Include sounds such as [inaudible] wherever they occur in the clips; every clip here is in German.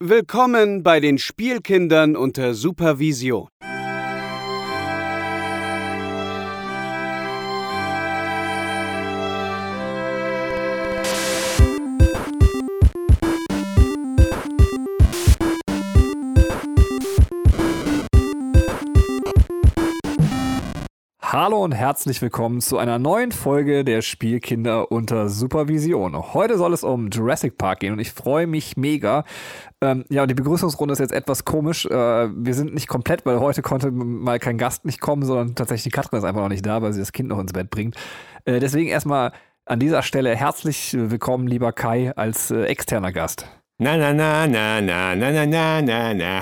Willkommen bei den Spielkindern unter Supervision. Hallo und herzlich willkommen zu einer neuen Folge der Spielkinder unter Supervision. Heute soll es um Jurassic Park gehen und ich freue mich mega. Ähm, ja, und die Begrüßungsrunde ist jetzt etwas komisch. Äh, wir sind nicht komplett, weil heute konnte mal kein Gast nicht kommen, sondern tatsächlich Katrin ist einfach noch nicht da, weil sie das Kind noch ins Bett bringt. Äh, deswegen erstmal an dieser Stelle herzlich willkommen, lieber Kai, als äh, externer Gast. Na, na, na, na, na, na, na, na, na.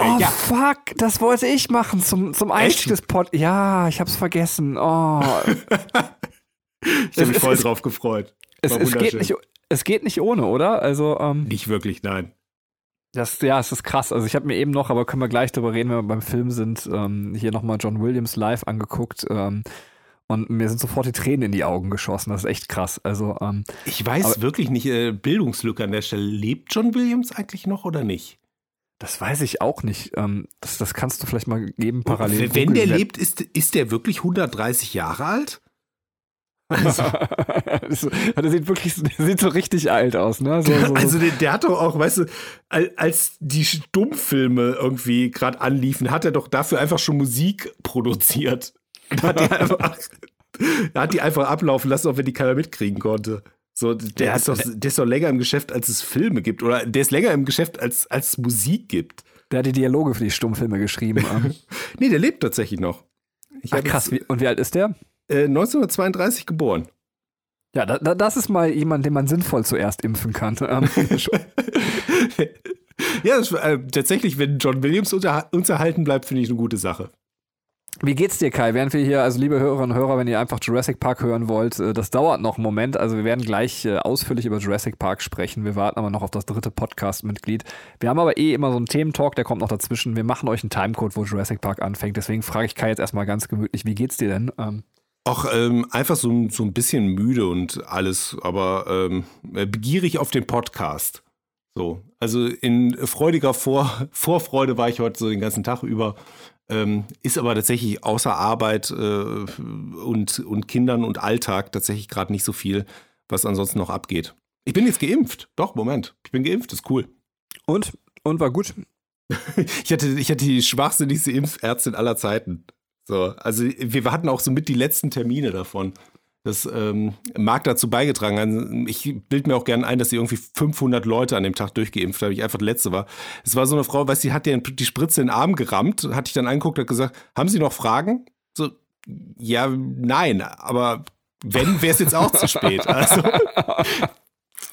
Oh ja. fuck, das wollte ich machen zum, zum Einstieg des Pod. Ja, ich hab's vergessen. Oh. [laughs] ich habe mich voll es, drauf gefreut. Es, es, geht nicht, es geht nicht ohne, oder? Also, ähm, nicht wirklich, nein. Das, ja, es ist krass. Also ich habe mir eben noch, aber können wir gleich darüber reden, wenn wir beim Film sind, ähm, hier nochmal John Williams live angeguckt. Ähm, und mir sind sofort die Tränen in die Augen geschossen. Das ist echt krass. Also, ähm, ich weiß wirklich nicht, äh, Bildungslücke an der Stelle. Lebt John Williams eigentlich noch oder nicht? Das weiß ich auch nicht. Ähm, das, das kannst du vielleicht mal geben parallel. Wenn der lebt, ist, ist der wirklich 130 Jahre alt? [laughs] Also. der sieht wirklich der sieht so richtig alt aus, ne? So, so, also der, der, hat doch auch, weißt du, als die Stummfilme irgendwie gerade anliefen, hat er doch dafür einfach schon Musik produziert. Hat die [laughs] einfach, hat die einfach ablaufen lassen, auch wenn die keiner mitkriegen konnte. So, der, der, ist doch, der ist doch länger im Geschäft, als es Filme gibt. Oder der ist länger im Geschäft, als, als es Musik gibt. Der hat die Dialoge für die Stummfilme geschrieben. [laughs] nee, der lebt tatsächlich noch. Ach, krass. Jetzt, und wie alt ist der? Äh, 1932 geboren. Ja, da, da, das ist mal jemand, den man sinnvoll zuerst impfen kann. Ähm, [laughs] ja, das, äh, tatsächlich, wenn John Williams unter, uns erhalten bleibt, finde ich eine gute Sache. Wie geht's dir, Kai? Während wir hier, also liebe Hörerinnen und Hörer, wenn ihr einfach Jurassic Park hören wollt, äh, das dauert noch einen Moment. Also wir werden gleich äh, ausführlich über Jurassic Park sprechen. Wir warten aber noch auf das dritte Podcast-Mitglied. Wir haben aber eh immer so einen Thementalk, der kommt noch dazwischen. Wir machen euch einen Timecode, wo Jurassic Park anfängt. Deswegen frage ich Kai jetzt erstmal ganz gemütlich, wie geht's dir denn? Ähm auch ähm, einfach so, so ein bisschen müde und alles, aber ähm, äh, begierig auf den Podcast. So, also in freudiger Vor [laughs] Vorfreude war ich heute so den ganzen Tag über. Ähm, ist aber tatsächlich außer Arbeit äh, und, und Kindern und Alltag tatsächlich gerade nicht so viel, was ansonsten noch abgeht. Ich bin jetzt geimpft. Doch, Moment. Ich bin geimpft, ist cool. Und? Und war gut? [laughs] ich, hatte, ich hatte die schwachsinnigste Impfärztin aller Zeiten. So, also wir hatten auch so mit die letzten Termine davon. Das ähm, mag dazu beigetragen haben. Ich bilde mir auch gerne ein, dass sie irgendwie 500 Leute an dem Tag durchgeimpft haben. Ich einfach letzte war. Es war so eine Frau, weißt du, die hat dir die Spritze in den Arm gerammt, hatte ich dann angeguckt und gesagt, haben Sie noch Fragen? So, ja, nein, aber wenn, wäre es jetzt auch zu spät. Also, [laughs]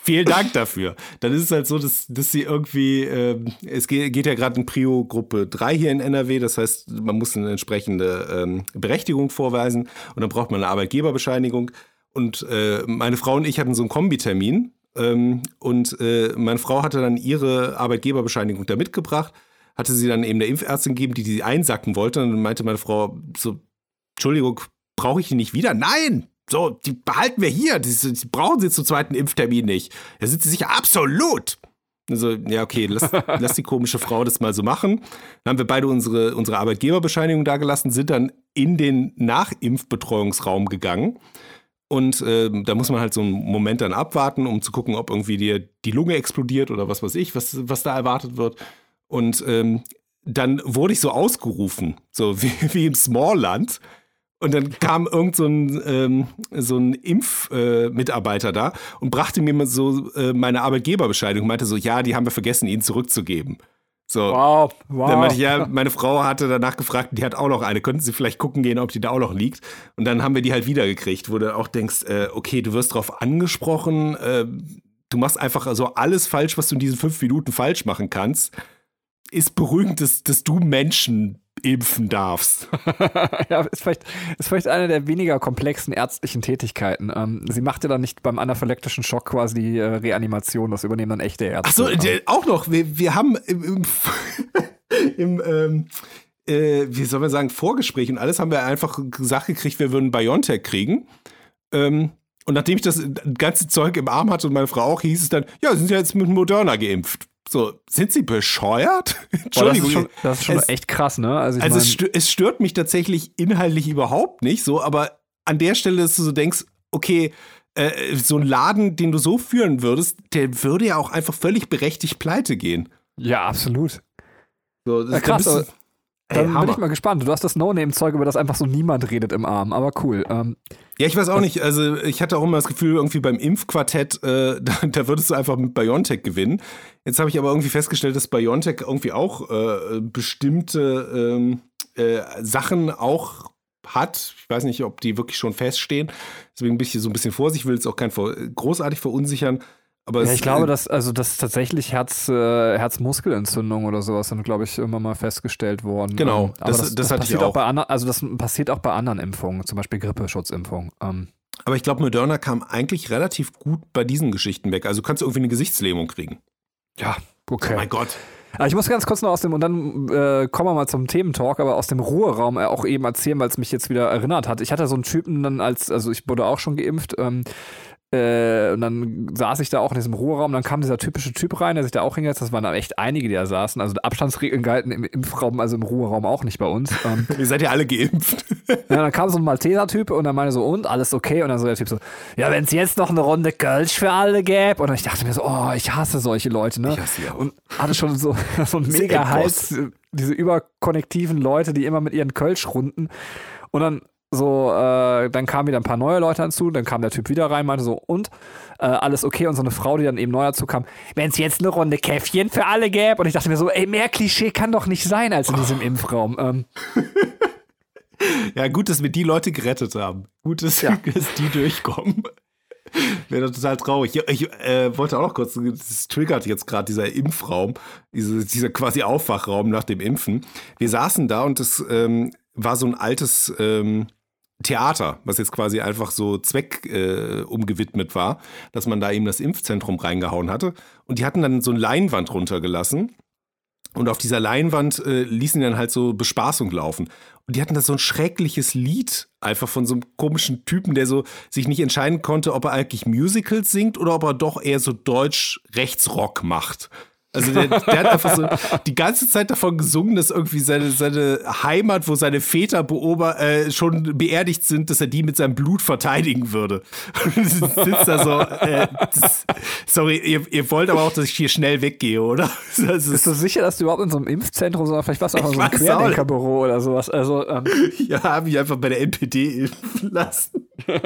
Vielen Dank dafür. Dann ist es halt so, dass, dass sie irgendwie, äh, es geht, geht ja gerade in Prio-Gruppe 3 hier in NRW, das heißt, man muss eine entsprechende ähm, Berechtigung vorweisen und dann braucht man eine Arbeitgeberbescheinigung. Und äh, meine Frau und ich hatten so einen Kombitermin ähm, und äh, meine Frau hatte dann ihre Arbeitgeberbescheinigung da mitgebracht, hatte sie dann eben der Impfärztin gegeben, die die einsacken wollte. Und dann meinte meine Frau so, Entschuldigung, brauche ich die nicht wieder? Nein, so, die behalten wir hier. Die, die brauchen sie zum zweiten Impftermin nicht. Da sind sie sicher absolut. Also, ja, okay, lass, [laughs] lass die komische Frau das mal so machen. Dann haben wir beide unsere, unsere Arbeitgeberbescheinigung dagelassen, sind dann in den Nachimpfbetreuungsraum gegangen. Und äh, da muss man halt so einen Moment dann abwarten, um zu gucken, ob irgendwie dir die Lunge explodiert oder was weiß ich, was, was da erwartet wird. Und ähm, dann wurde ich so ausgerufen, so [laughs] wie, wie im Smallland. Und dann kam irgend so ein, ähm, so ein Impfmitarbeiter äh, da und brachte mir mal so äh, meine Arbeitgeberbescheinigung und meinte so, ja, die haben wir vergessen, ihnen zurückzugeben. So. Wow, wow. Dann meinte ich, ja, meine Frau hatte danach gefragt, die hat auch noch eine. Könnten Sie vielleicht gucken gehen, ob die da auch noch liegt? Und dann haben wir die halt wiedergekriegt, wo du auch denkst, äh, okay, du wirst drauf angesprochen, äh, du machst einfach so alles falsch, was du in diesen fünf Minuten falsch machen kannst. Ist beruhigend, dass, dass du Menschen impfen darfst. [laughs] ja, ist vielleicht, ist vielleicht eine der weniger komplexen ärztlichen Tätigkeiten. Ähm, sie macht ja dann nicht beim anaphylaktischen Schock quasi die äh, Reanimation, das übernehmen dann echte Ärzte. Achso, ähm. auch noch, wir, wir haben im, im, [laughs] im ähm, äh, wie soll man sagen, Vorgespräch und alles haben wir einfach gesagt gekriegt, wir würden BioNTech kriegen. Ähm, und nachdem ich das ganze Zeug im Arm hatte und meine Frau auch, hieß es dann, ja, sind ja jetzt mit Moderna geimpft. So, sind sie bescheuert? Entschuldigung. [laughs] Boah, das ist schon, das ist schon es, echt krass, ne? Also, also es, stört, es stört mich tatsächlich inhaltlich überhaupt nicht so, aber an der Stelle, dass du so denkst, okay, äh, so ein Laden, den du so führen würdest, der würde ja auch einfach völlig berechtigt pleite gehen. Ja, absolut. So, das, ja, krass. Dann Ey, bin ich mal gespannt. Du hast das No-Name-Zeug, über das einfach so niemand redet im Arm, aber cool. Ähm, ja, ich weiß auch nicht. Also, ich hatte auch immer das Gefühl, irgendwie beim Impfquartett, äh, [laughs] da, da, würdest du einfach mit BioNTech gewinnen. Jetzt habe ich aber irgendwie festgestellt, dass BioNTech irgendwie auch äh, bestimmte ähm, äh, Sachen auch hat. Ich weiß nicht, ob die wirklich schon feststehen. Deswegen bin ich hier so ein bisschen vorsichtig, will es auch kein großartig verunsichern. Aber ja, ich glaube, äh, dass also das tatsächlich Herz, äh, Herzmuskelentzündung oder sowas sind, glaube ich, immer mal festgestellt worden. Genau, ähm, aber das, das, das, das passiert auch. auch bei anderen, also das passiert auch bei anderen Impfungen, zum Beispiel Grippeschutzimpfung. Ähm. Aber ich glaube, Moderna kam eigentlich relativ gut bei diesen Geschichten weg. Also kannst du irgendwie eine Gesichtslähmung kriegen. Ja, okay. Oh mein Gott. Aber ich muss ganz kurz noch aus dem, und dann äh, kommen wir mal zum Thementalk, aber aus dem Ruheraum äh, auch eben erzählen, weil es mich jetzt wieder erinnert hat. Ich hatte so einen Typen dann als, also ich wurde auch schon geimpft, ähm, äh, und dann saß ich da auch in diesem Ruheraum, dann kam dieser typische Typ rein, der sich da auch hingesetzt Das waren da echt einige, die da saßen. Also Abstandsregeln galten im Impfraum, also im Ruheraum auch nicht bei uns. Ähm, [laughs] Ihr seid ja alle geimpft. [laughs] ja, dann kam so ein Malteser-Typ und dann meinte so, und alles okay? Und dann so der Typ so, ja, wenn es jetzt noch eine Runde Kölsch für alle gäbe. Und ich dachte mir so, oh, ich hasse solche Leute, ne? Ich hasse auch. Und hatte schon so, [laughs] so ein mega Hals, diese überkonnektiven Leute, die immer mit ihren Kölsch runden. Und dann so, äh, dann kamen wieder ein paar neue Leute hinzu, dann kam der Typ wieder rein, meinte so, und äh, alles okay. Und so eine Frau, die dann eben neu dazu kam, wenn es jetzt eine Runde Käffchen für alle gäbe. Und ich dachte mir so, ey, mehr Klischee kann doch nicht sein als in diesem oh. Impfraum. Ähm. [laughs] ja, gut, dass wir die Leute gerettet haben. Gut, dass, ja. [laughs] dass die durchkommen. Wäre total traurig. Ich, ich äh, wollte auch noch kurz, das triggert jetzt gerade dieser Impfraum, diese, dieser quasi Aufwachraum nach dem Impfen. Wir saßen da und das ähm, war so ein altes ähm, Theater, was jetzt quasi einfach so Zweck äh, umgewidmet war, dass man da eben das Impfzentrum reingehauen hatte. Und die hatten dann so eine Leinwand runtergelassen. Und auf dieser Leinwand äh, ließen die dann halt so Bespaßung laufen. Und die hatten da so ein schreckliches Lied, einfach von so einem komischen Typen, der so sich nicht entscheiden konnte, ob er eigentlich Musicals singt oder ob er doch eher so Deutsch-Rechtsrock macht. Also der, der, hat einfach so die ganze Zeit davon gesungen, dass irgendwie seine, seine Heimat, wo seine Väter beober äh, schon beerdigt sind, dass er die mit seinem Blut verteidigen würde. sitzt da so, äh, das, sorry, ihr, ihr, wollt aber auch, dass ich hier schnell weggehe, oder? Das Bist du sicher, dass du überhaupt in so einem Impfzentrum, sondern vielleicht warst du auch in so einem Querdenkerbüro oder sowas? Also, ähm. Ja, habe ich einfach bei der NPD impfen lassen. [laughs]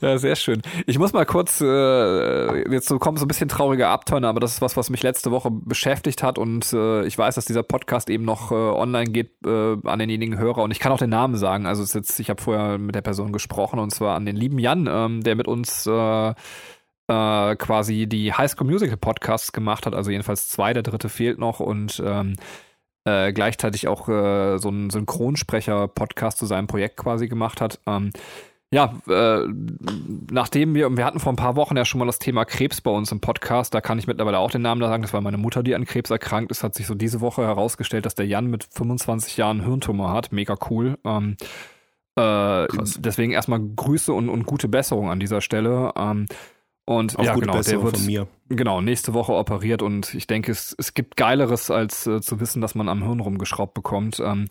Ja, sehr schön. Ich muss mal kurz, äh, jetzt so kommt so ein bisschen trauriger Abturner, aber das ist was, was mich letzte Woche beschäftigt hat und äh, ich weiß, dass dieser Podcast eben noch äh, online geht äh, an denjenigen Hörer und ich kann auch den Namen sagen. Also jetzt, ich habe vorher mit der Person gesprochen und zwar an den lieben Jan, ähm, der mit uns äh, äh, quasi die High School Musical Podcasts gemacht hat. Also jedenfalls zwei, der dritte fehlt noch und ähm, äh, gleichzeitig auch äh, so einen Synchronsprecher-Podcast zu seinem Projekt quasi gemacht hat. Ähm, ja, äh, nachdem wir, wir hatten vor ein paar Wochen ja schon mal das Thema Krebs bei uns im Podcast, da kann ich mittlerweile auch den Namen da sagen, das war meine Mutter, die an Krebs erkrankt ist, hat sich so diese Woche herausgestellt, dass der Jan mit 25 Jahren Hirntumor hat, mega cool. Ähm, äh, deswegen erstmal Grüße und, und gute Besserung an dieser Stelle. Ähm, und Auch ja, genau, Besserung der wird von mir. genau nächste Woche operiert und ich denke, es, es gibt Geileres, als äh, zu wissen, dass man am Hirn rumgeschraubt bekommt. Ähm,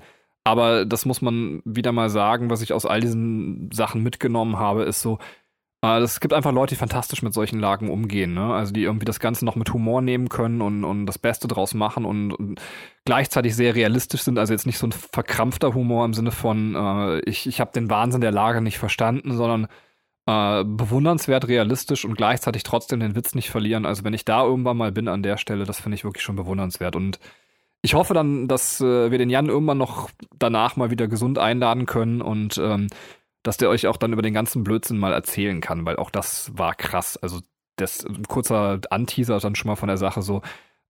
aber das muss man wieder mal sagen, was ich aus all diesen Sachen mitgenommen habe, ist so, äh, es gibt einfach Leute, die fantastisch mit solchen Lagen umgehen, ne? Also die irgendwie das Ganze noch mit Humor nehmen können und, und das Beste draus machen und, und gleichzeitig sehr realistisch sind. Also jetzt nicht so ein verkrampfter Humor im Sinne von, äh, ich, ich habe den Wahnsinn der Lage nicht verstanden, sondern äh, bewundernswert realistisch und gleichzeitig trotzdem den Witz nicht verlieren. Also wenn ich da irgendwann mal bin an der Stelle, das finde ich wirklich schon bewundernswert. Und ich hoffe dann, dass äh, wir den Jan irgendwann noch danach mal wieder gesund einladen können und ähm, dass der euch auch dann über den ganzen Blödsinn mal erzählen kann, weil auch das war krass. Also das kurzer Anteaser dann schon mal von der Sache so.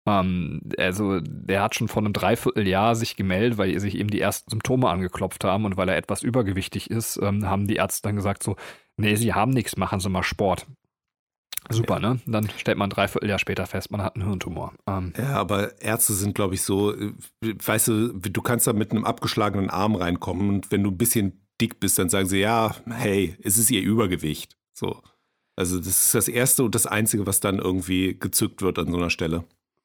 Ähm, also der hat schon vor einem Dreivierteljahr sich gemeldet, weil sich eben die ersten Symptome angeklopft haben und weil er etwas übergewichtig ist, ähm, haben die Ärzte dann gesagt so, nee, sie haben nichts, machen Sie mal Sport. Super, ne? Dann stellt man drei Vierteljahr später fest, man hat einen Hirntumor. Ähm. Ja, aber Ärzte sind, glaube ich, so, äh, weißt du, du kannst da mit einem abgeschlagenen Arm reinkommen und wenn du ein bisschen dick bist, dann sagen sie, ja, hey, es ist ihr Übergewicht. So. Also das ist das Erste und das Einzige, was dann irgendwie gezückt wird an so einer Stelle.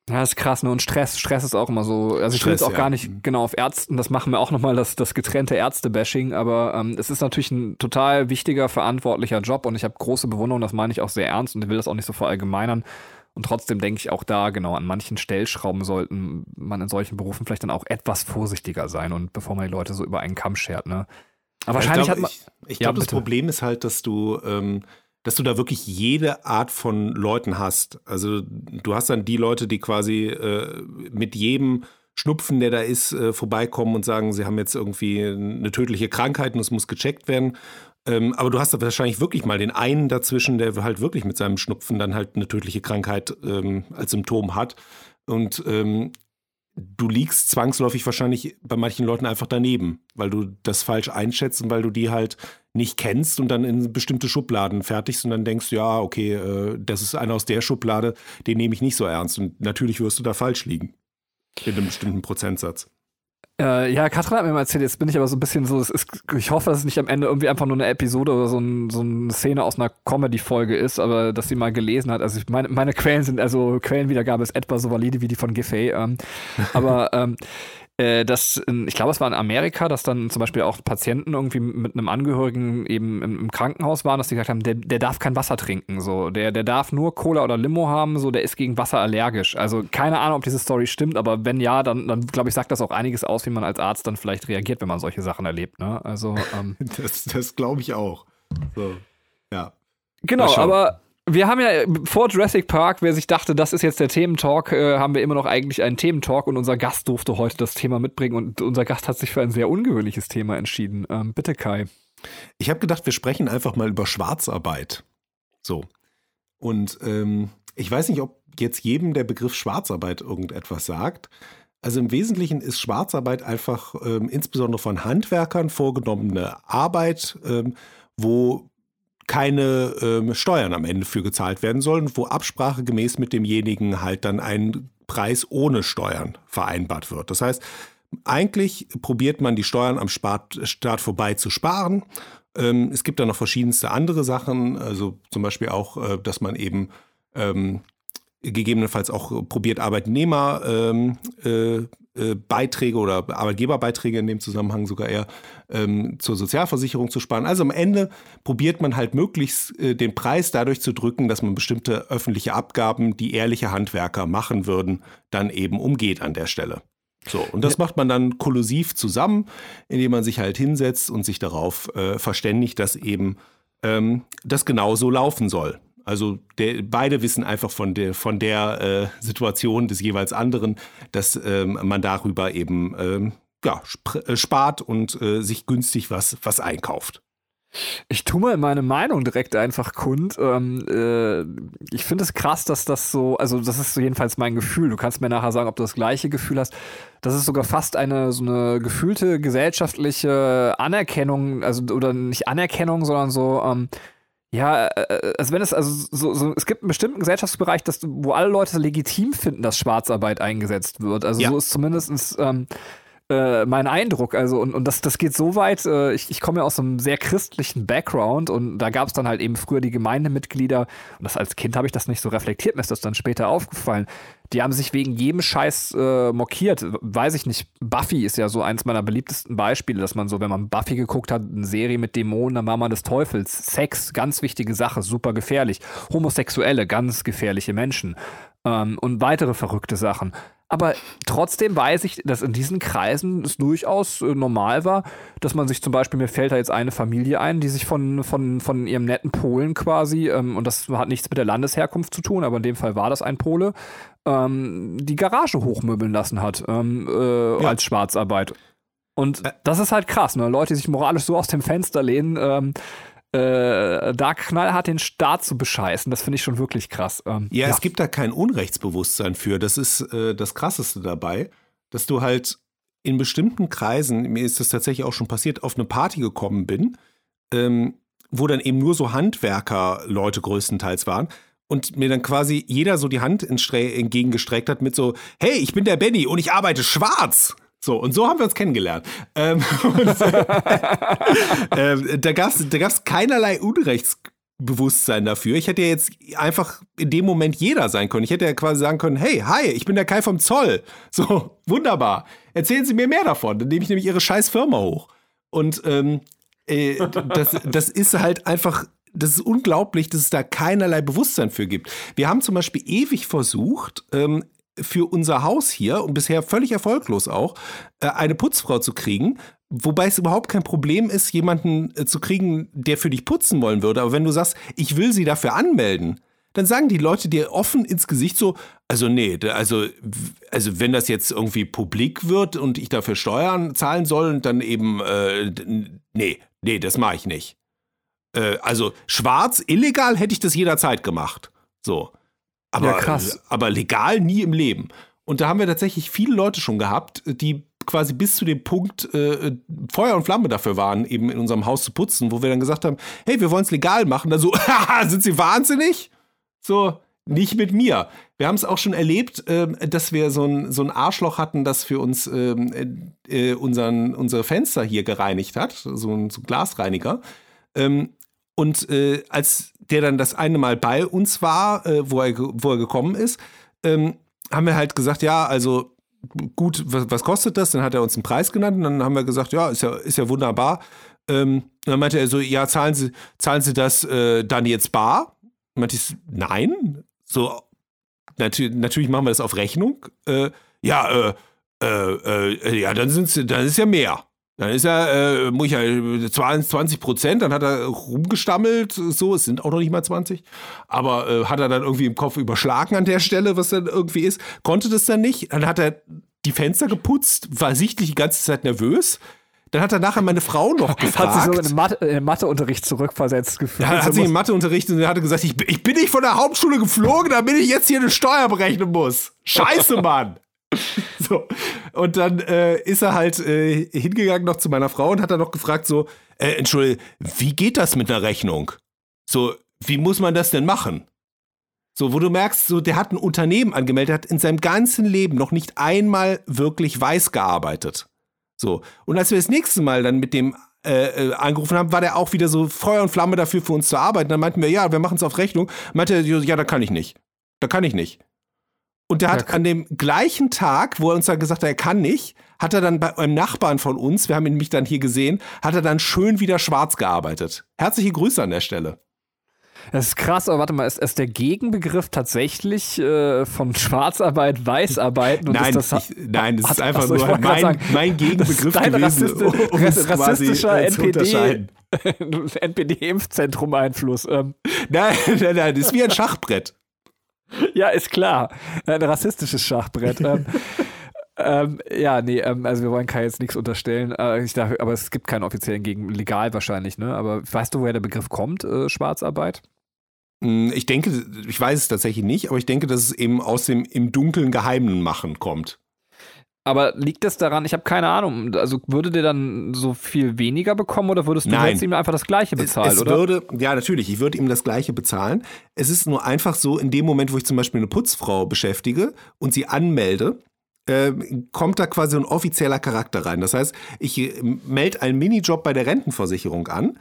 Ja, das ist krass, ne? Und Stress, Stress ist auch immer so. Also ich will jetzt auch ja. gar nicht genau auf Ärzten, das machen wir auch nochmal das, das getrennte Ärzte-Bashing, aber ähm, es ist natürlich ein total wichtiger, verantwortlicher Job und ich habe große Bewunderung, das meine ich auch sehr ernst und ich will das auch nicht so verallgemeinern. Und trotzdem denke ich auch da, genau, an manchen Stellschrauben sollten man in solchen Berufen vielleicht dann auch etwas vorsichtiger sein und bevor man die Leute so über einen Kamm schert, ne? Aber wahrscheinlich ich hat glaub, man. Ich, ich Ja, glaube, das. Problem ist halt, dass du, ähm, dass du da wirklich jede Art von Leuten hast. Also du hast dann die Leute, die quasi äh, mit jedem Schnupfen, der da ist, äh, vorbeikommen und sagen, sie haben jetzt irgendwie eine tödliche Krankheit und es muss gecheckt werden. Ähm, aber du hast da wahrscheinlich wirklich mal den einen dazwischen, der halt wirklich mit seinem Schnupfen dann halt eine tödliche Krankheit ähm, als Symptom hat. Und ähm, du liegst zwangsläufig wahrscheinlich bei manchen Leuten einfach daneben, weil du das falsch einschätzt und weil du die halt nicht kennst und dann in bestimmte Schubladen fertigst und dann denkst, ja, okay, äh, das ist einer aus der Schublade, den nehme ich nicht so ernst. Und natürlich wirst du da falsch liegen. In einem bestimmten Prozentsatz. Äh, ja, Katrin hat mir mal erzählt, jetzt bin ich aber so ein bisschen so, ist, ich hoffe, dass es nicht am Ende irgendwie einfach nur eine Episode oder so, ein, so eine Szene aus einer Comedy-Folge ist, aber dass sie mal gelesen hat. Also ich, meine, meine Quellen sind, also Quellenwiedergabe ist etwa so valide wie die von Giffey. Ähm, aber [laughs] ähm, äh, das, in, ich glaube, es war in Amerika, dass dann zum Beispiel auch Patienten irgendwie mit einem Angehörigen eben im, im Krankenhaus waren, dass die gesagt haben, der, der darf kein Wasser trinken, so, der, der darf nur Cola oder Limo haben, so, der ist gegen Wasser allergisch. Also keine Ahnung, ob diese Story stimmt, aber wenn ja, dann, dann glaube ich, sagt das auch einiges aus, wie man als Arzt dann vielleicht reagiert, wenn man solche Sachen erlebt. Ne? Also ähm, [laughs] Das, das glaube ich auch. So, ja. Genau, aber wir haben ja vor Jurassic Park, wer sich dachte, das ist jetzt der Thementalk, äh, haben wir immer noch eigentlich einen Thementalk und unser Gast durfte heute das Thema mitbringen und unser Gast hat sich für ein sehr ungewöhnliches Thema entschieden. Ähm, bitte Kai. Ich habe gedacht, wir sprechen einfach mal über Schwarzarbeit. So. Und ähm, ich weiß nicht, ob jetzt jedem der Begriff Schwarzarbeit irgendetwas sagt. Also im Wesentlichen ist Schwarzarbeit einfach ähm, insbesondere von Handwerkern vorgenommene Arbeit, ähm, wo keine ähm, Steuern am Ende für gezahlt werden sollen, wo Absprache gemäß mit demjenigen halt dann ein Preis ohne Steuern vereinbart wird. Das heißt, eigentlich probiert man die Steuern am Staat vorbei zu sparen. Ähm, es gibt da noch verschiedenste andere Sachen, also zum Beispiel auch, äh, dass man eben ähm, gegebenenfalls auch probiert, Arbeitnehmer ähm, äh, äh, Beiträge oder Arbeitgeberbeiträge in dem Zusammenhang sogar eher ähm, zur Sozialversicherung zu sparen. Also am Ende probiert man halt möglichst äh, den Preis dadurch zu drücken, dass man bestimmte öffentliche Abgaben, die ehrliche Handwerker machen würden, dann eben umgeht an der Stelle. So, und das macht man dann kollusiv zusammen, indem man sich halt hinsetzt und sich darauf äh, verständigt, dass eben ähm, das genauso laufen soll. Also der, beide wissen einfach von der, von der äh, Situation des jeweils anderen, dass ähm, man darüber eben ähm, ja, äh, spart und äh, sich günstig was, was einkauft. Ich tue mal meine Meinung direkt einfach kund. Ähm, äh, ich finde es krass, dass das so, also das ist so jedenfalls mein Gefühl. Du kannst mir nachher sagen, ob du das gleiche Gefühl hast. Das ist sogar fast eine so eine gefühlte gesellschaftliche Anerkennung, also oder nicht Anerkennung, sondern so, ähm, ja, äh, also wenn es, also so, so, es gibt einen bestimmten Gesellschaftsbereich, dass, wo alle Leute legitim finden, dass Schwarzarbeit eingesetzt wird. Also Ja. so ist zumindestens ähm, äh, mein Eindruck. Also, und, und das, das geht so weit, äh, ich, ich komme ja aus einem sehr christlichen Background und da gab es dann halt eben früher die Gemeindemitglieder, und das als Kind habe ich das nicht so reflektiert, mir ist das dann später aufgefallen. Die haben sich wegen jedem Scheiß äh, mokiert. Weiß ich nicht. Buffy ist ja so eins meiner beliebtesten Beispiele, dass man so, wenn man Buffy geguckt hat, eine Serie mit Dämonen, dann war man des Teufels. Sex, ganz wichtige Sache, super gefährlich. Homosexuelle, ganz gefährliche Menschen. Ähm, und weitere verrückte Sachen. Aber trotzdem weiß ich, dass in diesen Kreisen es durchaus äh, normal war, dass man sich zum Beispiel, mir fällt da jetzt eine Familie ein, die sich von, von, von ihrem netten Polen quasi, ähm, und das hat nichts mit der Landesherkunft zu tun, aber in dem Fall war das ein Pole, ähm, die Garage hochmöbeln lassen hat ähm, äh, Ja. als Schwarzarbeit. Und das ist halt krass, ne? Leute, die sich moralisch so aus dem Fenster lehnen, ähm, äh, da knallhart den Staat zu bescheißen, das finde ich schon wirklich krass. Ähm, Ja, es gibt da kein Unrechtsbewusstsein für. Das ist äh, das Krasseste dabei, dass du halt in bestimmten Kreisen, mir ist das tatsächlich auch schon passiert, auf eine Party gekommen bin, ähm, wo dann eben nur so Handwerker-Leute größtenteils waren. Und mir dann quasi jeder so die Hand entgegengestreckt hat mit so, hey, ich bin der Benny und ich arbeite schwarz. So, und so haben wir uns kennengelernt. Ähm, [laughs] und, ähm, da gab es da keinerlei Unrechts, Bewusstsein dafür. Ich hätte ja jetzt einfach in dem Moment jeder sein können. Ich hätte ja quasi sagen können, hey, hi, ich bin der Kai vom Zoll. So, wunderbar. Erzählen Sie mir mehr davon. Dann nehme ich nämlich Ihre scheiß Firma hoch. Und ähm, äh, das, das ist halt einfach, das ist unglaublich, dass es da keinerlei Bewusstsein für gibt. Wir haben zum Beispiel ewig versucht, ähm, für unser Haus hier und bisher völlig erfolglos auch, äh, eine Putzfrau zu kriegen, Wobei es überhaupt kein Problem ist, jemanden äh, zu kriegen, der für dich putzen wollen würde. Aber wenn du sagst, ich will sie dafür anmelden, dann sagen die Leute dir offen ins Gesicht so, also nee, also, also wenn das jetzt irgendwie publik wird und ich dafür Steuern zahlen soll, dann eben, äh, nee, nee, das mache ich nicht. Äh, also schwarz, illegal hätte ich das jederzeit gemacht. So. Aber, ja, krass. aber legal nie im Leben. Und da haben wir tatsächlich viele Leute schon gehabt, die quasi bis zu dem Punkt äh, Feuer und Flamme dafür waren, eben in unserem Haus zu putzen, wo wir dann gesagt haben, hey, wir wollen es legal machen. Dann so, [laughs] sind Sie wahnsinnig? So, nicht mit mir. Wir haben es auch schon erlebt, äh, dass wir so ein, so ein Arschloch hatten, das für uns ähm, äh, unseren, unsere Fenster hier gereinigt hat, so ein, so ein Glasreiniger. Ähm, und äh, als der dann das eine Mal bei uns war, äh, wo, er, wo er gekommen ist, ähm, haben wir halt gesagt, ja, also gut, was, was, kostet das? Dann hat er uns einen Preis genannt und dann haben wir gesagt, ja, ist ja, ist ja wunderbar. Ähm, dann meinte er so, ja, zahlen Sie, zahlen Sie das äh, dann jetzt bar? Und meinte ich, nein. So, natür natürlich machen wir das auf Rechnung. Äh, ja, äh, äh, äh ja, dann sind's, dann ist ja mehr. Dann ist er, äh, muss ich ja 20 Prozent, dann hat er rumgestammelt, so, es sind auch noch nicht mal 20, aber äh, hat er dann irgendwie im Kopf überschlagen an der Stelle, was dann irgendwie ist, konnte das dann nicht, dann hat er die Fenster geputzt, war sichtlich die ganze Zeit nervös. Dann hat er nachher meine Frau noch [laughs] gefragt. Hat sich so in Mathe, in Matheunterricht zurückversetzt gefühlt. Ja, hat sich im Matheunterricht und er hatte gesagt, ich, ich bin nicht von der Hauptschule geflogen, damit ich jetzt hier eine Steuer berechnen muss. Scheiße, [laughs] Mann. [laughs] so. Und dann äh, ist er halt äh, hingegangen noch zu meiner Frau und hat dann noch gefragt, so, äh, Entschuldigung, wie geht das mit einer Rechnung? So, wie muss man das denn machen? So, wo du merkst, so, der hat ein Unternehmen angemeldet, hat in seinem ganzen Leben noch nicht einmal wirklich weiß gearbeitet. So. Und als wir das nächste Mal dann mit dem äh, äh angerufen haben, war der auch wieder so Feuer und Flamme dafür für uns zu arbeiten. Dann meinten wir, ja, wir machen es auf Rechnung. Meinte er, ja, da kann ich nicht. Da kann ich nicht. Und der hat an dem gleichen Tag, wo er uns dann gesagt hat, er kann nicht, hat er dann bei einem Nachbarn von uns, wir haben ihn mich dann hier gesehen, hat er dann schön wieder schwarz gearbeitet. Herzliche Grüße an der Stelle. Das ist krass, aber warte mal, ist, ist der Gegenbegriff tatsächlich äh, von Schwarzarbeit Weißarbeit? nein, das, das ich, nein, das hat, ist einfach achso, nur mein, sagen, mein Gegenbegriff gewesen, rassisti um rassistischer NPD, [laughs] NPD-Impfzentrum-Einfluss. Ähm. Nein, [laughs] nein, nein, das ist wie ein Schachbrett. Ja, ist klar. Ein rassistisches Schachbrett. [laughs] ähm, ähm, ja, nee, ähm, also wir wollen Kai jetzt nichts unterstellen. Äh, ich dachte, aber es gibt keinen offiziellen gegen legal wahrscheinlich, ne? Aber weißt du, woher der Begriff kommt, äh, Schwarzarbeit? Hm, ich denke, ich weiß es tatsächlich nicht, aber ich denke, dass es eben aus dem im Dunkeln Geheimen machen kommt. Aber liegt das daran, ich habe keine Ahnung, also würde der dann so viel weniger bekommen oder würdest du Nein. jetzt ihm einfach das Gleiche bezahlen, es, es oder? Würde, ja, natürlich, ich würde ihm das Gleiche bezahlen. Es ist nur einfach so, in dem Moment, wo ich zum Beispiel eine Putzfrau beschäftige und sie anmelde, äh, kommt da quasi ein offizieller Charakter rein. Das heißt, ich äh, melde einen Minijob bei der Rentenversicherung an.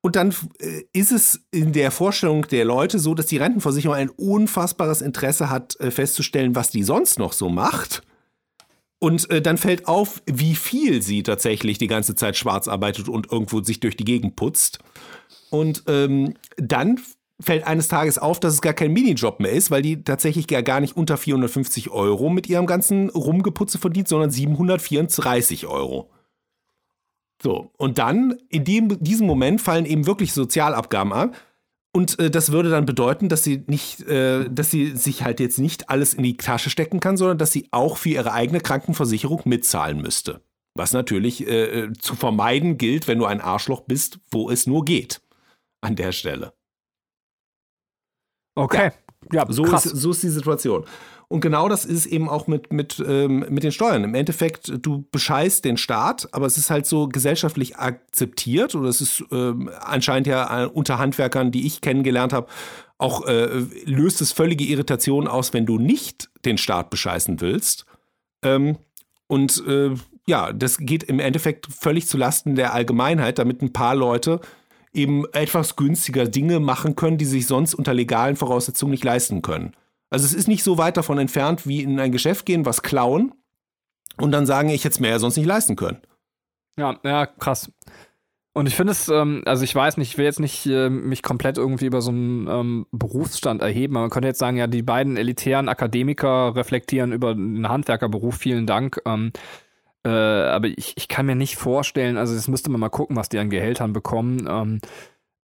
Und dann äh, ist es in der Vorstellung der Leute so, dass die Rentenversicherung ein unfassbares Interesse hat, äh, festzustellen, was die sonst noch so macht und äh, dann fällt auf, wie viel sie tatsächlich die ganze Zeit schwarz arbeitet und irgendwo sich durch die Gegend putzt. Und ähm, dann fällt eines Tages auf, dass es gar kein Minijob mehr ist, weil die tatsächlich gar nicht unter 450 Euro mit ihrem ganzen Rumgeputze verdient, sondern 734 Euro. So, und dann in dem, diesem Moment fallen eben wirklich Sozialabgaben an. Und äh, das würde dann bedeuten, dass sie nicht, äh, dass sie sich halt jetzt nicht alles in die Tasche stecken kann, sondern dass sie auch für ihre eigene Krankenversicherung mitzahlen müsste. Was natürlich äh, äh zu vermeiden gilt, wenn du ein Arschloch bist, wo es nur geht. An der Stelle. Okay. Ja, ja so, ist, so ist die Situation. Und genau das ist eben auch mit, mit, ähm, mit den Steuern. Im Endeffekt, du bescheißt den Staat, aber es ist halt so gesellschaftlich akzeptiert oder es ist ähm, anscheinend ja äh, unter Handwerkern, die ich kennengelernt habe, auch äh, löst es völlige Irritation aus, wenn du nicht den Staat bescheißen willst. Ähm, und äh, ja, das geht im Endeffekt völlig zulasten der Allgemeinheit, damit ein paar Leute eben etwas günstiger Dinge machen können, die sich sonst unter legalen Voraussetzungen nicht leisten können. Also es ist nicht so weit davon entfernt, wie in ein Geschäft gehen, was klauen und dann sagen, ich hätte es mir ja sonst nicht leisten können. Ja, ja, krass. Und ich finde es, ähm, also ich weiß nicht, ich will jetzt nicht äh, mich komplett irgendwie über so einen ähm, Berufsstand erheben, aber man könnte jetzt sagen, ja, die beiden elitären Akademiker reflektieren über einen Handwerkerberuf, vielen Dank. Ähm, äh, aber ich, ich kann mir nicht vorstellen, also das müsste man mal gucken, was die an Gehältern bekommen.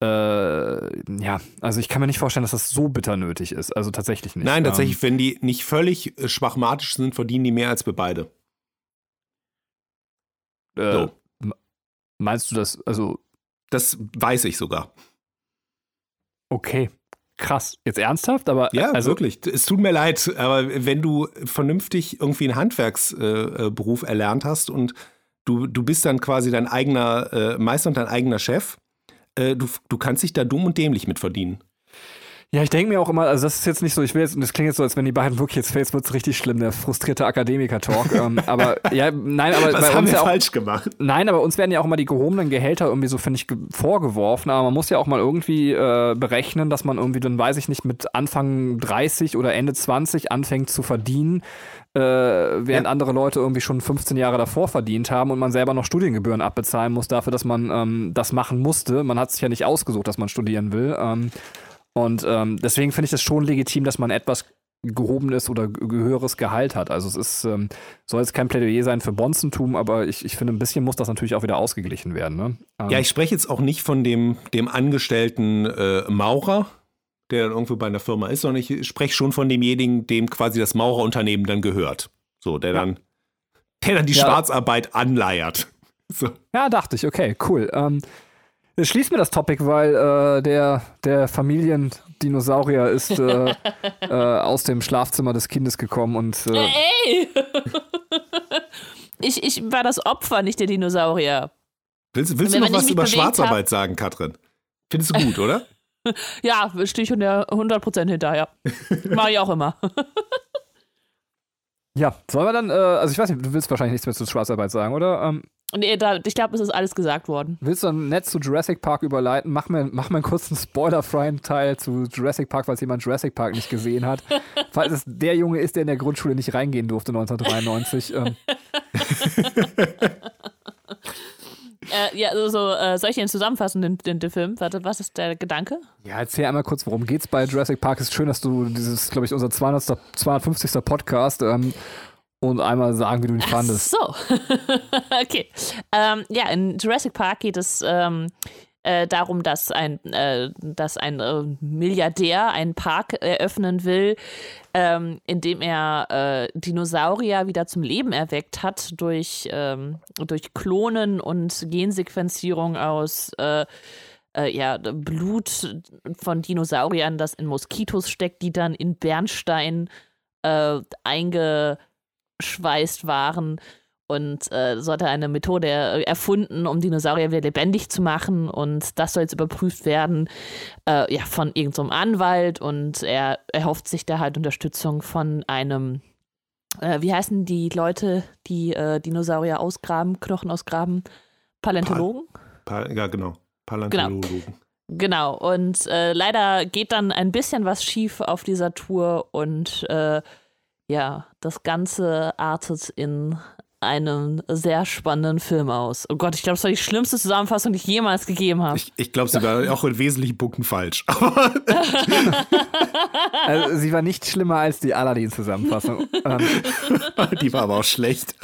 Äh, ja, also ich kann mir nicht vorstellen, dass das so bitter nötig ist. Also tatsächlich nicht. Nein, tatsächlich, ähm, wenn die nicht völlig äh, schwachmatisch sind, verdienen die mehr als wir beide. Äh, so. Meinst du das, also. Das weiß ich sogar. Okay. Krass. Jetzt ernsthaft? Aber ja, also, wirklich. Es tut mir leid, aber wenn du vernünftig irgendwie einen Handwerksberuf äh, erlernt hast und du, du bist dann quasi dein eigener äh, Meister und dein eigener Chef, äh, du, du kannst dich da dumm und dämlich mit verdienen. Ja, ich denke mir auch immer, also das ist jetzt nicht so, ich will jetzt, das klingt jetzt so, als wenn die beiden wirklich jetzt, jetzt wird es richtig schlimm, der frustrierte Akademiker-Talk. ähm, [laughs] aber ja, nein, aber Was bei haben uns wir ja auch, falsch gemacht? Nein, aber uns werden ja auch immer die gehobenen Gehälter irgendwie so, finde ich, vorgeworfen. Aber man muss ja auch mal irgendwie äh, berechnen, dass man irgendwie, dann weiß ich nicht, mit Anfang 30 oder Ende 20 anfängt zu verdienen, äh, während ja. andere Leute irgendwie schon 15 Jahre davor verdient haben und man selber noch Studiengebühren abbezahlen muss dafür, dass man ähm, das machen musste. Man hat sich ja nicht ausgesucht, dass man studieren will. Ähm, und ähm, deswegen finde ich es schon legitim, dass man etwas gehobenes oder höheres Gehalt hat. Also es ist, ähm, soll jetzt kein Plädoyer sein für Bonzentum, aber ich, ich finde, ein bisschen muss das natürlich auch wieder ausgeglichen werden. Ne? Ähm, ja, ich spreche jetzt auch nicht von dem, dem angestellten äh, Maurer, der dann irgendwo bei einer Firma ist, sondern ich spreche schon von demjenigen, dem quasi das Maurerunternehmen dann gehört. So, der ja. dann, der dann die ja. Schwarzarbeit anleiert. [laughs] So. Ja, dachte ich, okay, cool. Ähm, Schließ mir das Topic, weil äh, der, der Familiendinosaurier ist äh, [laughs] äh, aus dem Schlafzimmer des Kindes gekommen und. Äh, Ey! ich, ich war das Opfer, nicht der Dinosaurier. Willst, willst du noch was über Schwarzarbeit hab, sagen, Katrin? Findest du gut, [laughs] oder? [laughs] ja, stehe ich 100% hinterher. Mache ich auch immer. ja, sollen wir dann, äh, also ich weiß nicht, du willst wahrscheinlich nichts mehr zu Schwarzarbeit sagen, oder? Ähm, Nee, da, ich glaube, es ist alles gesagt worden. Willst du ein Netz zu Jurassic Park überleiten? Mach mir, mach mir einen kurzen spoilerfreien Teil zu Jurassic Park, falls jemand Jurassic Park nicht gesehen hat. [laughs] falls es der Junge ist, der in der Grundschule nicht reingehen durfte 1993. ähm. [laughs] Äh, ja, also, äh, soll ich den zusammenfassen, den, den, den, Film? Warte, was ist der Gedanke? Ja, erzähl einmal kurz, worum geht's bei Jurassic Park. Es ist schön, dass du dieses, glaube ich, unser 200, 250. Podcast ähm, und einmal sagen, wie du ihn Ach fandest. So, [laughs] okay. Ähm, ja, in Jurassic Park geht es ähm, äh, darum, dass ein, äh, dass ein äh, Milliardär einen Park eröffnen will, ähm, in dem er äh, Dinosaurier wieder zum Leben erweckt hat durch, ähm, durch Klonen und Gensequenzierung aus äh, äh, ja, Blut von Dinosauriern, das in Moskitos steckt, die dann in Bernstein einge eingeschweißt waren und äh, so hat er eine Methode erfunden, um Dinosaurier wieder lebendig zu machen und das soll jetzt überprüft werden äh, ja, von irgendeinem so Anwalt und er erhofft sich da halt Unterstützung von einem, äh, wie heißen die Leute, die äh, Dinosaurier ausgraben, Knochen ausgraben? Paläontologen? Pa pa ja, genau. Paläontologen. Genau. Genau, und äh, leider geht dann ein bisschen was schief auf dieser Tour und äh, ja, das Ganze artet in einem sehr spannenden Film aus. Oh Gott, ich glaube, das war die schlimmste Zusammenfassung, die ich jemals gegeben habe. Ich, ich glaube, sie war auch in wesentlichen Punkten falsch. [laughs] also, sie war nicht schlimmer als die Aladdin-Zusammenfassung. Ähm, [laughs] die war aber auch schlecht.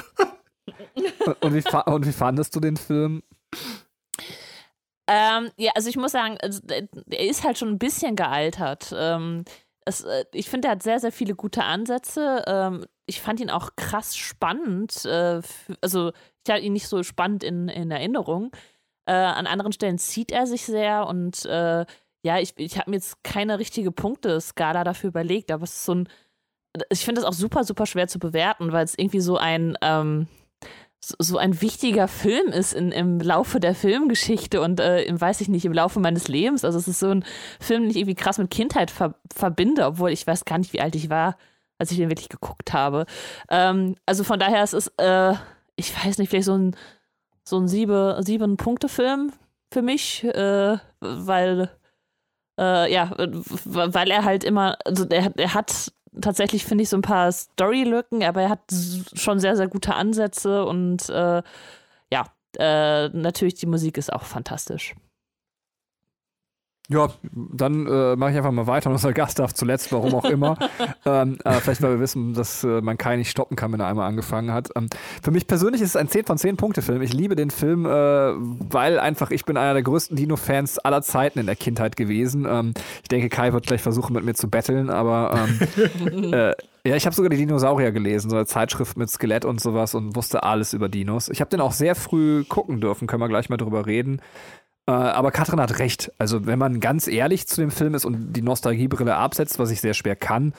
Und wie, und wie fandest du den Film? Ähm, ja, also ich muss sagen, also, er ist halt schon ein bisschen gealtert. Ähm, es, äh, ich finde, er hat sehr, sehr viele gute Ansätze. Ähm, ich fand ihn auch krass spannend. Äh, also, ich hatte ihn nicht so spannend in, in Erinnerung. Äh, an anderen Stellen zieht er sich sehr und äh, ja, ich, ich habe mir jetzt keine richtige Punkteskala dafür überlegt, aber es ist so ein. Ich finde es auch super, super schwer zu bewerten, weil es irgendwie so ein. Ähm, so ein wichtiger Film ist in, im Laufe der Filmgeschichte und äh, im, weiß ich nicht, im Laufe meines Lebens. Also es ist so ein Film, den ich irgendwie krass mit Kindheit ver verbinde, obwohl ich weiß gar nicht, wie alt ich war, als ich den wirklich geguckt habe. Ähm, also von daher, es ist, äh, ich weiß nicht, vielleicht so ein, so ein sieben, sieben Punkte Film, für mich, äh, weil äh, ja, weil er halt immer, also er, er hat tatsächlich, finde ich, so ein paar Storylücken, aber er hat schon sehr, sehr gute Ansätze und äh, ja, äh, natürlich die Musik ist auch fantastisch. Ja, dann äh, mache ich einfach mal weiter. [laughs] Unser Gast darf zuletzt, warum auch immer. [laughs] ähm, äh, vielleicht, weil wir wissen, dass äh, man Kai nicht stoppen kann, wenn er einmal angefangen hat. Ähm, für mich persönlich ist es ein 10 von 10 Punkte Film. Ich liebe den Film, äh, weil einfach ich bin einer der größten Dino-Fans aller Zeiten in der Kindheit gewesen. Ähm, ich denke, Kai wird gleich versuchen, mit mir zu betteln, aber ähm, [laughs] äh, ja, ich habe sogar die Dinosaurier gelesen, so eine Zeitschrift mit Skelett und sowas und wusste alles über Dinos. Ich habe den auch sehr früh gucken dürfen, können wir gleich mal drüber reden. Äh, aber Katrin hat recht. Also, wenn man ganz ehrlich zu dem Film ist und die Nostalgiebrille absetzt, was ich sehr schwer kann,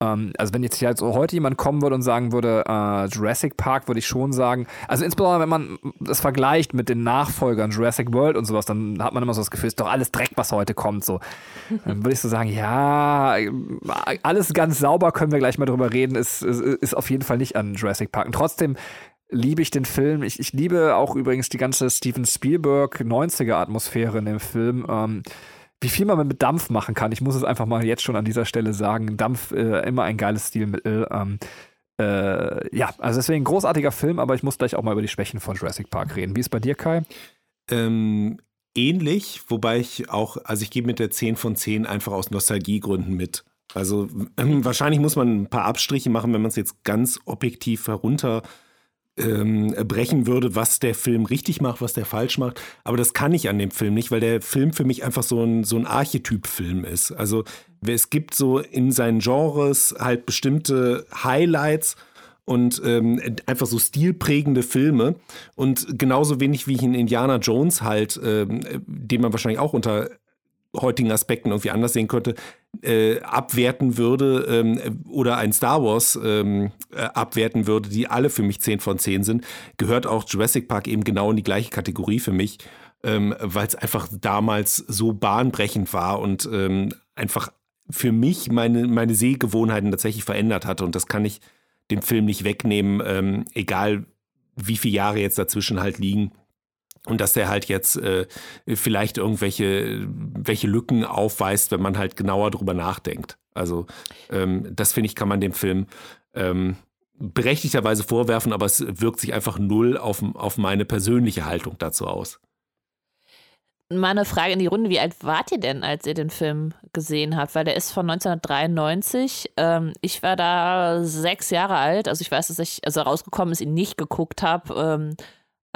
ähm, also wenn jetzt hier halt so heute jemand kommen würde und sagen würde, äh, Jurassic Park, würde ich schon sagen, also insbesondere wenn man das vergleicht mit den Nachfolgern Jurassic World und sowas, dann hat man immer so das Gefühl, ist doch alles Dreck, was heute kommt. So. Dann würde ich so sagen, ja, alles ganz sauber, können wir gleich mal drüber reden, ist, ist, ist auf jeden Fall nicht an Jurassic Park. Und trotzdem liebe ich den Film. Ich, ich liebe auch übrigens die ganze Steven Spielberg 90er-Atmosphäre in dem Film. Ähm, wie viel man mit Dampf machen kann. Ich muss es einfach mal jetzt schon an dieser Stelle sagen. Dampf äh, immer ein geiles Stilmittel. Ähm, äh, ja, also deswegen ein großartiger Film, aber ich muss gleich auch mal über die Schwächen von Jurassic Park reden. Wie ist bei dir, Kai? Ähm, ähnlich, wobei ich auch, also ich gehe mit der 10 von 10 einfach aus Nostalgiegründen mit. Also ähm, wahrscheinlich muss man ein paar Abstriche machen, wenn man es jetzt ganz objektiv herunter ähm, brechen würde, was der Film richtig macht, was der falsch macht. Aber das kann ich an dem Film nicht, weil der Film für mich einfach so ein, so ein Archetyp-Film ist. Also es gibt so in seinen Genres halt bestimmte Highlights und ähm, einfach so stilprägende Filme. Und genauso wenig wie ich in Indiana Jones halt, ähm, den man wahrscheinlich auch unter heutigen Aspekten irgendwie anders sehen könnte, äh, abwerten würde ähm, oder ein Star Wars ähm, äh, abwerten würde, die alle für mich 10 von 10 sind, gehört auch Jurassic Park eben genau in die gleiche Kategorie für mich, ähm, weil es einfach damals so bahnbrechend war und ähm, einfach für mich meine, meine Sehgewohnheiten tatsächlich verändert hatte. Und das kann ich dem Film nicht wegnehmen, ähm, egal wie viele Jahre jetzt dazwischen halt liegen. Und dass der halt jetzt äh, vielleicht irgendwelche welche Lücken aufweist, wenn man halt genauer drüber nachdenkt. Also ähm, das finde ich, kann man dem Film ähm, berechtigterweise vorwerfen, aber es wirkt sich einfach null auf, auf meine persönliche Haltung dazu aus. Meine Frage in die Runde, wie alt wart ihr denn, als ihr den Film gesehen habt? Weil der ist von 1993. Ähm, ich war da sechs Jahre alt, also ich weiß, dass ich, also rausgekommen ist, ihn nicht geguckt habe.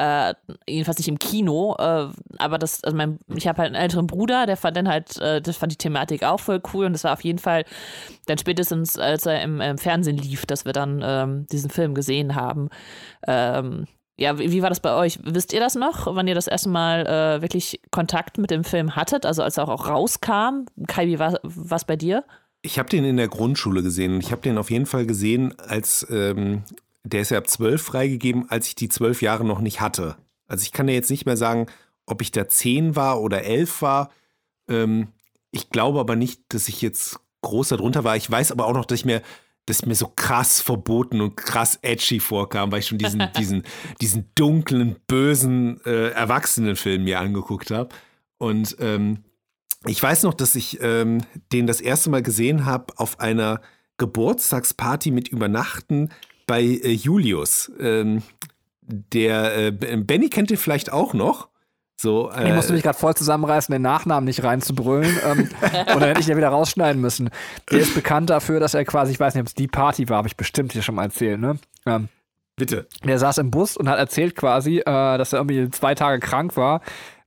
Äh, jedenfalls nicht im Kino, äh, aber das, also mein, ich habe halt einen älteren Bruder, der fand dann halt, äh, das fand die Thematik auch voll cool und das war auf jeden Fall dann spätestens, als er im, im Fernsehen lief, dass wir dann ähm, diesen Film gesehen haben. Ähm, ja, wie, wie, war das bei euch? Wisst ihr das noch, wann ihr das erste Mal äh, wirklich Kontakt mit dem Film hattet, also als er auch rauskam? Kai, wie war es bei dir? Ich habe den in der Grundschule gesehen. Ich habe den auf jeden Fall gesehen, als ähm, der ist ja ab zwölf freigegeben, als ich die zwölf Jahre noch nicht hatte. Also ich kann dir jetzt nicht mehr sagen, ob ich da zehn war oder elf war. Ähm, ich glaube aber nicht, dass ich jetzt groß darunter war. Ich weiß aber auch noch, dass ich mir, dass mir so krass verboten und krass edgy vorkam, weil ich schon diesen, [laughs] diesen, diesen dunklen, bösen äh, Erwachsenenfilm mir angeguckt habe. Und ähm, ich weiß noch, dass ich ähm, den das erste Mal gesehen habe auf einer Geburtstagsparty mit Übernachten bei äh, Julius. Ähm, der äh, Benny kennt den vielleicht auch noch. So, äh, ich musste mich gerade voll zusammenreißen, den Nachnamen nicht reinzubrüllen. ähm, [laughs] und dann hätte ich ja wieder rausschneiden müssen. Der ist bekannt dafür, dass er quasi, ich weiß nicht, ob es die Party war, habe ich bestimmt hier schon mal erzählt, ne? Ähm, Bitte. Der saß im Bus und hat erzählt quasi, äh, dass er irgendwie zwei Tage krank war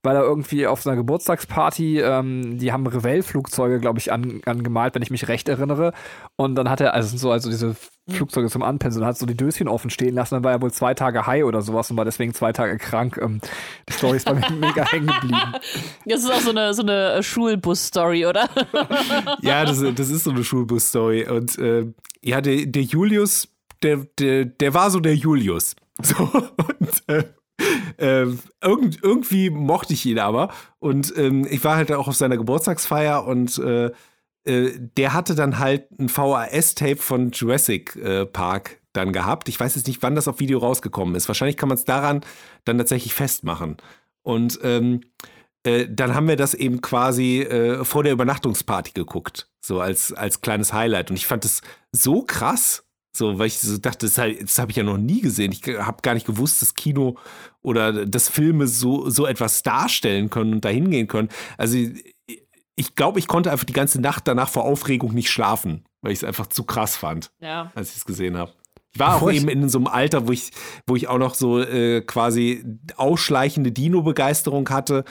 weil er irgendwie auf seiner Geburtstagsparty, ähm, die haben Revell-Flugzeuge, glaube ich, an, angemalt, wenn ich mich recht erinnere. Und dann hat er, also so also diese Flugzeuge zum Anpinseln, hat so die Döschen offen stehen lassen. Dann war er wohl zwei Tage high oder sowas und war deswegen zwei Tage krank. Ähm, die Story ist bei mir [laughs] mega hängen geblieben. Das ist auch so eine, so eine Schulbus-Story, oder? [laughs] ja, das, das ist so eine Schulbus-Story. Und äh, ja, der, der Julius, der, der, der war so der Julius. So, [laughs] und äh, äh, irgend, irgendwie mochte ich ihn aber. Und ähm, ich war halt auch auf seiner Geburtstagsfeier und äh, äh, der hatte dann halt ein VHS-Tape von Jurassic äh, Park dann gehabt. Ich weiß jetzt nicht, wann das auf Video rausgekommen ist. Wahrscheinlich kann man es daran dann tatsächlich festmachen. Und ähm, äh, dann haben wir das eben quasi äh, vor der Übernachtungsparty geguckt, so als, als kleines Highlight. Und ich fand das so krass, so, weil ich so dachte, das, halt, das habe ich ja noch nie gesehen. Ich habe gar nicht gewusst, dass Kino oder dass Filme so, so etwas darstellen können und dahin gehen können. Also ich glaube, ich konnte einfach die ganze Nacht danach vor Aufregung nicht schlafen, weil ich es einfach zu krass fand, Ja. als ich es gesehen habe. Ich war Bevor auch ich- eben in so einem Alter, wo ich, wo ich auch noch so äh, quasi ausschleichende Dino-Begeisterung hatte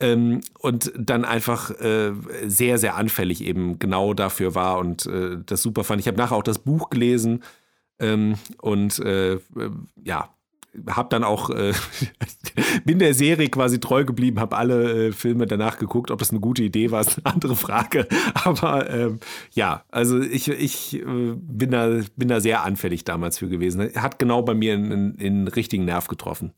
ähm, und dann einfach äh, sehr, sehr anfällig eben genau dafür war und äh, das super fand. Ich habe nachher auch das Buch gelesen ähm, und äh, ja, habe dann auch, äh, [laughs] bin der Serie quasi treu geblieben, habe alle äh, Filme danach geguckt. Ob das eine gute Idee war, ist eine andere Frage. [laughs] Aber ähm, ja, also ich, ich äh, bin, da, bin da sehr anfällig damals für gewesen. Hat genau bei mir einen richtigen Nerv getroffen.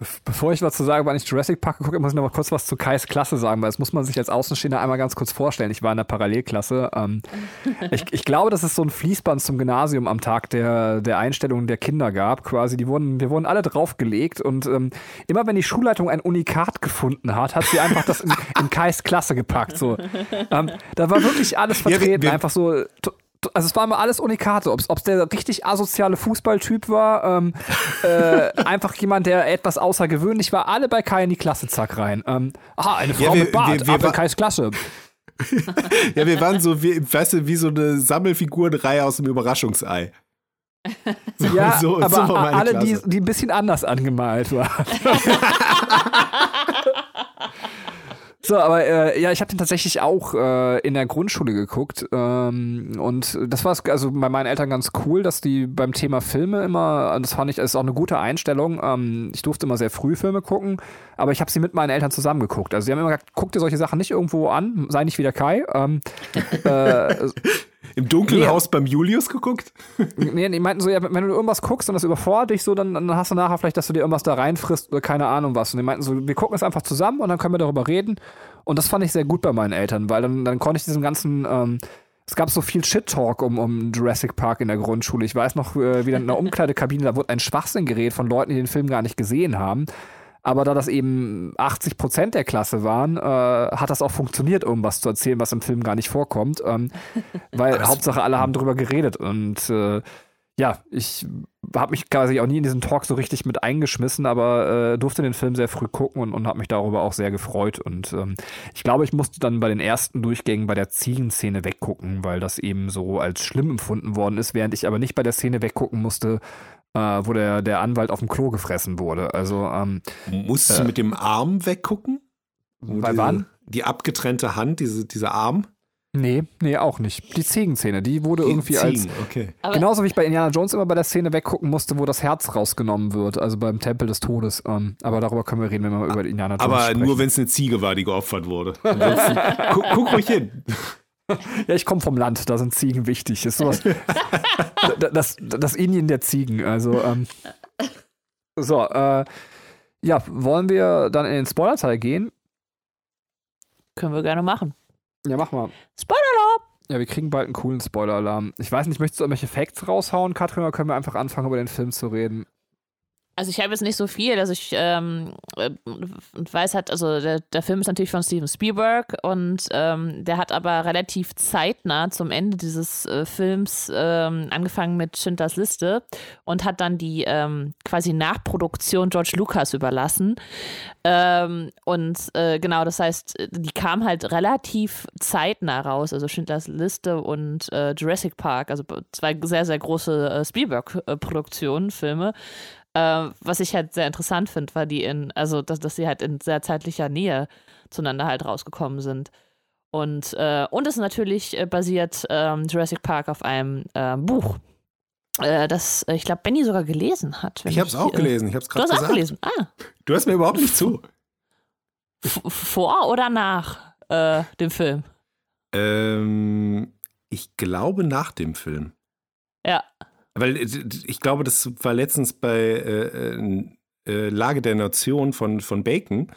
Be bevor ich was zu sagen, wann ich Jurassic Park geguckt habe, muss ich noch mal kurz was zu Kais Klasse sagen, weil das muss man sich als Außenstehender einmal ganz kurz vorstellen. Ich war in der Parallelklasse. Ähm, [laughs] ich, ich glaube, dass es so ein Fließband zum Gymnasium am Tag der, der Einstellung der Kinder gab. Quasi, die wurden, wir wurden alle draufgelegt und ähm, immer wenn die Schulleitung ein Unikat gefunden hat, hat sie einfach das in, in Kais Klasse gepackt. So. Ähm, da war wirklich alles Ja, wir- vertreten, wir- einfach so. Also es war immer alles Unikate, ob es der richtig asoziale Fußballtyp war, ähm, äh, [laughs] einfach jemand, der etwas außergewöhnlich war, alle bei Kai in die Klasse, zack rein. Ähm, ah, eine Frau Ja, wir- mit Bart, wir- wir ab in war- Kais Klasse. [laughs] Ja, wir waren so, wie, weißt du, wie so eine Sammelfigurenreihe aus dem Überraschungsei. So, Ja, so- aber so alle, die, die ein bisschen anders angemalt waren. [laughs] So, aber äh, ja, ich habe den tatsächlich auch äh, in der Grundschule geguckt. Ähm, und das war also bei meinen Eltern ganz cool, dass die beim Thema Filme immer, das fand ich, ist auch eine gute Einstellung. Ähm, ich durfte immer sehr früh Filme gucken, aber ich habe sie mit meinen Eltern zusammen geguckt. Also sie haben immer gesagt, guck dir solche Sachen nicht irgendwo an, sei nicht wie der Kai. Ähm, äh, Im dunklen Nee. Haus beim Julius geguckt? Nee, die meinten so, ja, wenn du irgendwas guckst und das überfordert dich so, dann, dann hast du nachher vielleicht, dass du dir irgendwas da reinfrisst oder keine Ahnung was. Und die meinten so, wir gucken es einfach zusammen und dann können wir darüber reden. Und das fand ich sehr gut bei meinen Eltern, weil dann, dann konnte ich diesen ganzen, ähm, es gab so viel Shit-Talk um, um Jurassic Park in der Grundschule. Ich weiß noch, äh, wieder in der Umkleidekabine, da wurde ein Schwachsinn geredet von Leuten, die den Film gar nicht gesehen haben. Aber da das eben 80 Prozent der Klasse waren, äh, hat das auch funktioniert, irgendwas zu erzählen, was im Film gar nicht vorkommt. Ähm, [laughs] weil Hauptsache alle haben drüber geredet. Und äh, ja, ich habe mich quasi auch nie in diesen Talk so richtig mit eingeschmissen, aber äh, durfte den Film sehr früh gucken und, und habe mich darüber auch sehr gefreut. Und ähm, ich glaube, ich musste dann bei den ersten Durchgängen bei der Ziegenszene weggucken, weil das eben so als schlimm empfunden worden ist, während ich aber nicht bei der Szene weggucken musste, äh, wo der, der Anwalt auf dem Klo gefressen wurde. Also ähm, Musstest du mit dem Arm weggucken? Bei diese- wann? Die abgetrennte Hand, diese, dieser Arm? nee, nee, auch nicht. Die Ziegenszene, die wurde irgendwie als Ziegen, okay. Aber- Genauso wie ich bei Indiana Jones immer bei der Szene weggucken musste, wo das Herz rausgenommen wird, also beim Tempel des Todes. Ähm, aber darüber können wir reden, wenn wir mal über Indiana Jones Aber sprechen. nur, wenn es eine Ziege war, die geopfert wurde. Ansonsten, guck, guck ruhig hin. [laughs] ja, ich komme vom Land, da sind Ziegen wichtig. Ist sowas, [laughs] das, das Indien der Ziegen. Also, ähm, so, äh, ja, wollen wir dann in den Spoiler-Teil gehen? Können wir gerne machen. Ja, mach mal. Spoiler-Alarm! Ja, wir kriegen bald einen coolen Spoiler-Alarm. Ich weiß nicht, möchtest du irgendwelche Facts raushauen, Katrin, oder können wir einfach anfangen, über den Film zu reden? Also ich habe jetzt nicht so viel, also ich ähm, äh, weiß halt, also der, der Film ist natürlich von Steven Spielberg und ähm, der hat aber relativ zeitnah zum Ende dieses äh, Films ähm, angefangen mit Schindlers Liste und hat dann die ähm, quasi Nachproduktion George Lucas überlassen. Ähm, und äh, genau, das heißt, die kam halt relativ zeitnah raus, also Schindlers Liste und äh, Jurassic Park, also zwei sehr, sehr große äh, Spielberg-Produktionen, Filme. Äh, was ich halt sehr interessant finde, war die in, also dass, dass sie halt in sehr zeitlicher Nähe zueinander halt rausgekommen sind. Und, äh, und es natürlich äh, basiert ähm, Jurassic Park auf einem äh, Buch, äh, das äh, ich glaube Benny sogar gelesen hat. Ich habe es auch äh, gelesen. Ich habe es Du gerade hast auch gesagt. gelesen. Ah, Du hörst mir überhaupt nicht zu. v- vor oder nach dem Film? Ähm, ich glaube nach dem Film. Weil äh, ich glaube, das war letztens bei äh, äh, äh, Lage der Nation von, von Bacon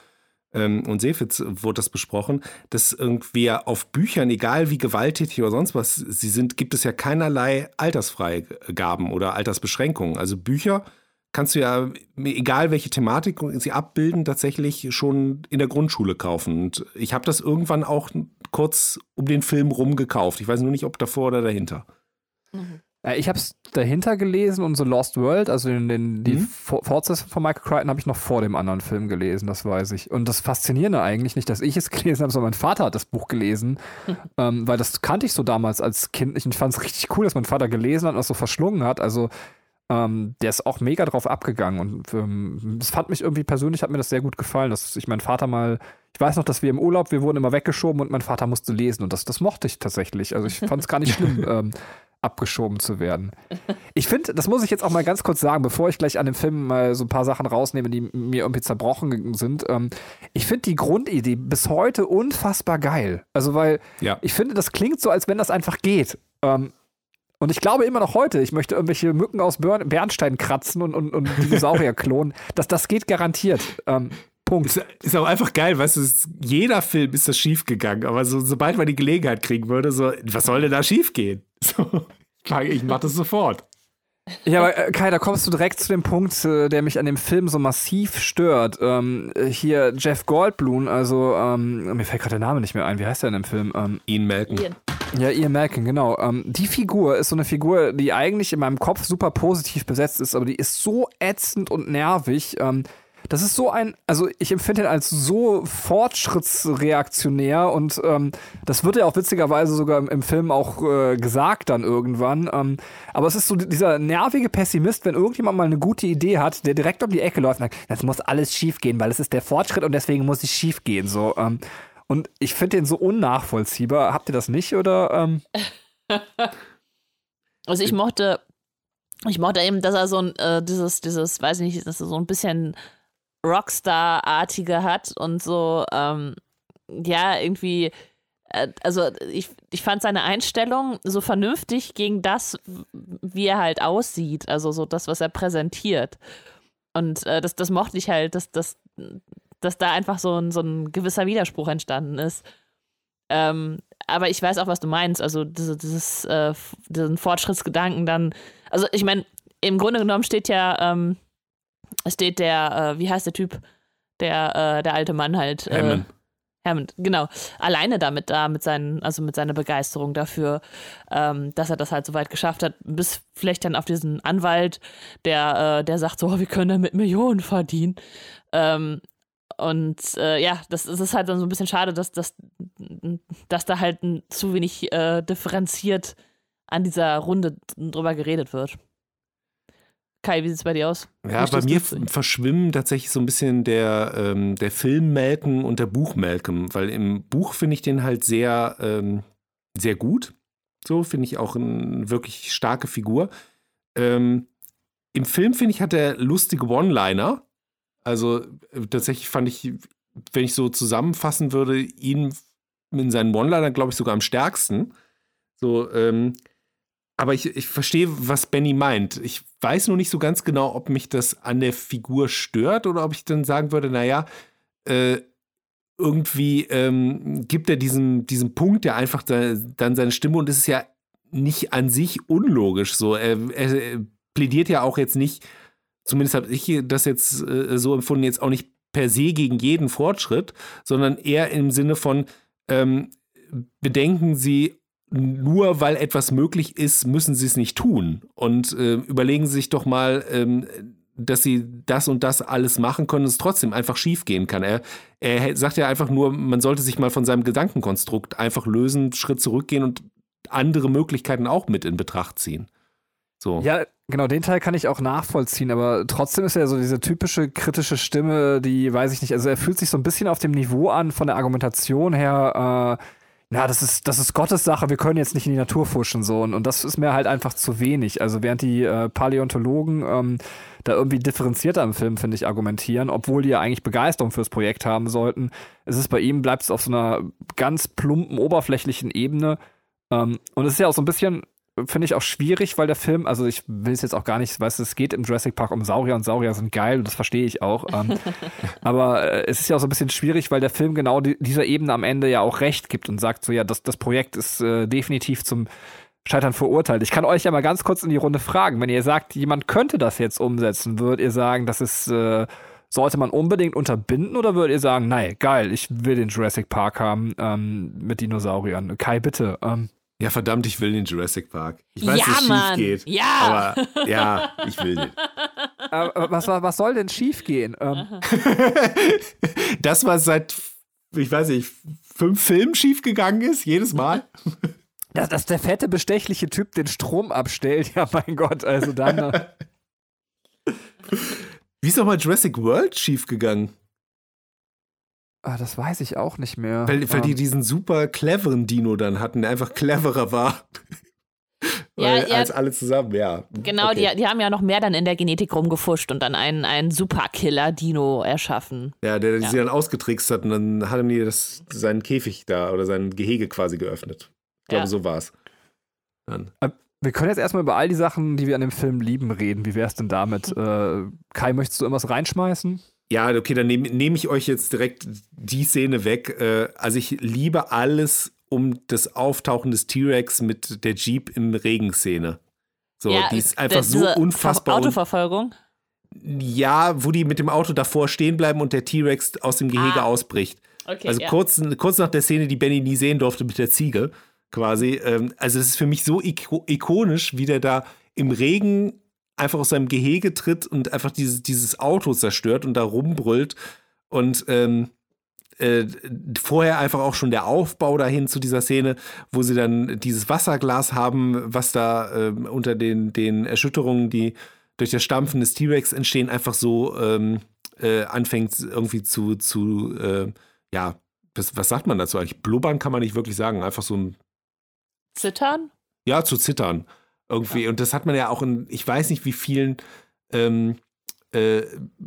ähm, und Sefitz wurde das besprochen, dass irgendwie auf Büchern, egal wie gewalttätig oder sonst was sie sind, gibt es ja keinerlei Altersfreigaben oder Altersbeschränkungen. Also Bücher kannst du ja, egal welche Thematik sie abbilden, tatsächlich schon in der Grundschule kaufen. Und ich habe das irgendwann auch kurz um den Film rum gekauft. Ich weiß nur nicht, ob davor oder dahinter. Mhm. Ich habe es dahinter gelesen und so Lost World, also den, den, die mhm. Fortsetzung von Michael Crichton, habe ich noch vor dem anderen Film gelesen, das weiß ich. Und das Faszinierende eigentlich nicht, dass ich es [laughs] gelesen habe, sondern mein Vater hat das Buch gelesen, mhm. [laughs] ähm, weil das kannte ich so damals als Kind. Ich fand es richtig cool, dass mein Vater gelesen hat und das so verschlungen hat. Also ähm, der ist auch mega drauf abgegangen und ähm, das fand mich irgendwie persönlich, hat mir das sehr gut gefallen, dass ich meinen Vater mal, ich weiß noch, dass wir im Urlaub, wir wurden immer weggeschoben und mein Vater musste lesen und das, das mochte ich tatsächlich. Also ich fand es gar nicht schlimm. [laughs] ähm, abgeschoben zu werden. Ich finde, das muss ich jetzt auch mal ganz kurz sagen, bevor ich gleich an dem Film mal so ein paar Sachen rausnehme, die mir irgendwie zerbrochen sind. Ähm, ich finde die Grundidee bis heute unfassbar geil. Also, weil ja. ich finde, das klingt so, als wenn das einfach geht. Und ich glaube immer noch heute, ich möchte irgendwelche Mücken aus Bernstein kratzen und, und, und Dinosaurier [laughs] klonen. dass das geht garantiert. Ähm, Punkt. Ist, ist, auch einfach geil, weißt du, ist, jeder Film ist das schief gegangen, aber so, sobald man die Gelegenheit kriegen würde, so, was soll denn da schief gehen? [laughs] So, ich mach das sofort. Ja, aber äh, Kai, da kommst du direkt zu dem Punkt, äh, der mich an dem Film so massiv stört. Ähm, hier Jeff Goldblum, also ähm, mir fällt gerade der Name nicht mehr ein. Wie heißt der in dem Film? Ähm, Ian Malcolm. Ian. Ja, Ian Malcolm, genau. Ähm, die Figur ist so eine Figur, die eigentlich in meinem Kopf super positiv besetzt ist, aber die ist so ätzend und nervig. Das ist so ein, also ich empfinde ihn als so fortschrittsreaktionär und ähm, das wird ja auch witzigerweise sogar im, im Film auch äh, gesagt dann irgendwann. Ähm, aber es ist so dieser nervige Pessimist, wenn irgendjemand mal eine gute Idee hat, der direkt um die Ecke läuft und sagt, das muss alles schief gehen, weil es ist der Fortschritt und deswegen muss es schief gehen. So, ähm, und ich finde den so unnachvollziehbar. Habt ihr das nicht oder? Ähm? [laughs] also ich mochte ich mochte eben, dass er so ein, äh, dieses, dieses, weiß ich nicht, dass er so ein bisschen Rockstar-artige hat und so, ähm, ja, irgendwie, äh, also ich, ich fand seine Einstellung so vernünftig gegen das, wie er halt aussieht, also so das, was er präsentiert. Und äh, das, das mochte ich halt, dass, dass, dass da einfach so ein, so ein gewisser Widerspruch entstanden ist. Ähm, aber ich weiß auch, was du meinst. Also dieses, dieses äh, diesen Fortschrittsgedanken dann. Also ich meine, im Grunde genommen steht ja ähm, steht der, äh, wie heißt der Typ? Der, äh, der alte Mann halt. Äh, Hammond. Hammond, genau. Alleine damit da, mit seinen, also mit seiner Begeisterung dafür, ähm, dass er das halt so weit geschafft hat, bis vielleicht dann auf diesen Anwalt, der, äh, der sagt so, oh, wir können damit Millionen verdienen. Ähm, und äh, ja, das, das, ist halt dann so ein bisschen schade, dass, dass, dass da halt zu wenig äh, differenziert an dieser Runde drüber geredet wird. Kai, wie sieht es bei dir aus? Ja, bei mir verschwimmen tatsächlich so ein bisschen der, ähm, der Film Malcolm und der Buch Malcolm, weil im Buch finde ich den halt sehr, ähm, sehr gut. So finde ich auch eine wirklich starke Figur. Ähm, Im Film finde ich, hat er lustige One-Liner. Also äh, tatsächlich fand ich, wenn ich so zusammenfassen würde, ihn in seinen One-Liner, glaube ich, sogar am stärksten. So, ähm, aber ich, ich verstehe, was Benny meint. Ich weiß nur nicht so ganz genau, ob mich das an der Figur stört oder ob ich dann sagen würde, naja, äh, irgendwie ähm, gibt er diesen, diesen Punkt, der einfach da, dann seine Stimme und es ist ja nicht an sich unlogisch so. Er, er, plädiert ja auch jetzt nicht, zumindest habe ich das jetzt äh, so empfunden, jetzt auch nicht per se gegen jeden Fortschritt, sondern eher im Sinne von, ähm, bedenken Sie nur weil etwas möglich ist, müssen sie es nicht tun. Und äh, überlegen Sie sich doch mal, ähm, dass sie das und das alles machen können, es trotzdem einfach schief gehen kann. Er, er sagt ja einfach nur, man sollte sich mal von seinem Gedankenkonstrukt einfach lösen, Schritt zurückgehen und andere Möglichkeiten auch mit in Betracht ziehen. So. Ja, genau, den Teil kann ich auch nachvollziehen, aber trotzdem ist er so diese typische kritische Stimme, die, weiß ich nicht, also er fühlt sich so ein bisschen auf dem Niveau an von der Argumentation her, äh, na, das ist, das ist Gottes Sache, wir können jetzt nicht in die Natur fuschen, so. Und, und das ist mir halt einfach zu wenig. Also, während die äh, Paläontologen ähm, da irgendwie differenzierter im Film, finde ich, argumentieren, obwohl die ja eigentlich Begeisterung fürs Projekt haben sollten, es ist bei ihm, bleibt es auf so einer ganz plumpen, oberflächlichen Ebene. Ähm, und es ist ja auch so ein bisschen, finde ich auch schwierig, weil der Film, also ich will es jetzt auch gar nicht, weißt du, es geht im Jurassic Park um Saurier und Saurier sind geil und das verstehe ich auch. Ähm, [laughs] aber äh, es ist ja auch so ein bisschen schwierig, weil der Film genau die, dieser Ebene am Ende ja auch recht gibt und sagt so, ja, das, das Projekt ist äh, definitiv zum Scheitern verurteilt. Ich kann euch ja mal ganz kurz in die Runde fragen. Wenn ihr sagt, jemand könnte das jetzt umsetzen, würdet ihr sagen, das ist, äh, sollte man unbedingt unterbinden oder würdet ihr sagen, nein, geil, ich will den Jurassic Park haben ähm, mit Dinosauriern? Kai, bitte. Ähm. Ja, verdammt, ich will den Jurassic Park. Ich weiß, Ja, dass es Mann. schief geht. Ja. Aber ja, ich will den. Äh, was, was soll denn schiefgehen? Ähm, [laughs] Das, was seit, ich weiß nicht, fünf Filmen schief gegangen ist, jedes Mal. dass, dass der fette, bestechliche Typ den Strom abstellt, [laughs] ja, mein Gott, also dann. Wie ist nochmal Jurassic World schief gegangen? Ah, das weiß ich auch nicht mehr. Weil, weil die Ähm, diesen super cleveren Dino dann hatten, der einfach cleverer war. Ja, Weil, ja. Als alle zusammen, ja. Genau, Okay. die, die haben ja noch mehr dann in der Genetik rumgefuscht und dann einen, einen Superkiller-Dino erschaffen. Ja, der Ja. sie dann ausgetrickst hat und dann hat er mir das, seinen Käfig da oder sein Gehege quasi geöffnet. Ich glaube, Ja. so war es. Dann. wir können jetzt erstmal über all die Sachen, die wir an dem Film lieben, reden. Wie wär's denn damit? [laughs] Äh, Kai, möchtest du irgendwas reinschmeißen? Ja, okay, dann nehme nehm ich euch jetzt direkt die Szene weg. Äh, also ich liebe alles um das Auftauchen des T-Rex mit der Jeep im Regen-Szene. So, ja, die ist einfach so unfassbar. un- Autoverfolgung. ja, wo die mit dem Auto davor stehen bleiben und der T-Rex aus dem Gehege Ah. ausbricht. Okay, Also ja. kurz, kurz nach der Szene, die Benny nie sehen durfte mit der Ziege, quasi. Ähm, also es ist für mich so iko ikonisch, wie der da im Regen einfach aus seinem Gehege tritt und einfach dieses, dieses Auto zerstört und da rumbrüllt. Und ähm, äh, vorher einfach auch schon der Aufbau dahin zu dieser Szene, wo sie dann dieses Wasserglas haben, was da ähm, unter den, den Erschütterungen, die durch das Stampfen des T-Rex entstehen, einfach so ähm, äh, anfängt irgendwie zu, zu äh, ja, was, was sagt man dazu eigentlich? Blubbern kann man nicht wirklich sagen, einfach so ein, Zittern? ja, zu zittern irgendwie. Und das hat man ja auch in, ich weiß nicht, wie vielen ähm, äh,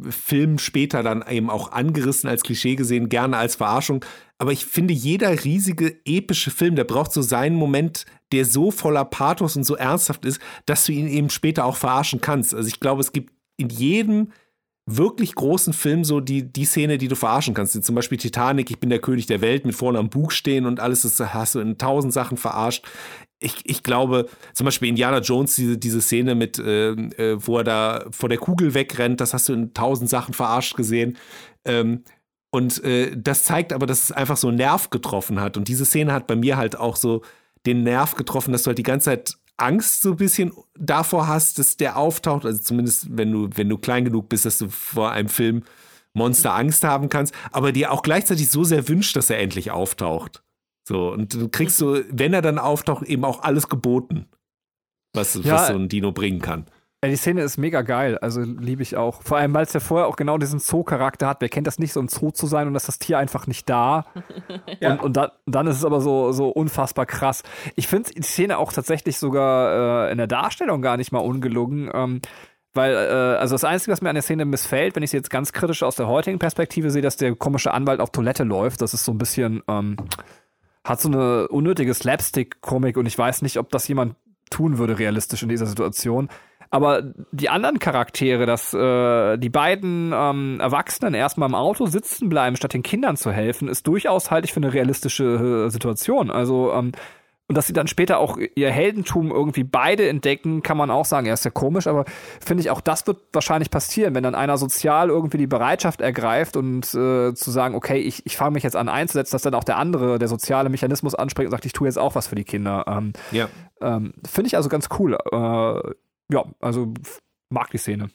Filmen später dann eben auch angerissen als Klischee gesehen, gerne als Verarschung. Aber ich finde, jeder riesige, epische Film, der braucht so seinen Moment, der so voller Pathos und so ernsthaft ist, dass du ihn eben später auch verarschen kannst. Also ich glaube, es gibt in jedem wirklich großen Film so die, die Szene, die du verarschen kannst. Zum Beispiel Titanic, ich bin der König der Welt mit vorne am Bug stehen und alles, das hast du in tausend Sachen verarscht. Ich, ich glaube, zum Beispiel Indiana Jones, diese, diese Szene mit, äh, äh, wo er da vor der Kugel wegrennt, das hast du in tausend Sachen verarscht gesehen. Ähm, und äh, das zeigt aber, dass es einfach so einen Nerv getroffen hat. Und diese Szene hat bei mir halt auch so den Nerv getroffen, dass du halt die ganze Zeit Angst so ein bisschen davor hast, dass der auftaucht. Also zumindest, wenn du, wenn du klein genug bist, dass du vor einem Film Monster Angst haben kannst, aber dir auch gleichzeitig so sehr wünscht, dass er endlich auftaucht. So, und du kriegst so, wenn er dann auftaucht, eben auch alles geboten, was, Ja. was so ein Dino bringen kann. Ja, die Szene ist mega geil, also liebe ich auch. Vor allem, weil es ja vorher auch genau diesen Zoo-Charakter hat. Wer kennt das nicht, so im Zoo zu sein und ist das Tier einfach nicht da? [laughs] Und, und dann, dann ist es aber so, so unfassbar krass. Ich finde die Szene auch tatsächlich sogar äh, in der Darstellung gar nicht mal ungelungen. Ähm, weil, äh, also das Einzige, was mir an der Szene missfällt, wenn ich sie jetzt ganz kritisch aus der heutigen Perspektive sehe, dass der komische Anwalt auf Toilette läuft. Das ist so ein bisschen, ähm, hat so eine unnötige Slapstick-Komik und ich weiß nicht, ob das jemand tun würde realistisch in dieser Situation. Aber die anderen Charaktere, dass äh, die beiden ähm, Erwachsenen erstmal im Auto sitzen bleiben, statt den Kindern zu helfen, ist durchaus, halte ich, für eine realistische äh, Situation. Also, ähm, und dass sie dann später auch ihr Heldentum irgendwie beide entdecken, kann man auch sagen, ja, ist ja komisch, aber finde ich auch, das wird wahrscheinlich passieren, wenn dann einer sozial irgendwie die Bereitschaft ergreift und äh, zu sagen, okay, ich, ich fange mich jetzt an einzusetzen, dass dann auch der andere, der soziale Mechanismus anspringt und sagt, ich tue jetzt auch was für die Kinder. Ähm, Ja. ähm, finde ich also ganz cool. Äh, ja, also mag die Szene.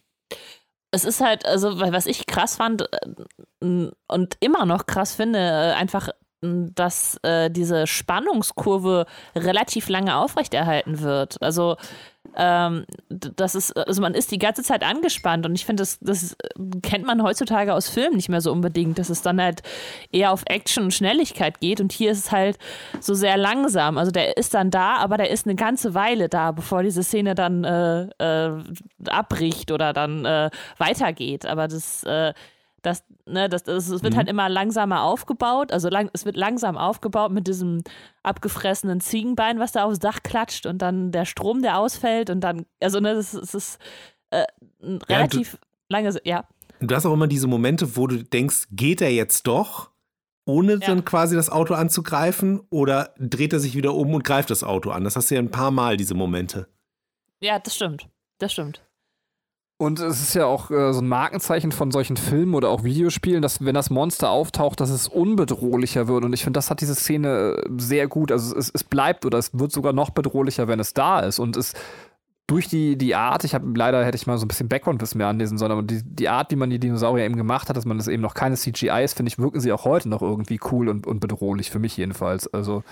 Es ist halt, also wa- was ich krass fand äh, und immer noch krass finde, äh, einfach, dass äh, diese Spannungskurve relativ lange aufrechterhalten wird. Also ähm, das ist, also man ist die ganze Zeit angespannt und ich finde, das, das kennt man heutzutage aus Filmen nicht mehr so unbedingt, dass es dann halt eher auf Action und Schnelligkeit geht und hier ist es halt so sehr langsam. Also der ist dann da, aber der ist eine ganze Weile da, bevor diese Szene dann äh, äh, abbricht oder dann äh, weitergeht. Aber das, äh, das, ne, das, das, es wird halt immer langsamer aufgebaut. Also lang, es wird langsam aufgebaut mit diesem abgefressenen Ziegenbein, was da aufs Dach klatscht und dann der Strom, der ausfällt und dann, also ne, das, ist- das ist äh, ein du- relativ lange, ja. Du hast auch immer diese Momente, wo du denkst, geht er jetzt doch? ohne Ja. dann quasi das Auto anzugreifen oder dreht er sich wieder um und greift das Auto an? Das hast du ja ein paar Mal, diese Momente. Ja, das stimmt. Das stimmt. Und es ist ja auch äh, so ein Markenzeichen von solchen Filmen oder auch Videospielen, dass wenn das Monster auftaucht, dass es unbedrohlicher wird. Und ich finde, das hat diese Szene äh, sehr gut. Also es, es bleibt oder es wird sogar noch bedrohlicher, wenn es da ist. Und es durch die, die Art, ich habe leider hätte ich mal so ein bisschen Background-Wissen mehr anlesen sollen, aber die, die Art, wie man die Dinosaurier eben gemacht hat, dass man das eben noch keine CGI ist, finde ich, wirken sie auch heute noch irgendwie cool und, und bedrohlich, für mich jedenfalls. Also,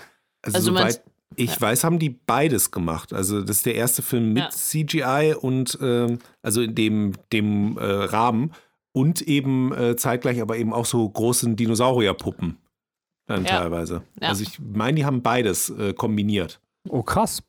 Also, Also soweit meinst- ich weiß, haben die beides gemacht. Also das ist der erste Film mit Ja. CGI und ähm, also in dem, dem äh, Rahmen und eben äh, zeitgleich aber eben auch so großen Dinosaurierpuppen dann Ja. teilweise. Ja. Also ich meine, die haben beides äh, kombiniert. oh krass.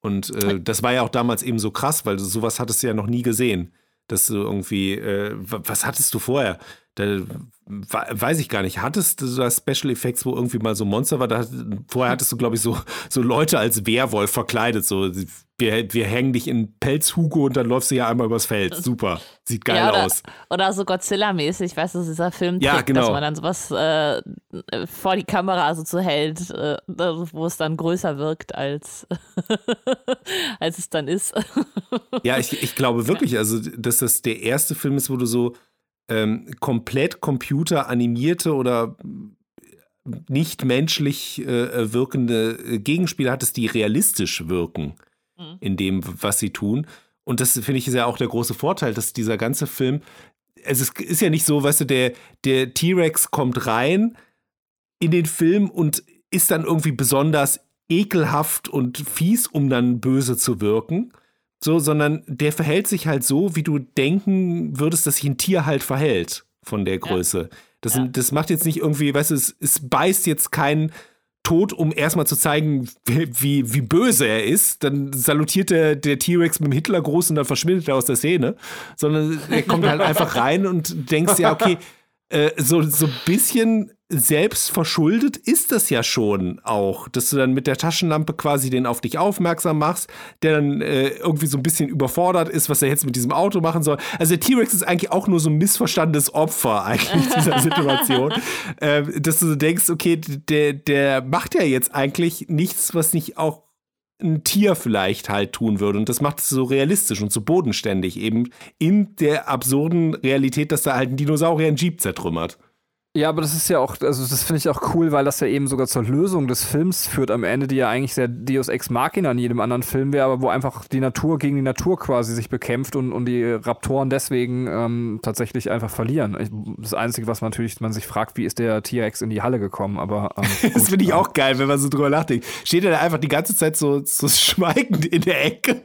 Und äh, das war ja auch damals eben so krass, weil du sowas hattest du ja noch nie gesehen. Dass du irgendwie, äh, wa- was hattest du vorher? Da, weiß ich gar nicht. Hattest du da Special Effects, wo irgendwie mal so ein Monster war? Da, vorher hattest du, glaube ich, so, so Leute als Werwolf verkleidet. So, wir, wir hängen dich in Pelzhugo und dann läufst du ja einmal übers Feld. Super. Sieht geil Ja, oder- aus. Oder so Godzilla-mäßig, weißt du, dieser Film, Ja, genau. dass man dann sowas äh, vor die Kamera so zu hält, äh, wo es dann größer wirkt, als, [laughs] als es dann ist. Ja, ich, ich glaube wirklich, also, dass das der erste Film ist, wo du so ähm, komplett computeranimierte oder nicht menschlich äh, wirkende äh, Gegenspieler hattest, die realistisch wirken Mhm. in dem, was sie tun. Und das finde ich ist ja auch der große Vorteil, dass dieser ganze Film, es ist, ist ja nicht so, weißt du, der, der T-Rex kommt rein in den Film und ist dann irgendwie besonders ekelhaft und fies, um dann böse zu wirken. So, sondern der verhält sich halt so, wie du denken würdest, dass sich ein Tier halt verhält von der Größe. Das, Ja. das macht jetzt nicht irgendwie, weißt du, es, es beißt jetzt keinen Tod, um erstmal zu zeigen, wie, wie, wie böse er ist. Dann salutiert der, der T-Rex mit dem Hitlergruß und dann verschwindet er aus der Szene. Sondern er kommt halt [laughs] einfach rein und denkst ja, okay, äh, so, so ein bisschen selbst verschuldet ist das ja schon auch, dass du dann mit der Taschenlampe quasi den auf dich aufmerksam machst, der dann äh, irgendwie so ein bisschen überfordert ist, was er jetzt mit diesem Auto machen soll. Also der T-Rex ist eigentlich auch nur so ein missverstandenes Opfer eigentlich dieser [laughs] Situation, äh, dass du so denkst, okay, der, der macht ja jetzt eigentlich nichts, was nicht auch ein Tier vielleicht halt tun würde. Und das macht es so realistisch und so bodenständig, eben in der absurden Realität, dass da halt ein Dinosaurier einen Jeep zertrümmert. Ja, aber das ist ja auch, also das finde ich auch cool, weil das ja eben sogar zur Lösung des Films führt am Ende, die ja eigentlich sehr Deus Ex Machina in jedem anderen Film wäre, aber wo einfach die Natur gegen die Natur quasi sich bekämpft und, und die Raptoren deswegen ähm, tatsächlich einfach verlieren. Ich, das Einzige, was man natürlich man sich fragt, wie ist der T-Rex in die Halle gekommen, aber ähm, [laughs] Das finde ich auch geil, wenn man so drüber nachdenkt. Steht er da einfach die ganze Zeit so, so schweigend in der Ecke?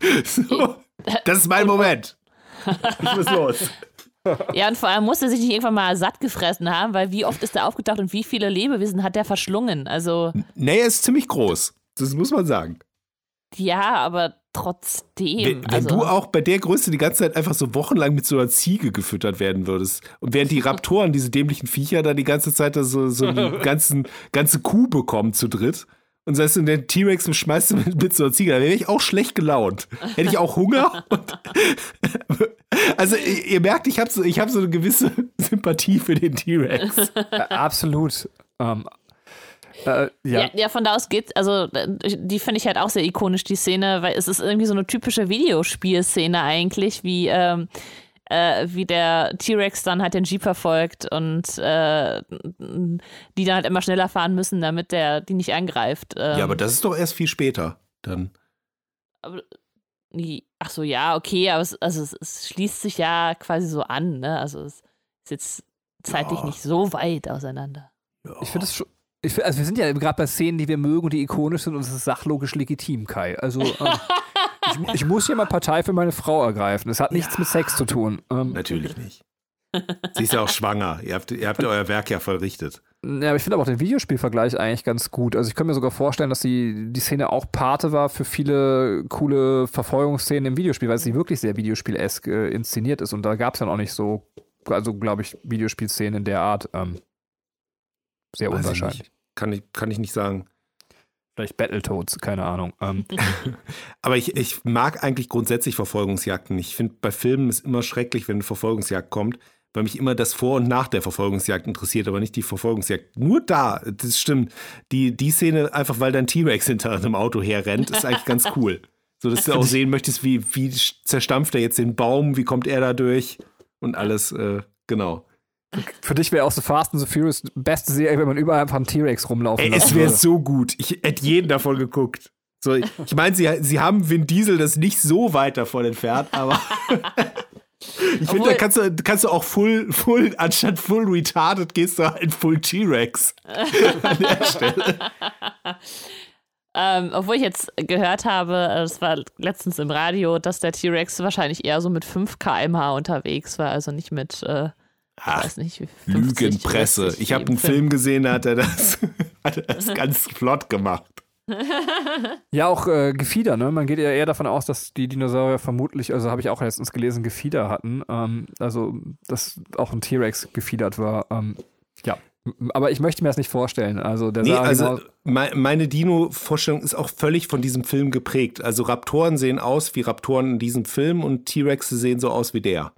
[laughs] So, das ist mein Moment. Ich muss los. [laughs] ja, und vor allem muss er sich nicht irgendwann mal satt gefressen haben, weil wie oft ist er aufgetaucht und wie viele Lebewesen hat er verschlungen? Also, Nee, er ist ziemlich groß. Das muss man sagen. ja, aber trotzdem. Wenn, wenn also, du auch bei der Größe die ganze Zeit einfach so wochenlang mit so einer Ziege gefüttert werden würdest und während die Raptoren, diese dämlichen Viecher, da die ganze Zeit da so, so die [laughs] ganzen, ganze Kuh bekommen zu dritt und sagst du, der T-Rex schmeißt du mit, mit so einer Ziege, da wäre ich auch schlecht gelaunt. Hätte ich auch Hunger. [laughs] Und [laughs] also ihr, ihr merkt, ich habe so, ich hab so eine gewisse [laughs] Sympathie für den T-Rex. absolut. Ähm, äh, ja. Ja, ja, von da aus geht, also die finde ich halt auch sehr ikonisch, die Szene, weil es ist irgendwie so eine typische Videospielszene eigentlich, wie, ähm, äh, wie der T-Rex dann halt den Jeep verfolgt und äh, die dann halt immer schneller fahren müssen, damit der die nicht angreift. Ähm, Ja, aber das ist doch erst viel später dann. aber, ach so, ja, okay, aber es, also es, es schließt sich ja quasi so an, ne? Also es ist jetzt zeitlich Ja. nicht so weit auseinander. Ich finde es schon. Ich find, also wir sind ja gerade bei Szenen, die wir mögen und die ikonisch sind und es ist sachlogisch legitim, Kai. Also ähm, [laughs] ich, ich muss hier mal Partei für meine Frau ergreifen. Es hat nichts mit Sex zu tun. Ähm, Natürlich nicht. Sie ist ja auch schwanger. Ihr habt, ihr habt euer Werk ja vollrichtet. Ja, aber ich finde aber auch den Videospielvergleich eigentlich ganz gut. Also ich kann mir sogar vorstellen, dass die, die Szene auch Pate war für viele coole Verfolgungsszenen im Videospiel, weil sie wirklich sehr Videospiel-esk äh, inszeniert ist. Und da gab es dann auch nicht so, also glaube ich, Videospielszenen in der Art. Ähm, sehr Weiß ich unwahrscheinlich. nicht. Kann ich, kann ich nicht sagen. Vielleicht Battletoads, keine Ahnung. Ähm, [laughs] Aber ich, ich mag eigentlich grundsätzlich Verfolgungsjagden. Ich finde, bei Filmen ist immer schrecklich, wenn eine Verfolgungsjagd kommt, weil mich immer das vor und nach der Verfolgungsjagd interessiert, aber nicht die Verfolgungsjagd. Nur da, das stimmt. Die, die Szene, einfach weil dein T-Rex hinter einem Auto herrennt, ist eigentlich ganz cool. So, dass du auch sehen möchtest, wie, wie zerstampft er jetzt den Baum, wie kommt er da durch und alles, äh, genau. Für dich wäre auch so Fast and the Furious beste Serie, wenn man überall einfach einen T-Rex rumlaufen Ey, es wäre so gut. Ich hätte jeden davon geguckt. So, ich meine, sie, sie haben Vin Diesel das nicht so weit davon entfernt, aber [laughs] ich finde, da kannst du, kannst du auch full, full, anstatt full retarded, gehst du halt full T-Rex [laughs] an der Stelle. Ähm, obwohl ich jetzt gehört habe, es war letztens im Radio, dass der T-Rex wahrscheinlich eher so mit 5 km/h unterwegs war, also nicht mit, äh, Ach, weiß nicht, 50, Lügenpresse. 60 Ich habe einen Film gesehen, da hat er das, [laughs] hat er das ganz flott gemacht. [laughs] Ja, auch äh, Gefieder, ne? Man geht ja eher davon aus, dass die Dinosaurier vermutlich, also habe ich auch letztens gelesen, Gefieder hatten. Ähm, also, dass auch ein T-Rex gefiedert war. Ähm, ja. Aber ich möchte mir das nicht vorstellen. Also, der Nee, also genau- mei- meine Dino-Vorstellung ist auch völlig von diesem Film geprägt. Also Raptoren sehen aus wie Raptoren in diesem Film und T-Rexe sehen so aus wie der.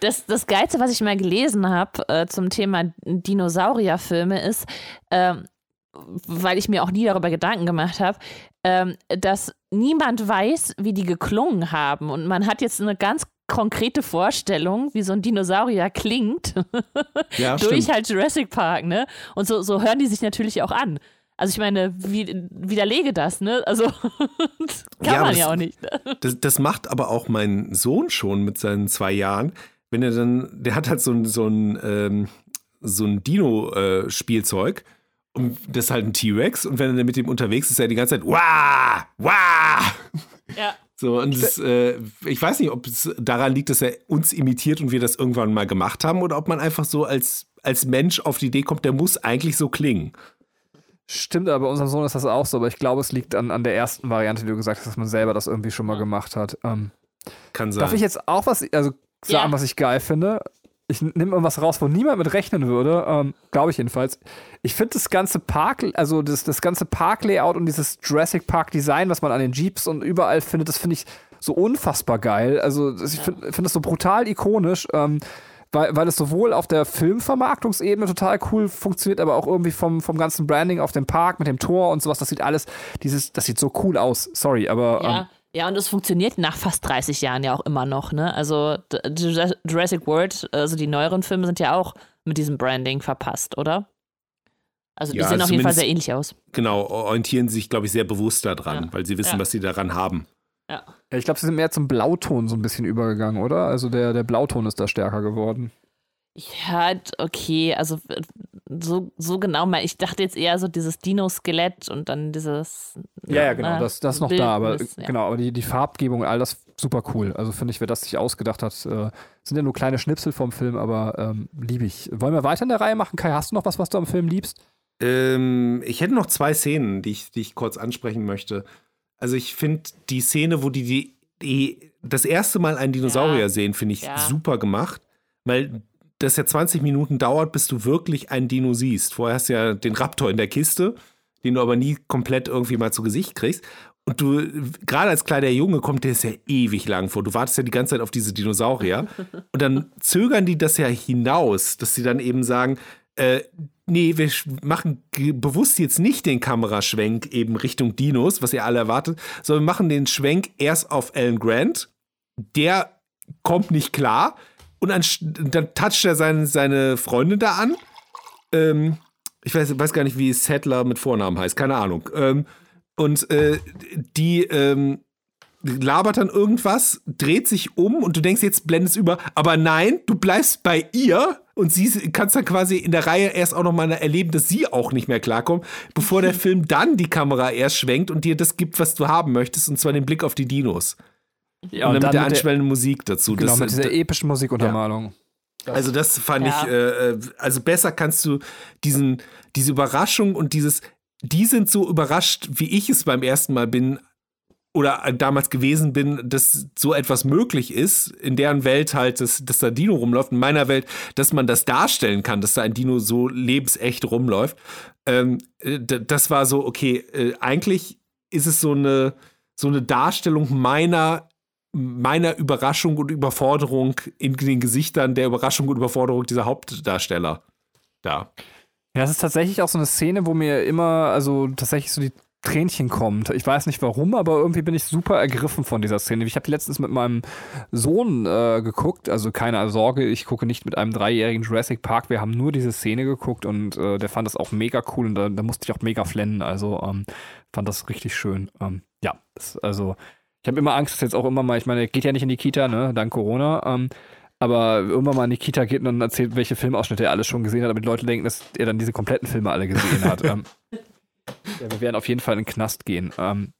Das, das Geilste, was ich mal gelesen habe äh, zum Thema Dinosaurierfilme ist, ähm, weil ich mir auch nie darüber Gedanken gemacht habe, ähm, dass niemand weiß, wie die geklungen haben. Und man hat jetzt eine ganz konkrete Vorstellung, wie so ein Dinosaurier klingt, Ja, [laughs] durch stimmt. halt Jurassic Park, ne? Und so, so hören die sich natürlich auch an. Also ich meine, wie, widerlege das, ne? Also das [laughs] kann Ja, man das- ja auch nicht. Ne? Das, das macht aber auch mein Sohn schon mit seinen zwei Jahren. Wenn er dann, der hat halt so ein, so ein, ähm, so ein Dino-Spielzeug. und das ist halt ein T-Rex. Und wenn er dann mit dem unterwegs ist, ist er die ganze Zeit, wah, wah. Ja. So, und das, äh, ich weiß nicht, ob es daran liegt, dass er uns imitiert und wir das irgendwann mal gemacht haben, oder ob man einfach so als, als Mensch auf die Idee kommt, der muss eigentlich so klingen. Stimmt, aber bei unserem Sohn ist das auch so. Aber ich glaube, es liegt an, an der ersten Variante, die du gesagt hast, dass man selber das irgendwie schon mal gemacht hat. Ähm, Kann sein. Darf ich jetzt auch was, also sagen, Ja. was ich geil finde? Ich nehme irgendwas raus, wo niemand mit rechnen würde, ähm, glaube ich jedenfalls. Ich finde das ganze Park, also das, das ganze Park-Layout und dieses Jurassic Park-Design, was man an den Jeeps und überall findet, das finde ich so unfassbar geil. Also ich finde find das so brutal ikonisch, ähm, weil, weil es sowohl auf der Filmvermarktungsebene total cool funktioniert, aber auch irgendwie vom, vom ganzen Branding auf dem Park mit dem Tor und sowas, das sieht alles, dieses, das sieht so cool aus. Sorry, aber ähm, Ja, ja, und es funktioniert nach fast 30 Jahren ja auch immer noch, ne? Also Jurassic World, also die neueren Filme sind ja auch mit diesem Branding verpasst, oder? Also die Ja, sehen auf jeden Fall sehr ähnlich aus. Genau, orientieren sich, glaube ich, sehr bewusst daran, Ja. weil sie wissen, Ja. was sie daran haben. Ja. Ja, ich glaube, sie sind mehr zum Blauton so ein bisschen übergegangen, oder? Also der, der Blauton ist da stärker geworden. Ja, okay, also so, so genau mal. Ich dachte jetzt eher so dieses Dino-Skelett und dann dieses. Ja, ja, genau, ne, das, das ist noch da, aber Bildnis, ja. genau, aber die, die Farbgebung, all das super cool. Also finde ich, wer das sich ausgedacht hat, äh, sind ja nur kleine Schnipsel vom Film, aber ähm, liebe ich. Wollen wir weiter in der Reihe machen? Kai, hast du noch was, was du am Film liebst? Ähm, ich hätte noch zwei Szenen, die ich, die ich kurz ansprechen möchte. Also ich finde die Szene, wo die, die, das erste Mal einen Dinosaurier Ja. sehen, finde ich Ja. super gemacht, weil das ja 20 Minuten dauert, bis du wirklich einen Dino siehst. Vorher hast du ja den Raptor in der Kiste, den du aber nie komplett irgendwie mal zu Gesicht kriegst. Und du, gerade als kleiner Junge, kommt der ist ja ewig lang vor. Du wartest ja die ganze Zeit auf diese Dinosaurier. [laughs] Und dann zögern die das ja hinaus, dass sie dann eben sagen, äh, nee, wir machen bewusst jetzt nicht den Kameraschwenk eben Richtung Dinos, was ihr alle erwartet, sondern wir machen den Schwenk erst auf Alan Grant. Der kommt nicht klar. Und dann toucht er seine, seine Freundin da an. Ähm, ich weiß, weiß gar nicht, wie Settler mit Vornamen heißt, keine Ahnung. Ähm, und äh, die ähm, labert dann irgendwas, dreht sich um und du denkst, jetzt blendest über. Aber nein, du bleibst bei ihr und sie kannst dann quasi in der Reihe erst auch noch mal erleben, dass sie auch nicht mehr klarkommt, bevor der Film dann die Kamera erst schwenkt und dir das gibt, was du haben möchtest, und zwar den Blick auf die Dinos. Ja, und dann mit der anschwellenden Musik dazu. genau, Das- mit dieser epischen Musikuntermalung. also das fand Ja. ich, äh, äh, also besser kannst du diesen, diese Überraschung und dieses, die sind so überrascht, wie ich es beim ersten Mal bin oder damals gewesen bin, dass so etwas möglich ist, in deren Welt halt, dass, dass da Dino rumläuft, in meiner Welt, dass man das darstellen kann, dass da ein Dino so lebensecht rumläuft. Ähm, äh, das war so, okay, äh, eigentlich ist es so eine, so eine Darstellung meiner meiner Überraschung und Überforderung in den Gesichtern der Überraschung und Überforderung dieser Hauptdarsteller da. Ja, es ist tatsächlich auch so eine Szene, wo mir immer, also tatsächlich so die Tränchen kommt. Ich weiß nicht warum, aber irgendwie bin ich super ergriffen von dieser Szene. Ich habe die letztens mit meinem Sohn äh, geguckt, also keine Sorge, ich gucke nicht mit einem dreijährigen Jurassic Park. Wir haben nur diese Szene geguckt und äh, der fand das auch mega cool und da, da musste ich auch mega flennen. Also ähm, fand das richtig schön. Ähm, ja, das, also ich habe immer Angst, dass jetzt auch immer mal, ich meine, er geht ja nicht in die Kita, ne, dank Corona. Ähm, aber irgendwann mal in die Kita geht und erzählt, welche Filmausschnitte er alles schon gesehen hat, damit die Leute denken, dass er dann diese kompletten Filme alle gesehen hat. [laughs] ja, wir werden auf jeden Fall in den Knast gehen. Ähm,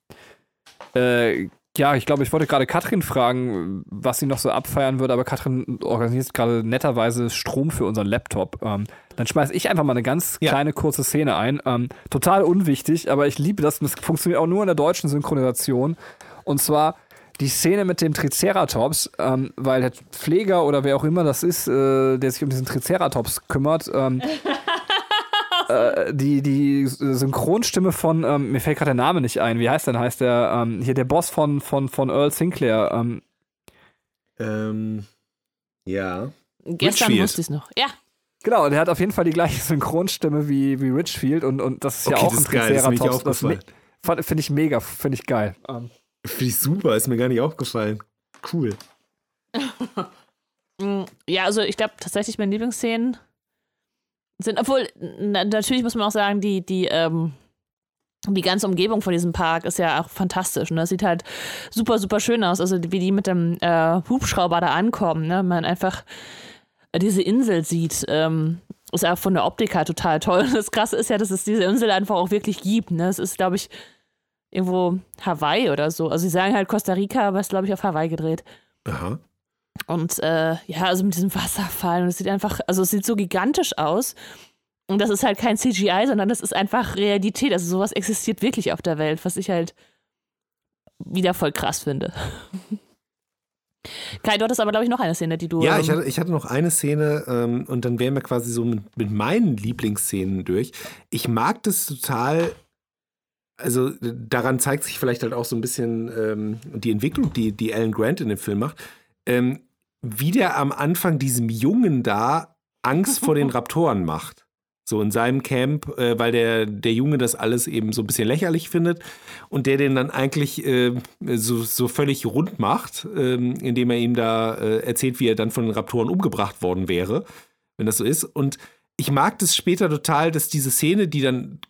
äh, ja, ich glaube, ich wollte gerade Katrin fragen, was sie noch so abfeiern würde, aber Katrin organisiert gerade netterweise Strom für unseren Laptop. Ähm, dann schmeiße ich einfach mal eine ganz Ja. kleine, kurze Szene ein. Ähm, total unwichtig, aber ich liebe das. und Das funktioniert auch nur in der deutschen Synchronisation. Und zwar die Szene mit dem Triceratops, ähm, weil der Pfleger oder wer auch immer das ist, äh, der sich um diesen Triceratops kümmert, ähm, [laughs] äh, die, die Synchronstimme von, ähm, mir fällt gerade der Name nicht ein, wie heißt denn, heißt der, ähm, hier der Boss von, von, von Earl Sinclair, ähm, Ähm, ja. Gestern Richfield. wusste ich es noch. Ja. Genau, der hat auf jeden Fall die gleiche [laughs] Synchronstimme wie, wie Richfield und, und das ist ja Okay, auch das ein das Triceratops. Das fand- Finde ich mega, finde ich geil. Ähm, Finde ich super, ist mir gar nicht aufgefallen. Cool. [laughs] Ja, also ich glaube tatsächlich meine Lieblingsszenen sind, obwohl na, natürlich muss man auch sagen, die, die, ähm, die ganze Umgebung von diesem Park ist ja auch fantastisch. Ne? Das sieht halt super, super schön aus. Also wie die mit dem äh, Hubschrauber da ankommen, ne? man einfach diese Insel sieht, ähm, ist auch von der Optik halt total toll. Das Krasse ist ja, dass es diese Insel einfach auch wirklich gibt. Ne? Es ist, glaube ich, irgendwo Hawaii oder so. Also sie sagen halt Costa Rica, aber es ist, glaube ich, auf Hawaii gedreht. Aha. Und äh, ja, also mit diesem Wasserfall. Und es sieht einfach, also es sieht so gigantisch aus. Und das ist halt kein CGI, sondern das ist einfach Realität. Also sowas existiert wirklich auf der Welt, was ich halt wieder voll krass finde. [laughs] Kai, du hattest aber, glaube ich, noch eine Szene, die du. Ja, ähm, ich hatte, ich hatte noch eine Szene ähm, und dann wären wir quasi so mit, mit meinen Lieblingsszenen durch. Ich mag das total. Also daran zeigt sich vielleicht halt auch so ein bisschen ähm, die Entwicklung, die, die Alan Grant in dem Film macht. Ähm, wie der am Anfang diesem Jungen da Angst vor den [laughs] Raptoren macht. So in seinem Camp, äh, weil der, der Junge das alles eben so ein bisschen lächerlich findet und der den dann eigentlich äh, so, so völlig rund macht, ähm, indem er ihm da äh, erzählt, wie er dann von den Raptoren umgebracht worden wäre, wenn das so ist. Und ich mag das später total, dass diese Szene, die dann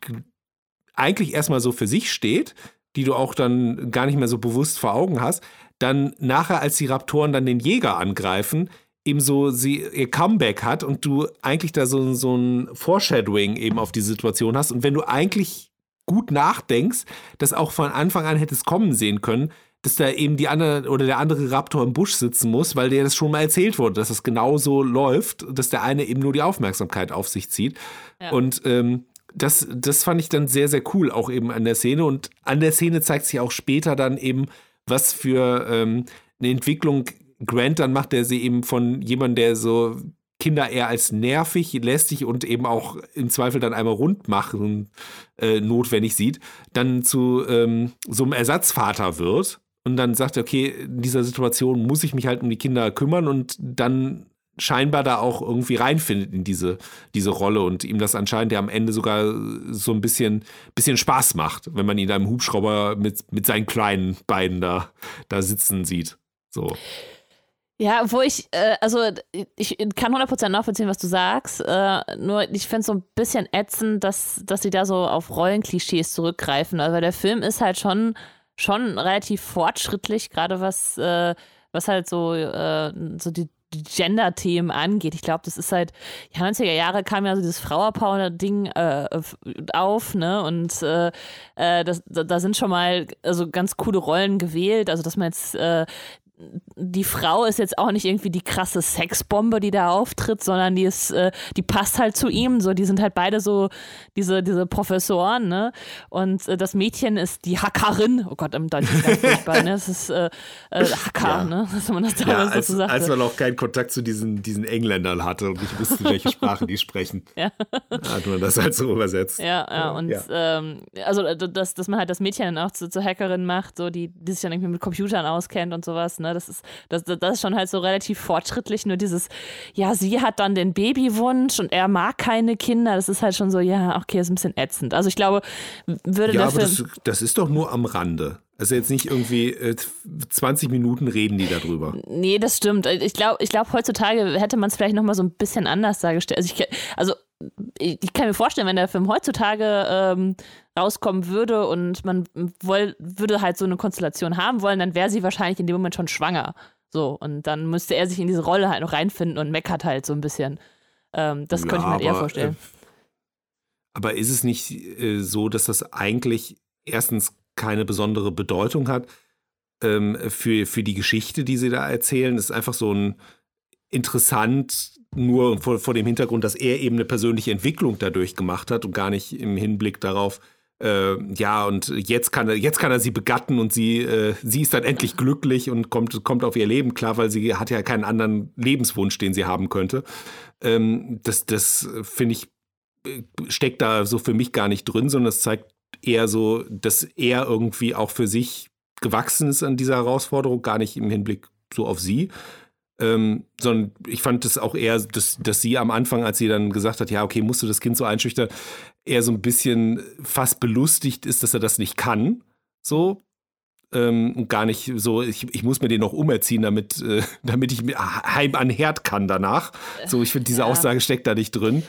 eigentlich erstmal so für sich steht, die du auch dann gar nicht mehr so bewusst vor Augen hast, dann nachher, als die Raptoren dann den Jäger angreifen, eben so sie ihr Comeback hat und du eigentlich da so, so ein Foreshadowing eben auf die Situation hast. Und wenn du eigentlich gut nachdenkst, das auch von Anfang an hättest kommen sehen können, dass da eben die andere oder der andere Raptor im Busch sitzen muss, weil dir das schon mal erzählt wurde, dass das genauso läuft, dass der eine eben nur die Aufmerksamkeit auf sich zieht. Ja. Und ähm, das, das fand ich dann sehr, sehr cool, auch eben an der Szene. Und an der Szene zeigt sich auch später dann eben, was für ähm, eine Entwicklung Grant dann macht, der sie eben von jemandem, der so Kinder eher als nervig, lästig und eben auch im Zweifel dann einmal rund machen äh, notwendig sieht, dann zu ähm, so einem Ersatzvater wird und dann sagt, okay, in dieser Situation muss ich mich halt um die Kinder kümmern und dann scheinbar da auch irgendwie reinfindet in diese, diese Rolle und ihm das anscheinend ja am Ende sogar so ein bisschen, bisschen Spaß macht, wenn man ihn da im Hubschrauber mit, mit seinen kleinen Beinen da, da sitzen sieht. So. Ja, wo ich, äh, also ich kann 100% nachvollziehen, was du sagst. Äh, nur ich finde es so ein bisschen ätzend, dass, dass sie da so auf Rollenklischees zurückgreifen. Also der Film ist halt schon, schon relativ fortschrittlich, gerade was, äh, was halt so, äh, so die Gender-Themen angeht. Ich glaube, das ist halt, die 90er Jahre kam ja so dieses Frauerpower-Ding äh, auf, ne? Und äh, äh, das, da, da sind schon mal also ganz coole Rollen gewählt. Also, dass man jetzt äh, die Frau ist jetzt auch nicht irgendwie die krasse Sexbombe, die da auftritt, sondern die ist, äh, die passt halt zu ihm. So, die sind halt beide so diese, diese Professoren, ne? Und äh, das Mädchen ist die Hackerin. Oh Gott, im Deutschen ist ganz [laughs] furchtbar, ne? Das ist äh, äh, Hacker, Ja. ne? Dass man das Ja, als, sagte. als man auch keinen Kontakt zu diesen, diesen Engländern hatte und nicht wusste, welche [laughs] Sprache die sprechen, Ja. hat man das halt so übersetzt. Ja, ja, und Ja. Ähm, also äh, dass, dass man halt das Mädchen dann auch zu, zur Hackerin macht, so die, die sich dann irgendwie mit Computern auskennt und sowas, ne? Ne? Das ist, das, das ist schon halt so relativ fortschrittlich, nur dieses, ja, sie hat dann den Babywunsch und er mag keine Kinder, das ist halt schon so, ja, okay, ist ein bisschen ätzend. Also ich glaube, würde Ja, der aber das, das ist doch nur am Rande. Also jetzt nicht irgendwie äh, 20 Minuten reden die darüber. Nee, das stimmt. Ich glaube, ich glaub, heutzutage hätte man es vielleicht nochmal so ein bisschen anders dargestellt. Also ich, also ich, kann mir vorstellen, wenn der Film heutzutage ähm, rauskommen würde und man woll, würde halt so eine Konstellation haben wollen, dann wäre sie wahrscheinlich in dem Moment schon schwanger. So, und dann müsste er sich in diese Rolle halt noch reinfinden und meckert halt so ein bisschen. Ähm, das könnte ich mir halt eher aber, vorstellen. äh, Aber ist es nicht äh, so, dass das eigentlich erstens keine besondere Bedeutung hat ähm, für, für die Geschichte, die sie da erzählen? Das ist einfach so ein interessant, nur vor, vor dem Hintergrund, dass er eben eine persönliche Entwicklung dadurch gemacht hat und gar nicht im Hinblick darauf, äh, ja, und jetzt kann er, jetzt kann er sie begatten und sie, äh, sie ist dann endlich glücklich und kommt, kommt auf ihr Leben klar, weil sie hat ja keinen anderen Lebenswunsch, den sie haben könnte. Ähm, das das finde ich, äh, steckt da so für mich gar nicht drin, sondern es zeigt eher so, dass er irgendwie auch für sich gewachsen ist an dieser Herausforderung, gar nicht im Hinblick so auf sie. Ähm, sondern ich fand es auch eher, dass, dass sie am Anfang, als sie dann gesagt hat, ja, okay, musst du das Kind so einschüchtern, eher so ein bisschen fast belustigt ist, dass er das nicht kann. So. Ähm, und gar nicht so, ich, ich muss mir den noch umerziehen, damit, äh, [laughs] damit ich mir heim an Herd kann danach. So, ich finde, diese Ja. Aussage steckt da nicht drin.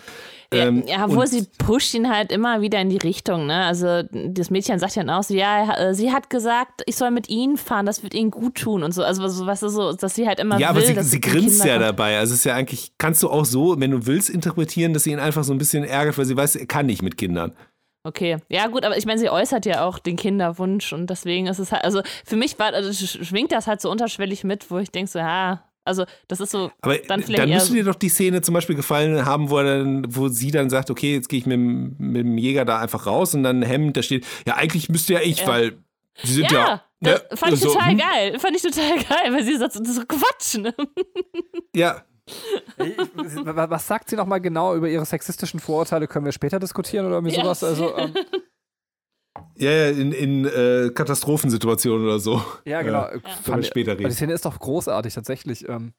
Ja, Ähm, ja, obwohl sie pusht ihn halt immer wieder in die Richtung, ne? Also das Mädchen sagt ja dann auch so, ja, äh, sie hat gesagt, ich soll mit ihnen fahren, das wird ihnen gut tun und so. Also so, was ist so, dass sie halt immer Ja, will, aber sie, dass sie grinst Kinder ja dabei. Also es ist ja eigentlich, kannst du auch so, wenn du willst, interpretieren, dass sie ihn einfach so ein bisschen ärgert, weil sie weiß, er kann nicht mit Kindern. Okay, ja gut, aber ich meine, sie äußert ja auch den Kinderwunsch und deswegen ist es halt, also für mich war, also sch- schwingt das halt so unterschwellig mit, wo ich denke so, ja, also das ist so, Aber Dann dann, vielleicht eher müsste dir doch die Szene zum Beispiel gefallen haben, wo, er dann, wo sie dann sagt, okay, jetzt gehe ich mit, dem- mit dem Jäger da einfach raus und dann Hemd, da steht, ja, eigentlich müsste ja ich, Ja. weil sie sind ja. ja, das ne, fand ich so, total hm, geil, fand ich total geil, weil sie sagt, so, das ist so Quatsch, ne? Ja, Was was sagt sie nochmal genau über ihre sexistischen Vorurteile? Können wir später diskutieren oder irgendwie Ja. sowas? Also, ähm, [laughs] ja, ja, in, in äh, Katastrophensituationen oder so. ja, genau. Fand wir ich- später Aber Die reden. Szene ist doch großartig, tatsächlich. Ähm,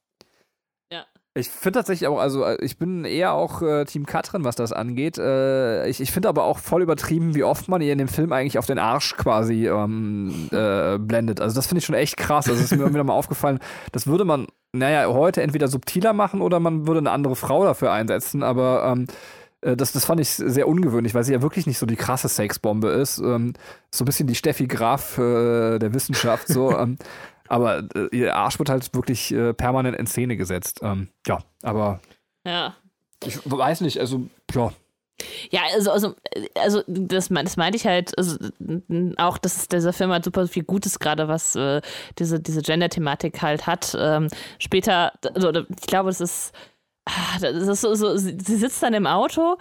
Ja. Ich finde tatsächlich auch, also äh, ich bin eher auch äh, Team Katrin, was das angeht. Äh, ich ich finde aber auch voll übertrieben, wie oft man ihr in dem Film eigentlich auf den Arsch quasi ähm, äh, blendet. Also das finde ich schon echt krass. Also es ist mir immer wieder [laughs] mal aufgefallen, das würde man, naja, heute entweder subtiler machen oder man würde eine andere Frau dafür einsetzen, aber ähm, äh, das, das fand ich sehr ungewöhnlich, weil sie ja wirklich nicht so die krasse Sexbombe ist. Ähm, so ein bisschen die Steffi Graf äh, der Wissenschaft, so. [laughs] ähm, aber äh, ihr Arsch wird halt wirklich äh, permanent in Szene gesetzt. Ähm, ja, aber Ja. ich weiß nicht, also, ja. Ja, also, also, also das, me- das meinte ich halt, also, auch, dass dieser Film halt super viel Gutes gerade, was äh, diese, diese Gender-Thematik halt hat. Ähm, später, also, ich glaube, das ist, ist so, so, sie sitzt dann im Auto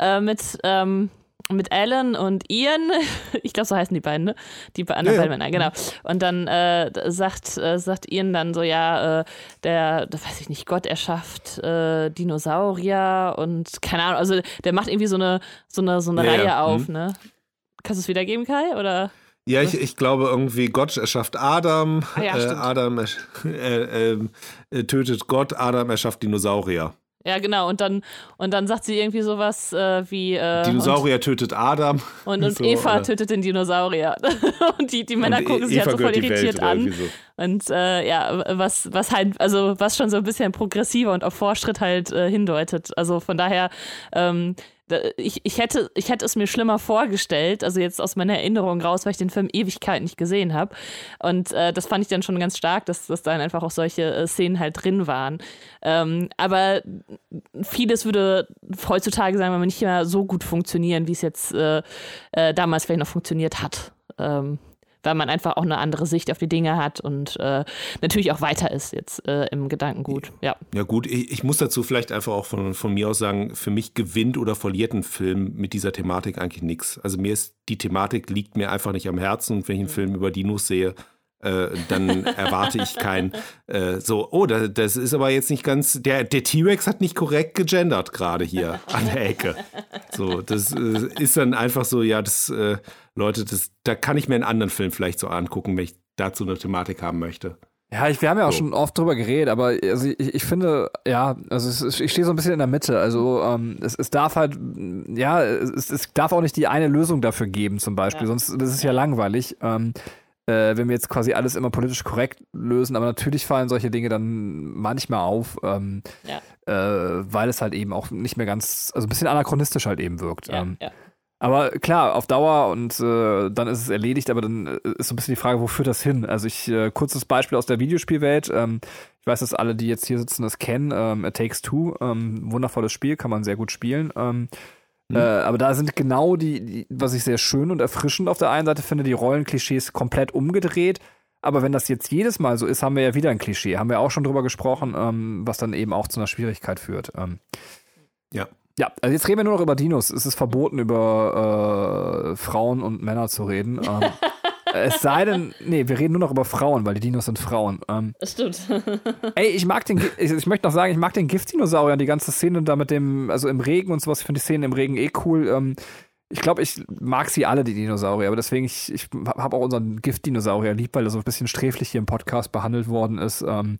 äh, mit, ähm, mit Alan und Ian, [laughs] ich glaube, so heißen die beiden, ne? Die anderen Ja, beiden Männer, genau. Und dann äh, sagt, äh, sagt Ian dann so, ja, äh, der, das weiß ich nicht, Gott erschafft äh, Dinosaurier und keine Ahnung, also der macht irgendwie so eine, so eine, so eine Ja, Reihe ja, auf, mhm. ne? Kannst du es wiedergeben, Kai? Oder? Ja, ich, ich glaube irgendwie, Gott erschafft Adam, Ah ja, äh. Adam äh, ähm, äh, tötet Gott, Adam erschafft Dinosaurier. Ja, genau. Und dann, und dann sagt sie irgendwie sowas äh, wie. Äh, Dinosaurier tötet Adam. Und, und, und [laughs] So, Eva oder? tötet den Dinosaurier. [laughs] und die, die Männer Und gucken sich Eva halt so voll irritiert an. so. Und äh, ja, was, was halt, also was schon so ein bisschen progressiver und auf Fortschritt halt äh, hindeutet. Also von daher, ähm, ich, ich, hätte, ich hätte es mir schlimmer vorgestellt, also jetzt aus meiner Erinnerung raus, weil ich den Film Ewigkeit nicht gesehen habe. Und äh, das fand ich dann schon ganz stark, dass, dass dann einfach auch solche äh, Szenen halt drin waren. Ähm, aber vieles würde heutzutage, sagen wir mal, nicht mehr so gut funktionieren, wie es jetzt äh, äh, damals vielleicht noch funktioniert hat. Ähm, weil man einfach auch eine andere Sicht auf die Dinge hat und äh, natürlich auch weiter ist jetzt äh, im Gedankengut. Ja. Ja gut, ich, ich muss dazu vielleicht einfach auch von, von mir aus sagen, für mich gewinnt oder verliert ein Film mit dieser Thematik eigentlich nichts. Also mir ist, die Thematik liegt mir einfach nicht am Herzen und wenn ich einen Film über Dinos sehe, äh, dann erwarte ich kein äh, so, oh, das, das ist aber jetzt nicht ganz, der, der T-Rex hat nicht korrekt gegendert gerade hier an der Ecke. So, das äh, ist dann einfach so, ja, das, äh, Leute, das, da kann ich mir einen anderen Film vielleicht so angucken, wenn ich dazu eine Thematik haben möchte. Ja, ich, wir haben ja auch schon oft drüber geredet, aber also ich, ich finde, ja, also es, ich stehe so ein bisschen in der Mitte. Also ähm, es, es darf halt, ja, es, es darf auch nicht die eine Lösung dafür geben, zum Beispiel. Ja. Sonst das ist ja langweilig. Ähm, äh, wenn wir jetzt quasi alles immer politisch korrekt lösen, aber natürlich fallen solche Dinge dann manchmal auf, ähm, Ja. äh, weil es halt eben auch nicht mehr ganz, also ein bisschen anachronistisch halt eben wirkt. Ja, ähm, ja. aber klar, auf Dauer und äh, dann ist es erledigt, aber dann äh, ist so ein bisschen die Frage, wo führt das hin? Also ich, äh, kurzes Beispiel aus der Videospielwelt. Ähm, ich weiß, dass alle, die jetzt hier sitzen, das kennen. Ähm, It Takes Two, ähm, wundervolles Spiel, kann man sehr gut spielen. Ähm, Mhm. äh, aber da sind genau die, die, was ich sehr schön und erfrischend auf der einen Seite finde, die Rollenklischees komplett umgedreht. Aber wenn das jetzt jedes Mal so ist, haben wir ja wieder ein Klischee. Haben wir auch schon drüber gesprochen, ähm, was dann eben auch zu einer Schwierigkeit führt. Ähm, Ja. ja, also jetzt reden wir nur noch über Dinos. Es ist verboten, über äh, Frauen und Männer zu reden. Ähm, [laughs] es sei denn, nee, wir reden nur noch über Frauen, weil die Dinos sind Frauen. Ähm, Das stimmt. [laughs] ey, ich mag den, ich, ich möchte noch sagen, ich mag den Giftdinosaurier, die ganze Szene da mit dem, also im Regen und sowas. Ich finde die Szenen im Regen eh cool. Ähm, ich glaube, ich mag sie alle, die Dinosaurier, aber deswegen, ich, ich habe auch unseren Giftdinosaurier lieb, weil er so ein bisschen sträflich hier im Podcast behandelt worden ist. Ähm,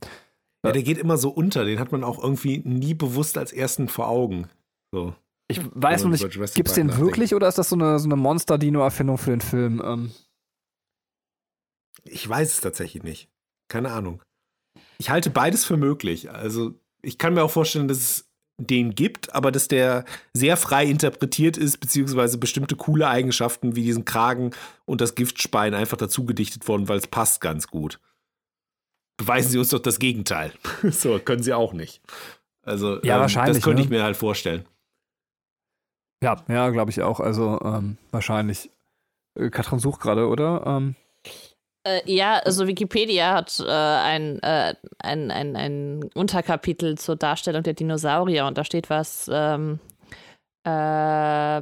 Ja, der geht immer so unter. Den hat man auch irgendwie nie bewusst als ersten vor Augen. So. ich weiß noch nicht, gibt es den wirklich oder ist das so eine, so eine Monster-Dino-Erfindung für den Film? Ähm, Ich weiß es tatsächlich nicht. Keine Ahnung. Ich halte beides für möglich. Also, ich kann mir auch vorstellen, dass es den gibt, aber dass der sehr frei interpretiert ist, beziehungsweise bestimmte coole Eigenschaften wie diesen Kragen und das Giftspein einfach dazu gedichtet worden, weil es passt ganz gut. Beweisen Sie uns doch das Gegenteil. [laughs] so, können Sie auch nicht. Also, Ja, wahrscheinlich, Das könnte ne? ich mir halt vorstellen. ja, ja, glaube ich auch. Also ähm, wahrscheinlich. Äh, Katrin sucht gerade, oder? Ähm, Äh, ja, also Wikipedia hat äh, ein, äh, ein, ein, ein Unterkapitel zur Darstellung der Dinosaurier und da steht was. Ähm, äh,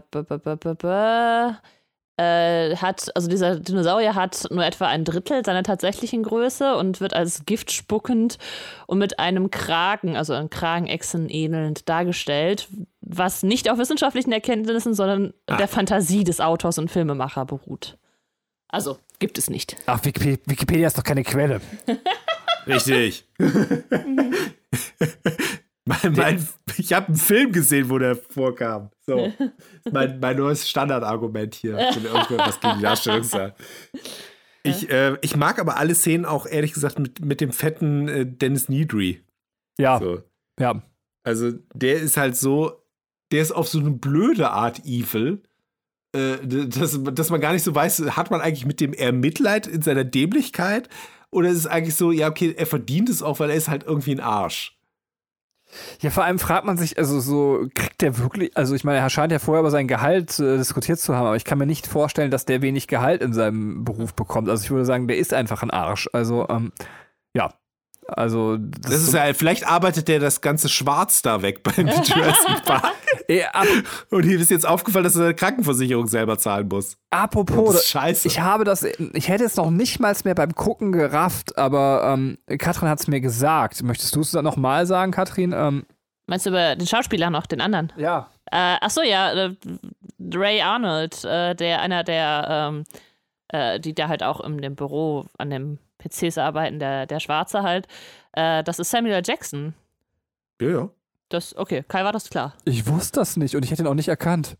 äh, hat, also dieser Dinosaurier hat nur etwa ein Drittel seiner tatsächlichen Größe und wird als giftspuckend und mit einem Kragen, also einem Kragenechsen ähnelnd dargestellt, was nicht auf wissenschaftlichen Erkenntnissen, sondern Ah. der Fantasie des Autors und Filmemacher beruht. Also, gibt es nicht. ach, Wiki- Wikipedia ist doch keine Quelle. [laughs] Richtig. mein, mein, ich habe einen Film gesehen, wo der vorkam. So. [laughs] Mein, mein neues Standardargument hier, [laughs] wenn irgendwas gegen die Darstellung sagt. Ich, äh, ich mag aber alle Szenen auch, ehrlich gesagt, mit, mit dem fetten äh, Dennis Needry. Ja, So. ja. Also, der ist halt so, der ist auf so eine blöde Art evil, äh, dass, dass man gar nicht so weiß, hat man eigentlich mit dem eher Mitleid in seiner Dämlichkeit? Oder ist es eigentlich so, ja, okay, er verdient es auch, weil er ist halt irgendwie ein Arsch. Ja, vor allem fragt man sich, also so, kriegt der wirklich, also ich meine, er scheint ja vorher über sein Gehalt äh, diskutiert zu haben, aber ich kann mir nicht vorstellen, dass der wenig Gehalt in seinem Beruf bekommt. Also ich würde sagen, der ist einfach ein Arsch. Also, ähm, ja. Also, das, Das ist so, ja, vielleicht arbeitet der das ganze Schwarz da weg beim [laughs] Jurassic Park. Ey, ab, [laughs] Und ihm ist jetzt aufgefallen, dass er seine Krankenversicherung selber zahlen muss. apropos, Das ist scheiße. ich habe das, ich hätte es noch nicht mal mehr beim Gucken gerafft, aber ähm, Katrin hat es mir gesagt. Möchtest du es dann nochmal sagen, Katrin? Ähm, Meinst du über den Schauspieler noch, den anderen? ja. Äh, ach so, ja, äh, Ray Arnold, äh, der einer der, ähm, äh, die da halt auch in dem Büro an dem PCs arbeiten, der, der Schwarze halt. Äh, das ist Samuel. Jackson. Ja, ja. Das, okay, Kai war das klar. Ich wusste das nicht und ich hätte ihn auch nicht erkannt.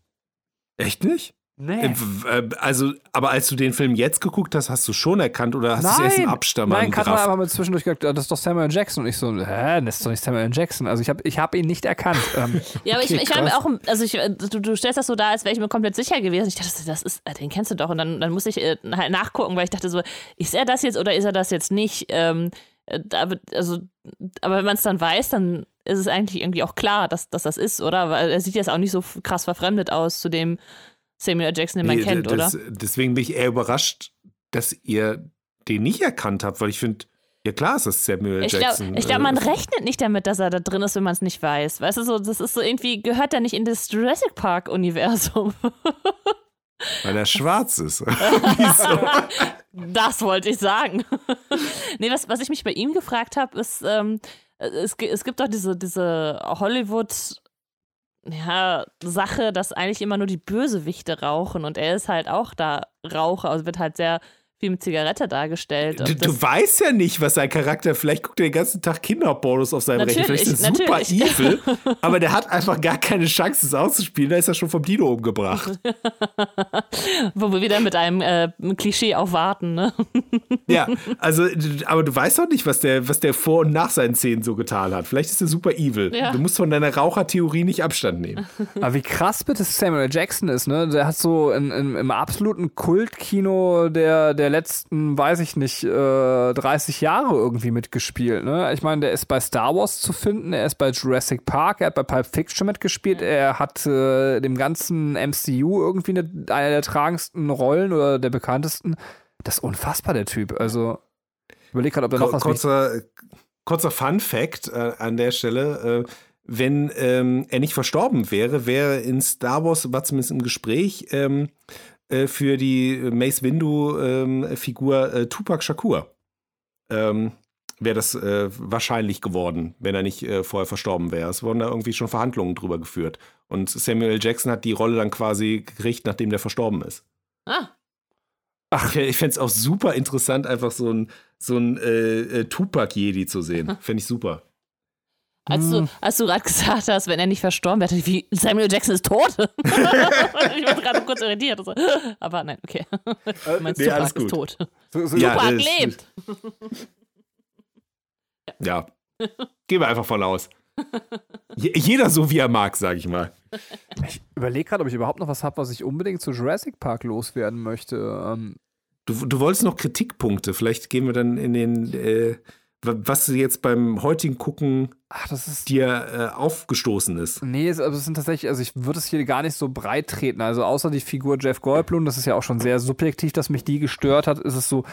Echt nicht? Nee. Äh, äh, Also, aber als du den Film jetzt geguckt hast, hast du schon erkannt oder hast du es erst im Abspann Nein, Katrin hat mit zwischendurch gesagt, das ist doch Samuel. Jackson. Und ich so, hä, das ist doch nicht Samuel. Jackson. Also ich habe ich hab ihn nicht erkannt. [laughs] ähm, Ja, aber Okay, ich, ich war mir krass. auch, also ich, äh, du, du stellst das so dar, als wäre ich mir komplett sicher gewesen. Ich dachte, das- ist, den kennst du doch. Und dann, dann muss ich äh, halt nachgucken, weil ich dachte so, ist er das jetzt oder ist er das jetzt nicht? Ähm, äh, aber, also, aber wenn man es dann weiß, dann ist es eigentlich irgendwie auch klar, dass, dass das ist, oder? Weil er sieht jetzt auch nicht so krass verfremdet aus zu dem Samuel. Jackson, den man Nee, kennt, das, oder? Deswegen bin ich eher überrascht, dass ihr den nicht erkannt habt, weil ich finde, ja klar ist das Samuel Ich Jackson. glaube, ich glaub, man äh, rechnet nicht damit, dass er da drin ist, wenn man es nicht weiß. Weißt du, so, das ist so irgendwie, gehört er nicht in das Jurassic Park-Universum. [laughs] Weil er schwarz ist. [laughs] Das wollte ich sagen. [laughs] nee, was, was ich mich bei ihm gefragt habe, ist, ähm, es, gi- es gibt doch diese, diese Hollywood- ja, Sache, dass eigentlich immer nur die Bösewichte rauchen und er ist halt auch da Raucher, also wird halt sehr wie mit Zigarette dargestellt. Du, du, weißt ja nicht, was sein Charakter, vielleicht guckt er den ganzen Tag Kinderpornos auf seinem Rechner, vielleicht ist er super evil, [laughs] aber der hat einfach gar keine Chance, es auszuspielen, da ist er schon vom Dino umgebracht. [laughs] Wo wir wieder mit einem äh, Klischee aufwarten, ne? [laughs] ja, also, aber du weißt doch nicht, was der, was der vor und nach seinen Szenen so getan hat. Vielleicht ist er super evil. Ja. Du musst von deiner Rauchertheorie nicht Abstand nehmen. Aber wie krass bitte Samuel Jackson ist, ne? Der hat so in, in, im absoluten Kultkino der, der der letzten, weiß ich nicht, äh, 30 Jahre irgendwie mitgespielt. Ne? Ich meine, der ist bei Star Wars zu finden, er ist bei Jurassic Park, er hat bei Pulp Fiction mitgespielt, er hat äh, dem ganzen MCU irgendwie eine, eine der tragendsten Rollen oder der bekanntesten. Das ist unfassbar, der Typ. Also, ich überlege gerade, ob da noch was kurzer, kurzer Fun Fact äh, an der Stelle. Äh, wenn ähm, er nicht verstorben wäre, wäre in Star Wars, war zumindest im Gespräch, ähm, äh, für die Mace Windu-Figur ähm, äh, Tupac Shakur. Ähm, wäre das äh, wahrscheinlich geworden, wenn er nicht äh, vorher verstorben wäre. Es wurden da irgendwie schon Verhandlungen drüber geführt. Und Samuel Jackson hat die Rolle dann quasi gekriegt, nachdem der verstorben ist. Ah. Ach, ich fände es auch super interessant, einfach so ein, so ein äh, äh Tupac-Jedi zu sehen. [laughs] Fände ich super. Als du, hm. als du gerade [laughs] gesagt hast, wenn er nicht verstorben wäre, wie Samuel Jackson ist tot. [laughs] ich war gerade kurz irritiert. Aber nein, okay. Du meinst, nee, Tupac ist tot. So, so ja, Tupac lebt. [laughs] ja. Gehen wir einfach von aus. Jeder so, wie er mag, sag ich mal. Ich überlege gerade, ob ich überhaupt noch was habe, was ich unbedingt zu Jurassic Park loswerden möchte. Ähm du, du wolltest noch Kritikpunkte. Vielleicht gehen wir dann in den. Äh, was jetzt beim heutigen Gucken Ach, ist, dir äh, aufgestoßen ist. Nee, es, also es sind tatsächlich, also ich würde es hier gar nicht so breit treten. Also außer die Figur Jeff Goldblum, das ist ja auch schon sehr subjektiv, dass mich die gestört hat, ist es so,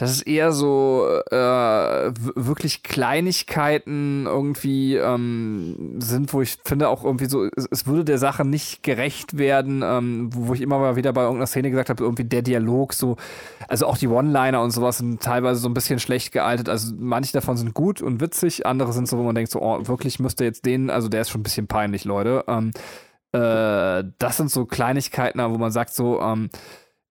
dass es eher so äh, wirklich Kleinigkeiten irgendwie ähm, sind, wo ich finde auch irgendwie so, es, es würde der Sache nicht gerecht werden, ähm, wo, wo, ich immer mal wieder bei irgendeiner Szene gesagt habe, irgendwie der Dialog so, also auch die One-Liner und sowas sind teilweise so ein bisschen schlecht gealtet. Also manche davon sind gut und witzig, andere sind so, wo man denkt so, oh, wirklich müsste jetzt den, also der ist schon ein bisschen peinlich, Leute. Ähm, äh, das sind so Kleinigkeiten, wo man sagt so, ähm, äh,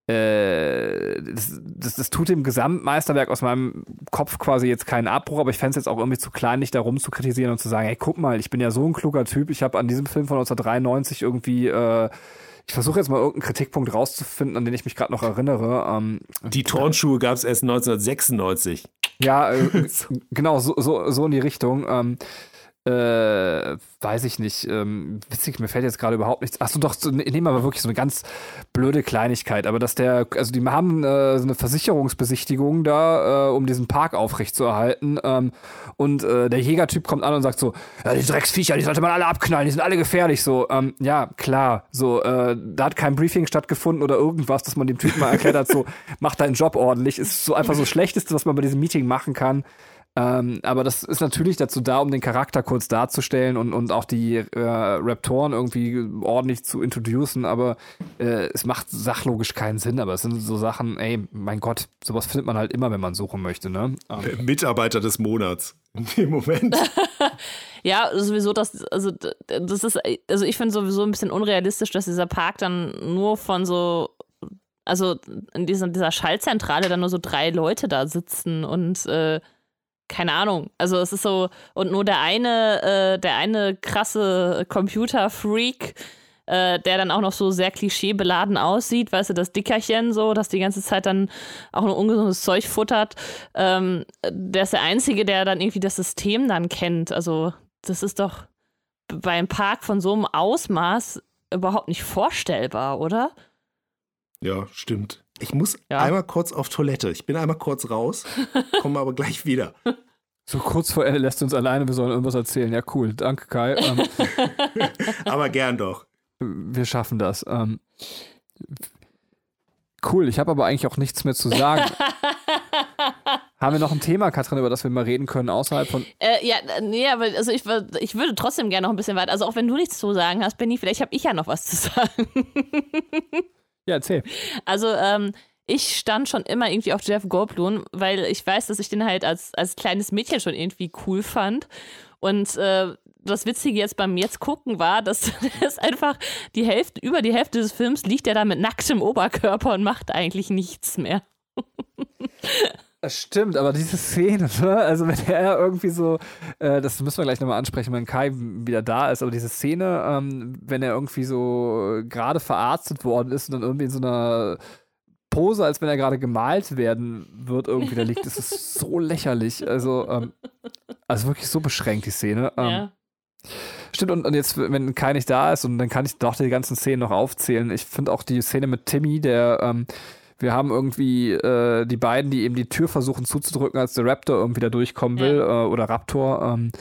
das, das, das, tut dem Gesamtmeisterwerk aus meinem Kopf quasi jetzt keinen Abbruch, aber ich fände es jetzt auch irgendwie zu klein, nicht darum zu kritisieren und zu sagen, hey, guck mal, ich bin ja so ein kluger Typ, ich habe an diesem Film von 1993 irgendwie äh, ich versuche jetzt mal irgendeinen Kritikpunkt rauszufinden, an den ich mich gerade noch erinnere. Ähm, die Turnschuhe gab es erst 1996. Ja, äh, [laughs] genau, so, so, so in die Richtung. Ähm, äh, weiß ich nicht, ähm, witzig, mir fällt jetzt gerade überhaupt nichts. Achso, doch, so, nehmen wir aber wirklich so eine ganz blöde Kleinigkeit, aber dass der, also die haben äh, so eine Versicherungsbesichtigung da, äh, um diesen Park aufrechtzuerhalten ähm, und äh, der Jägertyp kommt an und sagt so, ja, die Drecksviecher, die sollte man alle abknallen, die sind alle gefährlich, so, ähm, ja, klar, so, äh, da hat kein Briefing stattgefunden oder irgendwas, dass man dem Typen mal erklärt hat, so, [laughs] mach deinen Job ordentlich, ist so einfach so das Schlechteste, was man bei diesem Meeting machen kann. Ähm, aber das ist natürlich dazu da, um den Charakter kurz darzustellen und, und auch die äh, Raptoren irgendwie ordentlich zu introducen, aber äh, es macht sachlogisch keinen Sinn, aber es sind so Sachen, ey, mein Gott, sowas findet man halt immer, wenn man suchen möchte, ne? Ähm. Mitarbeiter des Monats in dem Moment. [laughs] ja, sowieso, das, also, das ist, also ich finde sowieso ein bisschen unrealistisch, dass dieser Park dann nur von so also in dieser, dieser Schallzentrale dann nur so drei Leute da sitzen und äh, keine Ahnung. Also es ist so, und nur der eine, äh, der eine krasse Computer-Freak, äh, der dann auch noch so sehr klischeebeladen aussieht, weißt du, das Dickerchen so, das die ganze Zeit dann auch nur ungesundes Zeug futtert, ähm, der ist der Einzige, der dann irgendwie das System dann kennt. Also das ist doch beim Park von so einem Ausmaß überhaupt nicht vorstellbar, oder? Ja, stimmt. Ich muss ja. einmal kurz auf Toilette. Ich bin einmal kurz raus, komme aber gleich wieder. So kurz vor Ende lässt du uns alleine, wir sollen irgendwas erzählen. Ja, cool. Danke, Kai. Ähm, [laughs] aber gern doch. Wir schaffen das. Ähm, cool, ich habe aber eigentlich auch nichts mehr zu sagen. [laughs] Haben wir noch ein Thema, Katrin, über das wir mal reden können, außerhalb von. Äh, ja, nee, aber also ich, ich würde trotzdem gerne noch ein bisschen weiter. Also auch wenn du nichts zu sagen hast, Benny, vielleicht habe ich ja noch was zu [laughs] sagen. Ja, erzähl. Also, ähm, ich stand schon immer irgendwie auf Jeff Goldblum, weil ich weiß, dass ich den halt als, als kleines Mädchen schon irgendwie cool fand. Und äh, das Witzige jetzt beim Jetzt gucken war, dass [laughs] das einfach die Hälfte, über die Hälfte des Films liegt er da mit nacktem Oberkörper und macht eigentlich nichts mehr. [laughs] Das stimmt, aber diese Szene, [laughs] ne? also wenn er irgendwie so, äh, das müssen wir gleich nochmal ansprechen, wenn Kai wieder da ist, aber diese Szene, ähm, wenn er irgendwie so gerade verarztet worden ist und dann irgendwie in so einer Pose, als wenn er gerade gemalt werden wird, irgendwie da liegt, das ist so [laughs] lächerlich. Also, ähm, also wirklich so beschränkt, die Szene. Ähm, ja. Stimmt, und, und jetzt, wenn Kai nicht da ist, und dann kann ich doch die ganzen Szenen noch aufzählen. Ich finde auch die Szene mit Timmy, der ähm, wir haben irgendwie äh, die beiden, die eben die Tür versuchen zuzudrücken, als der Raptor irgendwie da durchkommen will, ja. äh, oder Raptor. Ähm,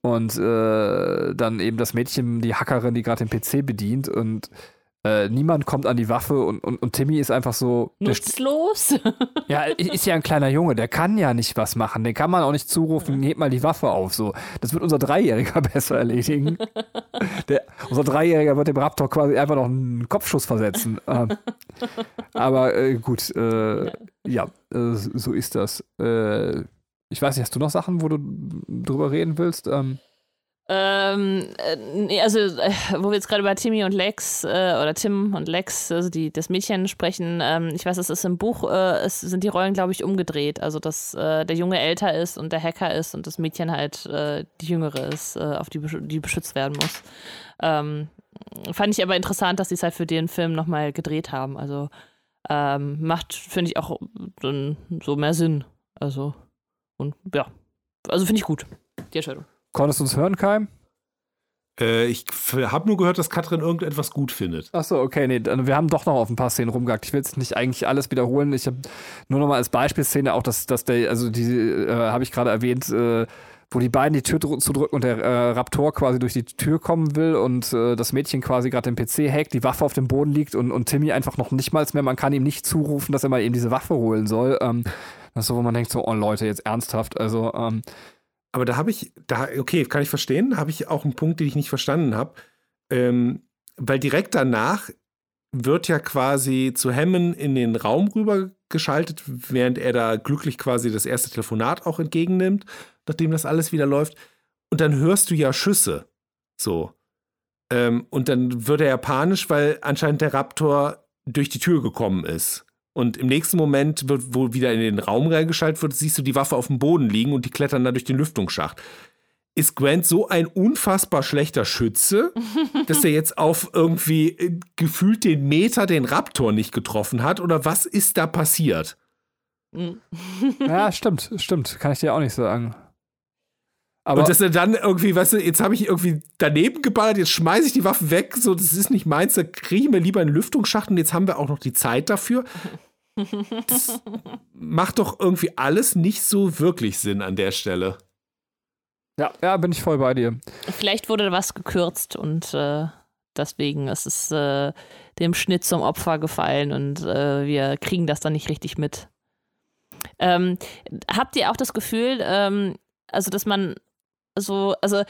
und äh, dann eben das Mädchen, die Hackerin, die gerade den PC bedient. Und äh, niemand kommt an die Waffe und, und, und Timmy ist einfach so. Nutzlos? [laughs] ja, ist ja ein kleiner Junge, der kann ja nicht was machen. Den kann man auch nicht zurufen, hebt mal die Waffe auf. So. Das wird unser Dreijähriger [laughs] besser erledigen. [laughs] Der, unser Dreijähriger wird dem Raptor quasi einfach noch einen Kopfschuss versetzen. Ähm, aber äh, gut, äh, ja, äh, so ist das. Äh, ich weiß nicht, hast du noch Sachen, wo du drüber reden willst? Ähm, ähm, äh, also, äh, wo wir jetzt gerade über Timmy und Lex äh, oder Tim und Lex, also die, das Mädchen sprechen, ähm, ich weiß, es ist im Buch, äh, es sind die Rollen, glaube ich, umgedreht. Also, dass äh, der Junge älter ist und der Hacker ist und das Mädchen halt äh, die Jüngere ist, auf die, die beschützt werden muss. Ähm, fand ich aber interessant, dass sie es halt für den Film nochmal gedreht haben. Also, ähm, macht, finde ich, auch so mehr Sinn. Also, und ja, also finde ich gut, die Entscheidung. Konntest du uns hören, Keim? Äh, ich habe nur gehört, dass Katrin irgendetwas gut findet. Achso, okay, nee, wir haben doch noch auf ein paar Szenen rumgehackt. Ich will jetzt nicht eigentlich alles wiederholen. Ich habe nur noch mal als Beispielszene auch, dass, dass der, also die äh, habe ich gerade erwähnt, äh, wo die beiden die Tür zudrücken und der äh, Raptor quasi durch die Tür kommen will und äh, das Mädchen quasi gerade den PC hackt, die Waffe auf dem Boden liegt und, und Timmy einfach noch nicht mal mehr, man kann ihm nicht zurufen, dass er mal eben diese Waffe holen soll. Ähm, das ist so, wo man denkt so, oh Leute, jetzt ernsthaft. Also, ähm, aber da habe ich, da, okay, kann ich verstehen, habe ich auch einen Punkt, den ich nicht verstanden habe. Ähm, weil direkt danach wird ja quasi zu Hammond in den Raum rüber geschaltet, während er da glücklich quasi das erste Telefonat auch entgegennimmt, nachdem das alles wieder läuft. Und dann hörst du ja Schüsse. So. Ähm, und dann wird er ja panisch, weil anscheinend der Raptor durch die Tür gekommen ist. Und im nächsten Moment, wird, wo wieder in den Raum reingeschaltet wird, siehst du die Waffe auf dem Boden liegen und die klettern dann durch den Lüftungsschacht. Ist Grant so ein unfassbar schlechter Schütze, [laughs] dass er jetzt auf irgendwie äh, gefühlt den Meter den Raptor nicht getroffen hat? Oder was ist da passiert? ja, stimmt, stimmt. Kann ich dir auch nicht sagen. Aber und dass er dann irgendwie, weißt du, jetzt habe ich irgendwie daneben geballert, jetzt schmeiße ich die Waffe weg, so, das ist nicht meins, da kriege ich mir lieber einen Lüftungsschacht und jetzt haben wir auch noch die Zeit dafür. Das macht doch irgendwie alles nicht so wirklich Sinn an der Stelle. Ja, ja, bin ich voll bei dir. Vielleicht wurde was gekürzt und äh, deswegen ist es äh, dem Schnitt zum Opfer gefallen und äh, wir kriegen das dann nicht richtig mit. Ähm, habt ihr auch das Gefühl, ähm, also dass man so, also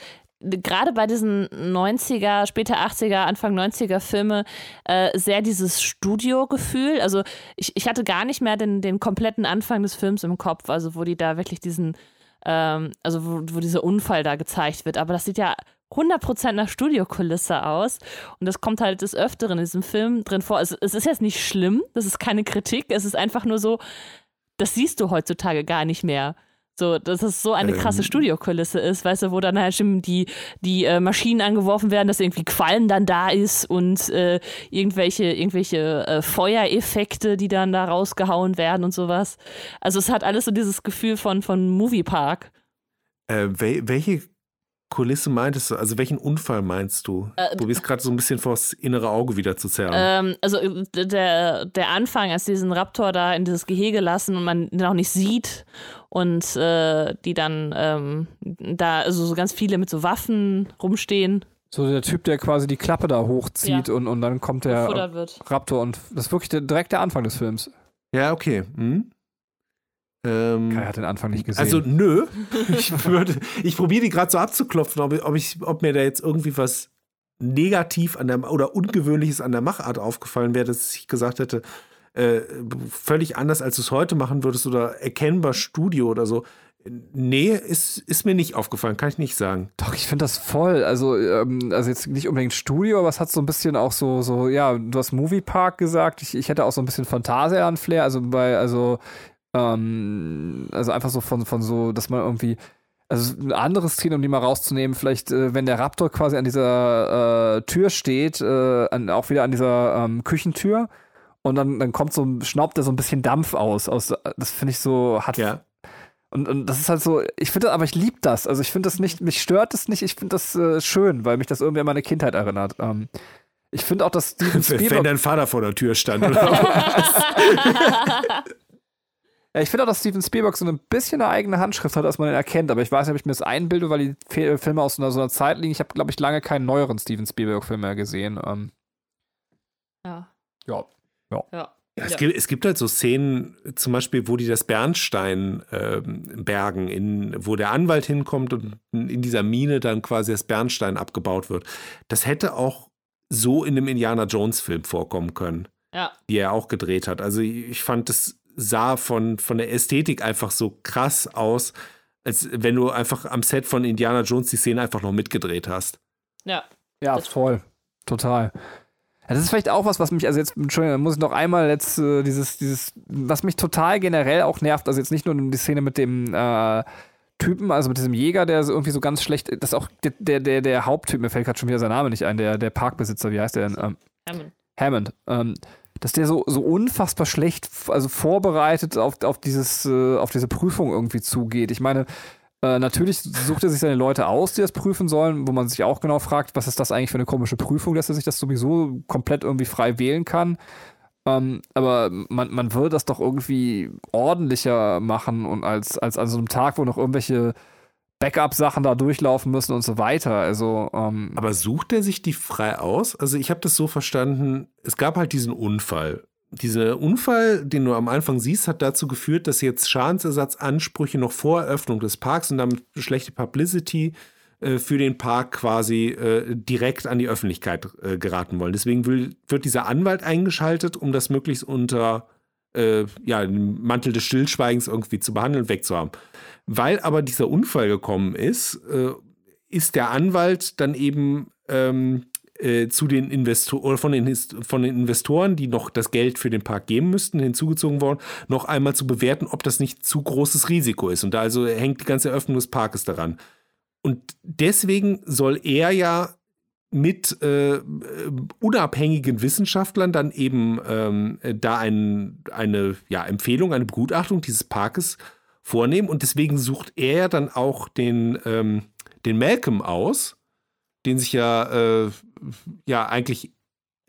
gerade bei diesen 90er, später 80er, Anfang 90er Filme äh, sehr dieses Studio-Gefühl. Also ich, ich hatte gar nicht mehr den, den kompletten Anfang des Films im Kopf, also wo die da wirklich diesen, ähm, also wo, wo dieser Unfall da gezeigt wird. Aber das sieht ja 100% nach Studiokulisse aus. Und das kommt halt des Öfteren in diesem Film drin vor. Es, es ist jetzt nicht schlimm, das ist keine Kritik, es ist einfach nur so, das siehst du heutzutage gar nicht mehr. So, dass es so eine krasse ähm. Studiokulisse ist, weißt du, wo dann halt schon die, die äh, Maschinen angeworfen werden, dass irgendwie Quallen dann da ist und äh, irgendwelche, irgendwelche äh, Feuereffekte, die dann da rausgehauen werden und sowas. Also es hat alles so dieses Gefühl von, von Moviepark. Äh, wel welche Kulisse meintest du? Also welchen Unfall meinst du? Äh, Probierst gerade so ein bisschen vors innere Auge wieder zu zerren. Ähm, also äh, der, der Anfang, als diesen Raptor da in dieses Gehege lassen und man den auch nicht sieht und äh, die dann ähm, da also so ganz viele mit so Waffen rumstehen. So der Typ, der quasi die Klappe da hochzieht ja. und, und dann kommt der Raptor und das ist wirklich der, direkt der Anfang des Films. Ja, okay. Hm? Ähm, Kai hat den Anfang nicht gesehen. Also nö. [laughs] Ich, ich probiere die gerade so abzuklopfen, ob, ob, ich, ob mir da jetzt irgendwie was negativ an der oder ungewöhnliches an der Machart aufgefallen wäre, dass ich gesagt hätte, äh, völlig anders, als du es heute machen würdest oder erkennbar Studio oder so. Nee, ist, ist mir nicht aufgefallen, kann ich nicht sagen. Doch, ich finde das voll. Also, ähm, also jetzt nicht unbedingt Studio, aber es hat so ein bisschen auch so, so, ja, du hast Moviepark gesagt. Ich, ich hätte auch so ein bisschen Phantasialand-Flair, also bei, also, ähm, also einfach so von, von so, dass man irgendwie, also eine andere Szene, um die mal rauszunehmen, vielleicht, äh, wenn der Raptor quasi an dieser äh, Tür steht, äh, an, auch wieder an dieser ähm, Küchentür und dann, dann kommt so, schnaubt er so ein bisschen Dampf aus. aus das finde ich so, hat Ja. und, und das ist halt so, ich finde, aber ich liebe das. Also ich finde das nicht, mich stört das nicht, ich finde das äh, schön, weil mich das irgendwie an meine Kindheit erinnert. Ähm, ich finde auch, dass Steven [laughs] Wenn Spielberg, dein Vater vor der Tür stand. Oder? [laughs] ja, [laughs] ich finde auch, dass Steven Spielberg so ein bisschen eine eigene Handschrift hat, als man ihn erkennt. Aber ich weiß nicht, ob ich mir das einbilde, weil die Filme aus so einer, so einer Zeit liegen. Ich habe, glaube ich, lange keinen neueren Steven Spielberg-Film mehr gesehen. Ähm, ja. ja. Ja. Ja, es, gibt, es gibt halt so Szenen, zum Beispiel, wo die das Bernstein ähm, bergen, in, wo der Anwalt hinkommt und in dieser Mine dann quasi das Bernstein abgebaut wird. Das hätte auch so in einem Indiana Jones-Film vorkommen können, Ja. die er auch gedreht hat. Also ich fand, das sah von, von der Ästhetik einfach so krass aus, als wenn du einfach am Set von Indiana Jones die Szene einfach noch mitgedreht hast. Ja. Ja, Das- voll. Total. Ja, das ist vielleicht auch was, was mich, also jetzt, Entschuldigung, muss ich noch einmal jetzt äh, dieses, dieses, was mich total generell auch nervt, also jetzt nicht nur die Szene mit dem äh, Typen, also mit diesem Jäger, der so irgendwie so ganz schlecht, das ist auch der, der, der, der Haupttyp, mir fällt gerade schon wieder sein Name nicht ein, der, der Parkbesitzer, wie heißt der denn? Ähm, Hammond. Hammond. Ähm, dass der so, so unfassbar schlecht, also vorbereitet auf, auf, dieses, äh, auf diese Prüfung irgendwie zugeht. Ich meine, äh, natürlich sucht er sich seine Leute aus, die das prüfen sollen, wo man sich auch genau fragt, was ist das eigentlich für eine komische Prüfung, dass er sich das sowieso komplett irgendwie frei wählen kann. Ähm, aber man, man würde das doch irgendwie ordentlicher machen und als, als an so einem Tag, wo noch irgendwelche Backup-Sachen da durchlaufen müssen und so weiter. Also, ähm, Aber sucht er sich die frei aus? Also ich habe das so verstanden, es gab halt diesen Unfall. Dieser Unfall, den du am Anfang siehst, hat dazu geführt, dass jetzt Schadensersatzansprüche noch vor Eröffnung des Parks und damit schlechte Publicity äh, für den Park quasi äh, direkt an die Öffentlichkeit äh, geraten wollen. Deswegen will, wird dieser Anwalt eingeschaltet, um das möglichst unter äh, ja, dem Mantel des Stillschweigens irgendwie zu behandeln und wegzuhaben. Weil aber dieser Unfall gekommen ist, äh, ist der Anwalt dann eben ähm, äh, zu den Investoren von den, von den Investoren, die noch das Geld für den Park geben müssten, hinzugezogen worden, noch einmal zu bewerten, ob das nicht zu großes Risiko ist. Und da also hängt die ganze Eröffnung des Parkes daran. Und deswegen soll er ja mit äh, äh, unabhängigen Wissenschaftlern dann eben ähm, äh, da ein, eine ja, Empfehlung, eine Begutachtung dieses Parkes vornehmen. Und deswegen sucht er dann auch den, ähm, den Malcolm aus, den sich ja, äh, ja eigentlich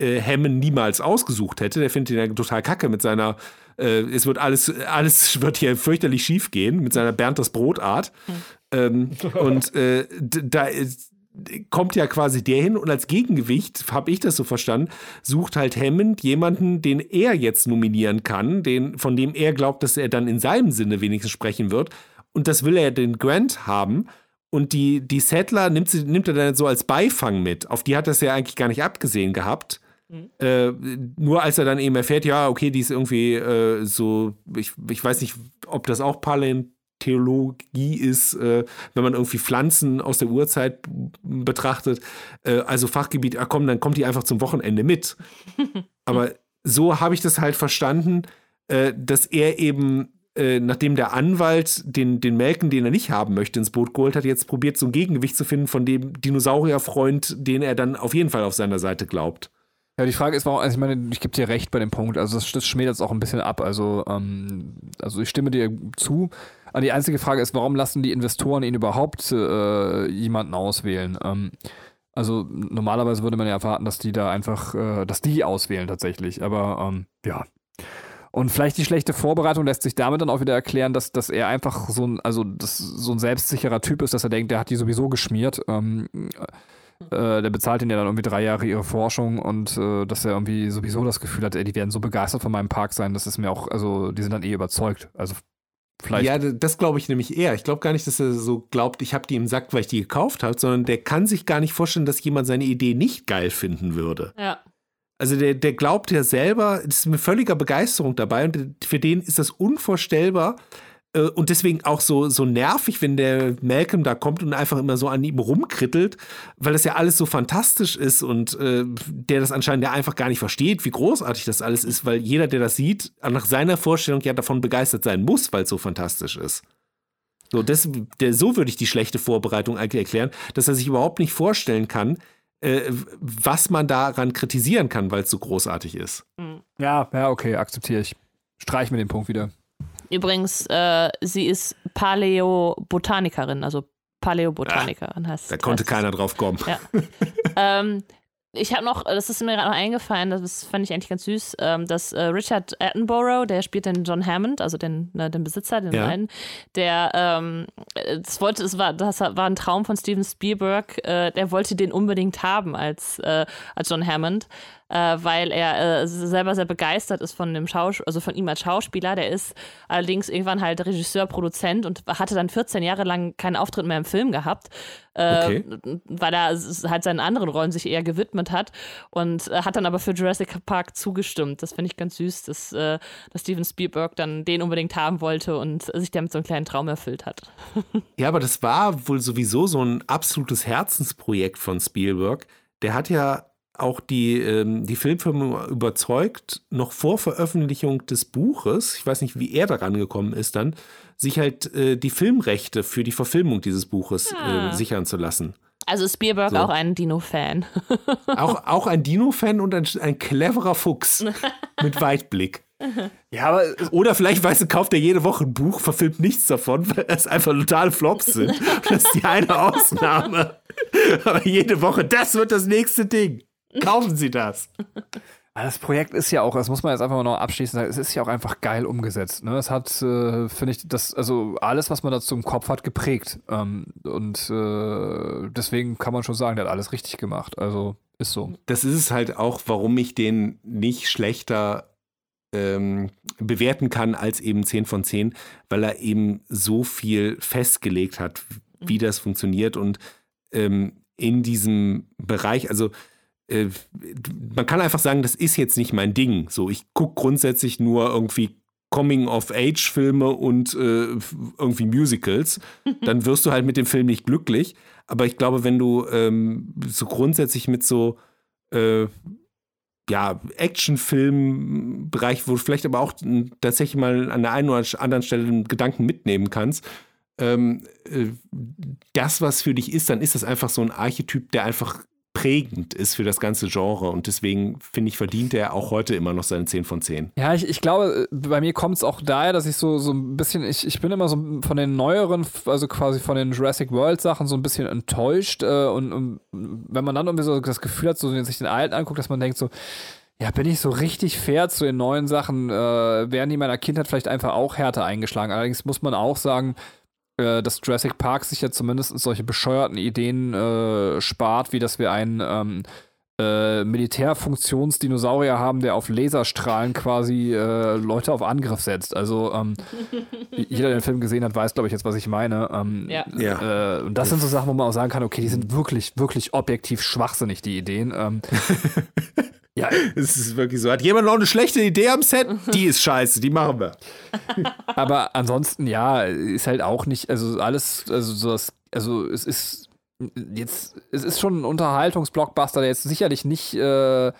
äh, Hammond niemals ausgesucht hätte. Der findet ihn ja total kacke mit seiner, äh, es wird alles, alles wird hier fürchterlich schief gehen, mit seiner Bernd das Brotart. Ähm, und äh, da ist, kommt ja quasi der hin und als Gegengewicht, habe ich das so verstanden, sucht halt Hammond jemanden, den er jetzt nominieren kann, den, von dem er glaubt, dass er dann in seinem Sinne wenigstens sprechen wird. Und das will er den Grant haben. Und die, die Settler nimmt, sie, nimmt er dann so als Beifang mit. Auf die hat es ja eigentlich gar nicht abgesehen gehabt. Äh, nur als er dann eben erfährt, ja, okay, die ist irgendwie äh, so, ich, ich weiß nicht, ob das auch Paläontologie ist, äh, wenn man irgendwie Pflanzen aus der Urzeit betrachtet. Äh, also Fachgebiet, ah komm, dann kommt die einfach zum Wochenende mit. [laughs] Aber so habe ich das halt verstanden, äh, dass er eben, äh, nachdem der Anwalt den, den Melken, den er nicht haben möchte, ins Boot geholt hat, jetzt probiert, so ein Gegengewicht zu finden von dem Dinosaurierfreund, den er dann auf jeden Fall auf seiner Seite glaubt. Ja, die Frage ist, warum, also ich meine, ich gebe dir recht bei dem Punkt, also das, das schmälert es auch ein bisschen ab, also, ähm, also ich stimme dir zu. Aber die einzige Frage ist, warum lassen die Investoren ihn überhaupt äh, jemanden auswählen? Ähm, also normalerweise würde man ja erwarten, dass die da einfach, äh, dass die auswählen tatsächlich, aber ähm, ja. Und vielleicht die schlechte Vorbereitung lässt sich damit dann auch wieder erklären, dass, dass er einfach so ein, also das, so ein selbstsicherer Typ ist, dass er denkt, der hat die sowieso geschmiert. Ähm, äh, der bezahlt ihnen ja dann irgendwie drei Jahre ihre Forschung und äh, dass er irgendwie sowieso das Gefühl hat, ey, die werden so begeistert von meinem Park sein, das ist mir auch, also die sind dann eh überzeugt. Also vielleicht. Ja, das glaube ich nämlich eher. Ich glaube gar nicht, dass er so glaubt, ich habe die im Sack, weil ich die gekauft habe, sondern der kann sich gar nicht vorstellen, dass jemand seine Idee nicht geil finden würde. Ja. Also der, der glaubt ja selber, das ist mit völliger Begeisterung dabei und für den ist das unvorstellbar, und deswegen auch so, so nervig, wenn der Malcolm da kommt und einfach immer so an ihm rumkrittelt, weil das ja alles so fantastisch ist und äh, der das anscheinend ja einfach gar nicht versteht, wie großartig das alles ist, weil jeder, der das sieht, nach seiner Vorstellung ja davon begeistert sein muss, weil es so fantastisch ist. So, das, der, so würde ich die schlechte Vorbereitung eigentlich erklären, dass er sich überhaupt nicht vorstellen kann, äh, was man daran kritisieren kann, weil es so großartig ist. Ja, ja, okay, akzeptiere ich. Streich mir den Punkt wieder. Übrigens, äh, sie ist Paläobotanikerin, also Paläobotanikerin heißt Da konnte heißt keiner drauf kommen. Ja. [laughs] ähm, ich habe noch, das ist mir gerade noch eingefallen, das fand ich eigentlich ganz süß, ähm, dass äh, Richard Attenborough, der spielt den John Hammond, also den, ne, den Besitzer, den Ja. einen, der, ähm, das wollte, es war, das war ein Traum von Steven Spielberg, äh, der wollte den unbedingt haben als, äh, als John Hammond, äh, weil er äh, selber sehr begeistert ist von dem Schausch also von ihm als Schauspieler. Der ist allerdings irgendwann halt Regisseur, Produzent und hatte dann 14 Jahre lang keinen Auftritt mehr im Film gehabt, äh, Okay. weil er halt seinen anderen Rollen sich eher gewidmet hat und äh, hat dann aber für Jurassic Park zugestimmt. Das finde ich ganz süß, dass, äh, dass Steven Spielberg dann den unbedingt haben wollte und sich damit so einen kleinen Traum erfüllt hat. [laughs] Ja, aber das war wohl sowieso so ein absolutes Herzensprojekt von Spielberg. Der hat ja auch die, ähm, die Filmfirma überzeugt, noch vor Veröffentlichung des Buches, ich weiß nicht, wie er daran gekommen ist dann, sich halt äh, die Filmrechte für die Verfilmung dieses Buches Ah. äh, sichern zu lassen. Also ist Spielberg So. auch ein Dino-Fan. [laughs] Auch, auch ein Dino-Fan und ein, ein cleverer Fuchs [laughs] mit Weitblick. Ja, aber Oder vielleicht, weißt du, kauft er jede Woche ein Buch, verfilmt nichts davon, weil es einfach total Flops sind. [laughs] Das ist die eine Ausnahme. Aber jede Woche, das wird das nächste Ding. Kaufen Sie das. das Projekt ist ja auch, das muss man jetzt einfach mal noch abschließend sagen, es ist ja auch einfach geil umgesetzt. Ne? Es hat, äh, finde ich, das, also alles, was man dazu im Kopf hat, geprägt. Ähm, und äh, deswegen kann man schon sagen, der hat alles richtig gemacht. Also ist so. Das ist es halt auch, warum ich den nicht schlechter ähm, bewerten kann als eben 10 von 10, weil er eben so viel festgelegt hat, wie das funktioniert und ähm, in diesem Bereich, also äh, man kann einfach sagen, das ist jetzt nicht mein Ding. So, ich gucke grundsätzlich nur irgendwie Coming-of-Age-Filme und äh, irgendwie Musicals. [laughs] Dann wirst du halt mit dem Film nicht glücklich. Aber ich glaube, wenn du ähm, so grundsätzlich mit so äh, ja, Actionfilm-Bereich, wo du vielleicht aber auch tatsächlich mal an der einen oder anderen Stelle einen Gedanken mitnehmen kannst, ähm, äh, das, was für dich ist, dann ist das einfach so ein Archetyp, der einfach prägend ist für das ganze Genre. Und deswegen, finde ich, verdient er auch heute immer noch seine 10 von 10. Ja, ich, ich glaube, bei mir kommt es auch daher, dass ich so, so ein bisschen, ich, ich bin immer so von den neueren, also quasi von den Jurassic World Sachen so ein bisschen enttäuscht. Äh, und, und wenn man dann irgendwie so das Gefühl hat, so wenn sich den alten anguckt, dass man denkt so, ja, bin ich so richtig fair zu den neuen Sachen, äh, wären die meiner Kindheit vielleicht einfach auch härter eingeschlagen. Allerdings muss man auch sagen, äh, dass Jurassic Park sich ja zumindest solche bescheuerten Ideen äh, spart, wie dass wir einen ähm, äh, Militärfunktionsdinosaurier haben, der auf Laserstrahlen quasi äh, Leute auf Angriff setzt. Also ähm, [laughs] jeder, der den Film gesehen hat, weiß, glaube ich, jetzt, was ich meine. Ähm, Ja. Ja. Äh, und das sind so Sachen, wo man auch sagen kann, okay, die sind wirklich, wirklich objektiv schwachsinnig, die Ideen. Ähm, [laughs] ja, Es ist wirklich so. Hat jemand noch eine schlechte Idee am Set? Die ist scheiße, die machen wir. Aber ansonsten, ja, ist halt auch nicht, also alles, also so das, also es ist jetzt, es ist schon ein Unterhaltungsblockbuster, der jetzt sicherlich nicht, äh,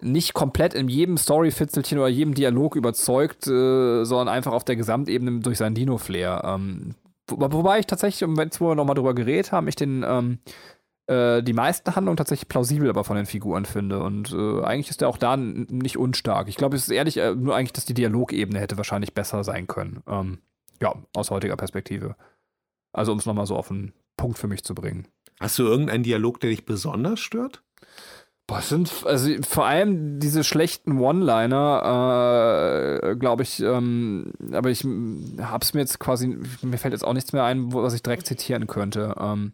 nicht komplett in jedem Storyfitzelchen oder jedem Dialog überzeugt, äh, sondern einfach auf der Gesamtebene durch seinen Dino-Flair. Ähm, wo, wobei ich tatsächlich, wenn wir nochmal drüber geredet haben, ich den, ähm, äh, die meisten Handlungen tatsächlich plausibel aber von den Figuren finde. Und äh, eigentlich ist der auch da nicht unstark. Ich glaube, es ist ehrlich äh, nur eigentlich, dass die Dialogebene hätte wahrscheinlich besser sein können. Ähm, ja, aus heutiger Perspektive. Also, um es nochmal so auf den Punkt für mich zu bringen. Hast du irgendeinen Dialog, der dich besonders stört? Boah, es sind also vor allem diese schlechten One-Liner, äh, glaube ich, ähm, aber ich hab's mir jetzt quasi, mir fällt jetzt auch nichts mehr ein, was ich direkt zitieren könnte. Ähm,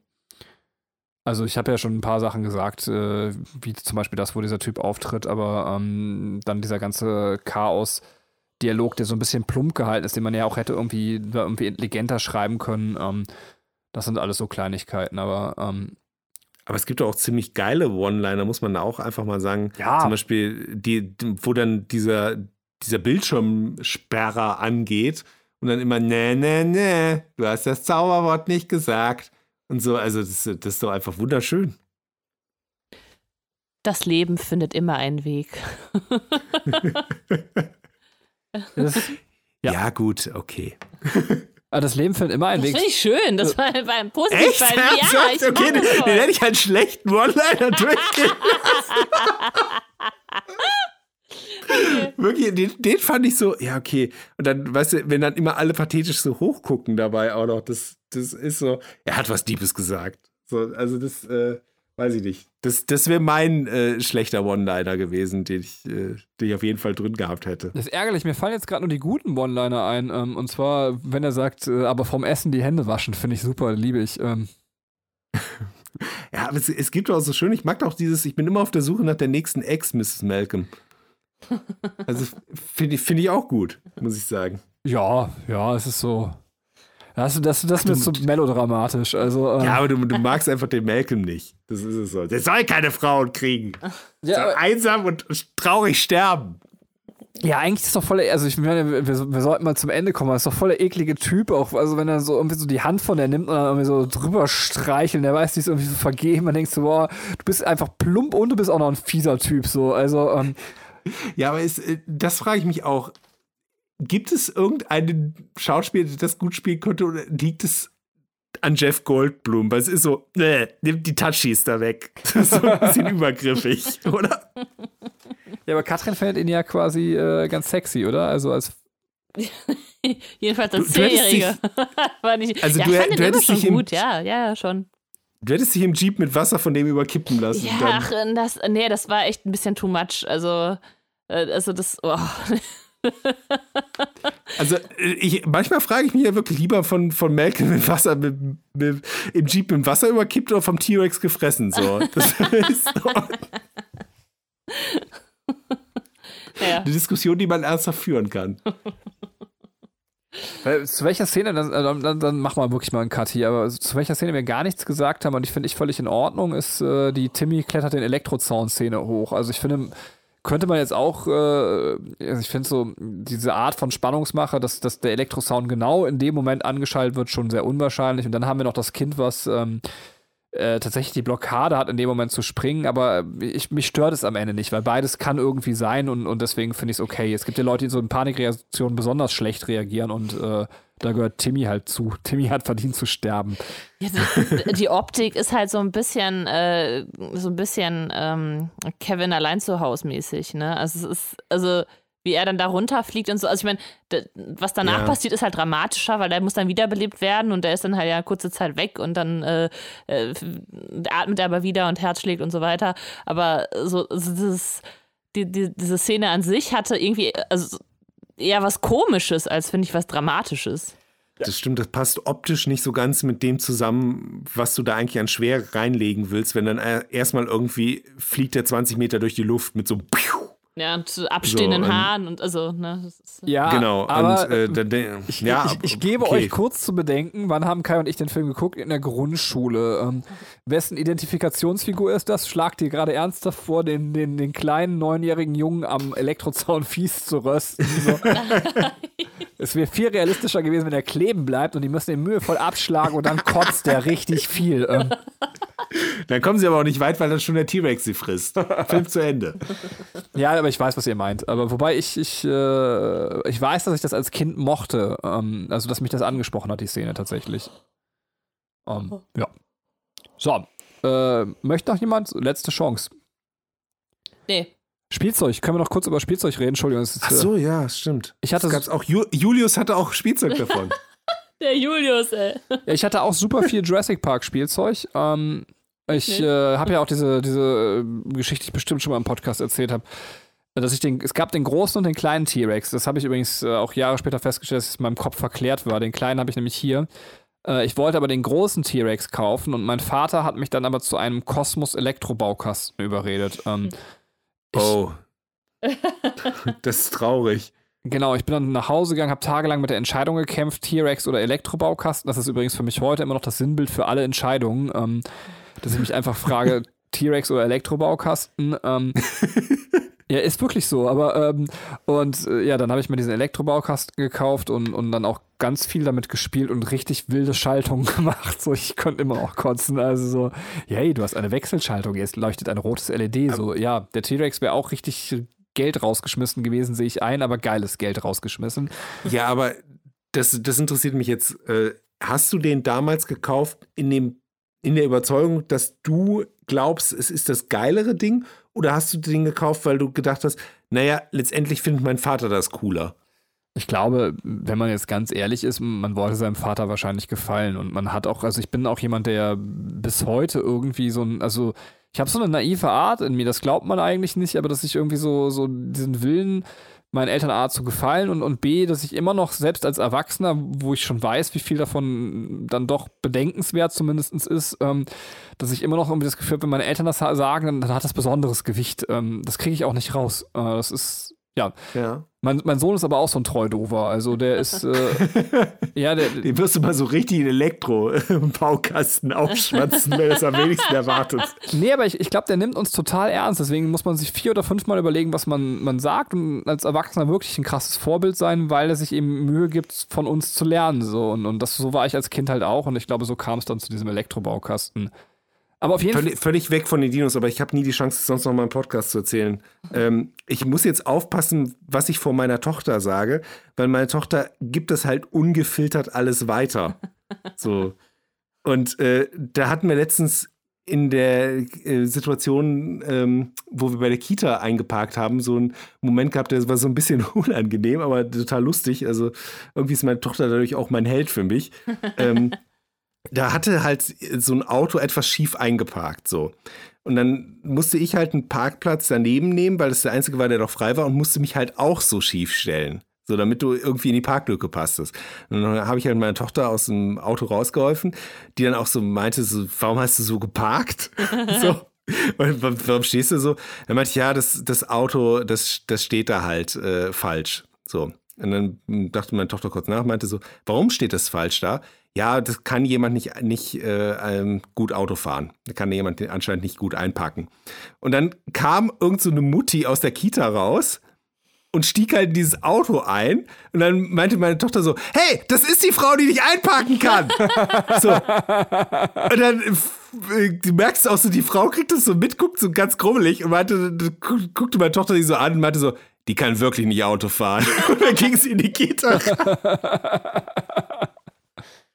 also ich habe ja schon ein paar Sachen gesagt, äh, wie zum Beispiel das, wo dieser Typ auftritt, aber ähm, dann dieser ganze Chaos-Dialog, der so ein bisschen plump gehalten ist, den man ja auch hätte irgendwie, irgendwie intelligenter schreiben können. Ähm, das sind alles so Kleinigkeiten, aber ähm, Aber es gibt auch ziemlich geile One-Liner, muss man da auch einfach mal sagen. Ja. Zum Beispiel, die, wo dann dieser, dieser Bildschirmsperrer angeht und dann immer, nee, nee, nee, du hast das Zauberwort nicht gesagt. Und so, also das, das ist doch einfach wunderschön. Das Leben findet immer einen Weg. [laughs] Das, Ja, Ja. gut, okay. [laughs] aber das Leben findet immer einen Das Weg. finde ich schön. Das war, war ein positiv. Echt? Ja, ich okay, den, das den hätte ich einen schlechten One-Liner [laughs] durchgehen lassen. Wirklich, den, den fand ich so, ja, okay. Und dann, weißt du, wenn dann immer alle pathetisch so hochgucken dabei auch noch, das, das ist so, er hat was Diebes gesagt. So, also das, äh, weiß ich nicht. Das, das wäre mein äh, schlechter One-Liner gewesen, den ich, äh, den ich auf jeden Fall drin gehabt hätte. Das ist ärgerlich, mir fallen jetzt gerade nur die guten One-Liner ein. Ähm, und zwar, wenn er sagt, äh, aber vom Essen die Hände waschen, finde ich super, liebe ich. Ähm, [laughs] Ja, aber es, es gibt auch so schön, ich mag auch dieses, ich bin immer auf der Suche nach der nächsten Ex, Mrs. Malcolm. [laughs] Also finde ich, find ich auch gut, muss ich sagen. ja, ja, es ist so. Das, das, das ist mir zu melodramatisch. Also, ähm, Ja, aber du, du magst einfach den Malcolm nicht. Das ist es so. Der soll keine Frauen kriegen. ja, soll einsam und traurig sterben. Ja, eigentlich ist doch voll, also ich meine, wir, wir sollten mal zum Ende kommen, das ist doch voll der eklige Typ auch, also wenn er so irgendwie so die Hand von der nimmt und dann irgendwie so drüber streicheln, der weiß, die ist irgendwie so vergeben, man denkt so, boah, du bist einfach plump und du bist auch noch ein fieser Typ, so, also, ähm, Ja, aber ist, äh, das frage ich mich auch. Gibt es irgendeinen Schauspieler, der das gut spielen könnte, oder liegt es an Jeff Goldblum? Weil es ist so, äh, nimm die Touchies da weg. Das [laughs] ist so ein bisschen [laughs] übergriffig, oder? ja, aber Katrin findet ihn ja quasi äh, ganz sexy, oder? Also als, [laughs] Jedenfalls als Zehnjährige. War nicht, Also ja, du fand du hättest schon dich im- gut. Ja, ja, schon. Du hättest dich im Jeep mit Wasser von dem überkippen lassen. Ja, dann. ach, das, nee, das war echt ein bisschen too much. Also, äh, also das, oh. Also ich, manchmal frage ich mich ja wirklich lieber von, von Malcolm mit Wasser mit, mit, im Jeep mit Wasser überkippt oder vom T-Rex gefressen. So. Das [laughs] ist so eine ja. Diskussion, die man ernsthaft führen kann. Weil, zu welcher Szene, dann, äh, dann, dann, dann mach mal wirklich mal einen Cut hier, aber zu welcher Szene wir gar nichts gesagt haben und ich finde ich völlig in Ordnung, ist äh, die Timmy klettert den Elektrozaun-Szene hoch. Also ich finde, könnte man jetzt auch, äh, also ich finde so, diese Art von Spannungsmache, dass, dass der Elektrosound genau in dem Moment angeschaltet wird, schon sehr unwahrscheinlich. Und dann haben wir noch das Kind, was ähm, äh, tatsächlich die Blockade hat, in dem Moment zu springen, aber ich, mich stört es am Ende nicht, weil beides kann irgendwie sein und, und deswegen finde ich es okay. Es gibt ja Leute, die so in Panikreaktionen besonders schlecht reagieren und äh, da gehört Timmy halt zu. [laughs] Timmy hat verdient zu sterben. Ja, die, Optik ist halt so ein bisschen, äh, so ein bisschen ähm, Kevin allein zu Hause mäßig, ne? Also es ist, also wie er dann da runterfliegt und so. Also ich meine, was danach Ja. passiert, ist halt dramatischer, weil der muss dann wiederbelebt werden und der ist dann halt ja kurze Zeit weg und dann äh, äh, atmet er aber wieder und Herz schlägt und so weiter. Aber so, so dieses, die, die, diese Szene an sich hatte irgendwie, also eher was Komisches als, finde ich, was Dramatisches. Das stimmt, das passt optisch nicht so ganz mit dem zusammen, was du da eigentlich an Schwere reinlegen willst, wenn dann äh, erstmal irgendwie fliegt der 20 Meter durch die Luft mit so. Ja, und abstehenden So, und- Haaren und also, ne, ist, Ja, genau. aber und äh, dann, dann- ich, ja, ich, ich gebe okay. euch kurz zu bedenken, wann haben Kai und ich den Film geguckt? In der Grundschule. Ähm, wessen Identifikationsfigur ist das? Schlagt ihr gerade ernsthaft vor, den, den, den kleinen neunjährigen Jungen am Elektrozaun [laughs] fies zu rösten? So. [laughs] es wäre viel realistischer gewesen, wenn er kleben bleibt und die müssen ihn mühevoll abschlagen und dann kotzt er richtig viel. Ähm, Dann kommen sie aber auch nicht weit, weil dann schon der T-Rex sie frisst. Film zu Ende. [laughs] Ja, aber ich weiß, was ihr meint. Aber wobei ich, ich, äh, ich weiß, dass ich das als Kind mochte. Ähm, also, dass mich das angesprochen hat, die Szene tatsächlich. Ähm, ja. So. Äh, möchte noch jemand? Letzte Chance. nee. Spielzeug. Können wir noch kurz über Spielzeug reden? Entschuldigung. Es ist, Ach so, ja, stimmt. Ich hatte Das gab's auch Ju Julius hatte auch Spielzeug davon. [laughs] Der Julius, ey. Ja, ich hatte auch super viel Jurassic Park Spielzeug. Ähm, ich äh, habe ja auch diese, diese äh, Geschichte, die ich bestimmt schon mal im Podcast erzählt habe, dass ich den, es gab den großen und den kleinen T-Rex. Das habe ich übrigens äh, auch Jahre später festgestellt, dass es in meinem Kopf verklärt war. Den kleinen habe ich nämlich hier. Äh, ich wollte aber den großen T-Rex kaufen und mein Vater hat mich dann aber zu einem Kosmos Elektrobaukasten überredet. Ähm, ich, Oh. [laughs] Das ist traurig. Genau, ich bin dann nach Hause gegangen, habe tagelang mit der Entscheidung gekämpft, T-Rex oder Elektrobaukasten. Das ist übrigens für mich heute immer noch das Sinnbild für alle Entscheidungen, ähm, dass ich mich einfach frage, [laughs] T-Rex oder Elektrobaukasten. Ähm, [laughs] Ja, ist wirklich so, aber ähm, und äh, ja, dann habe ich mir diesen Elektrobaukasten gekauft und, und dann auch ganz viel damit gespielt und richtig wilde Schaltungen [laughs] gemacht. So, ich konnte immer auch kotzen. Also so, hey, du hast eine Wechselschaltung, jetzt leuchtet ein rotes LED. So, ja, der T-Rex wäre auch richtig Geld rausgeschmissen gewesen, sehe ich ein, aber geiles Geld rausgeschmissen. Ja, aber das, das interessiert mich jetzt. Äh, hast du den damals gekauft in dem in der Überzeugung, dass du glaubst, es ist das geilere Ding? Oder hast du den gekauft, weil du gedacht hast, naja, letztendlich findet mein Vater das cooler? Ich glaube, wenn man jetzt ganz ehrlich ist, man wollte seinem Vater wahrscheinlich gefallen. Und man hat auch, also ich bin auch jemand, der bis heute irgendwie so ein, also ich habe so eine naive Art in mir, das glaubt man eigentlich nicht, aber dass ich irgendwie so, so diesen Willen meinen Eltern A zu gefallen und, und B, dass ich immer noch selbst als Erwachsener, wo ich schon weiß, wie viel davon dann doch bedenkenswert zumindest ist, ähm, dass ich immer noch irgendwie das Gefühl habe, wenn meine Eltern das sagen, dann, dann hat das besonderes Gewicht. Ähm, das kriege ich auch nicht raus. Äh, das ist, ja. Ja. Mein, mein Sohn ist aber auch so ein Treudover. Also der ist, äh, [laughs] ja, der. Den wirst du mal so richtig in Elektro-Baukasten aufschwatzen, wenn du es am wenigsten erwartet. Nee, aber ich, ich glaube, der nimmt uns total ernst. Deswegen muss man sich vier oder fünfmal überlegen, was man, man sagt und als Erwachsener wirklich ein krasses Vorbild sein, weil er sich eben Mühe gibt, von uns zu lernen. So. Und, und das, so war ich als Kind halt auch. Und ich glaube, so kam es dann zu diesem Elektrobaukasten. Aber auf jeden Fall. Völlig, weg von den Dinos, aber ich habe nie die Chance, sonst noch mal im Podcast zu erzählen. Ähm, ich muss jetzt aufpassen, was ich vor meiner Tochter sage, weil meine Tochter gibt das halt ungefiltert alles weiter. [laughs] So. Und äh, da hatten wir letztens in der äh, Situation, ähm, wo wir bei der Kita eingeparkt haben, so einen Moment gehabt, der war so ein bisschen [laughs] unangenehm, aber total lustig. Also irgendwie ist meine Tochter dadurch auch mein Held für mich. [laughs] ähm, da hatte halt so ein Auto etwas schief eingeparkt, so. Und dann musste ich halt einen Parkplatz daneben nehmen, weil das der einzige war, der noch frei war und musste mich halt auch so schief stellen. So, damit du irgendwie in die Parklücke passtest. Und dann habe ich halt meine Tochter aus dem Auto rausgeholfen, die dann auch so meinte, so, warum hast du so geparkt? [laughs] so. Und warum stehst du so? Dann meinte ich, ja, das, das Auto, das, das steht da halt äh, falsch. So. Und dann dachte meine Tochter kurz nach, meinte so, warum steht das falsch da? Ja, das kann jemand nicht, nicht äh, ähm, gut Auto fahren. Da kann jemand anscheinend nicht gut einpacken. Und dann kam irgend so eine Mutti aus der Kita raus und stieg halt in dieses Auto ein. Und dann meinte meine Tochter so: Hey, das ist die Frau, die nicht einparken kann. [laughs] so. Und dann äh, du merkst auch so, die Frau kriegt das so mit, guckt so ganz grummelig und meinte, guckte meine Tochter die so an und meinte so, die kann wirklich nicht Auto fahren. [laughs] Und dann ging sie in die Kita. [laughs]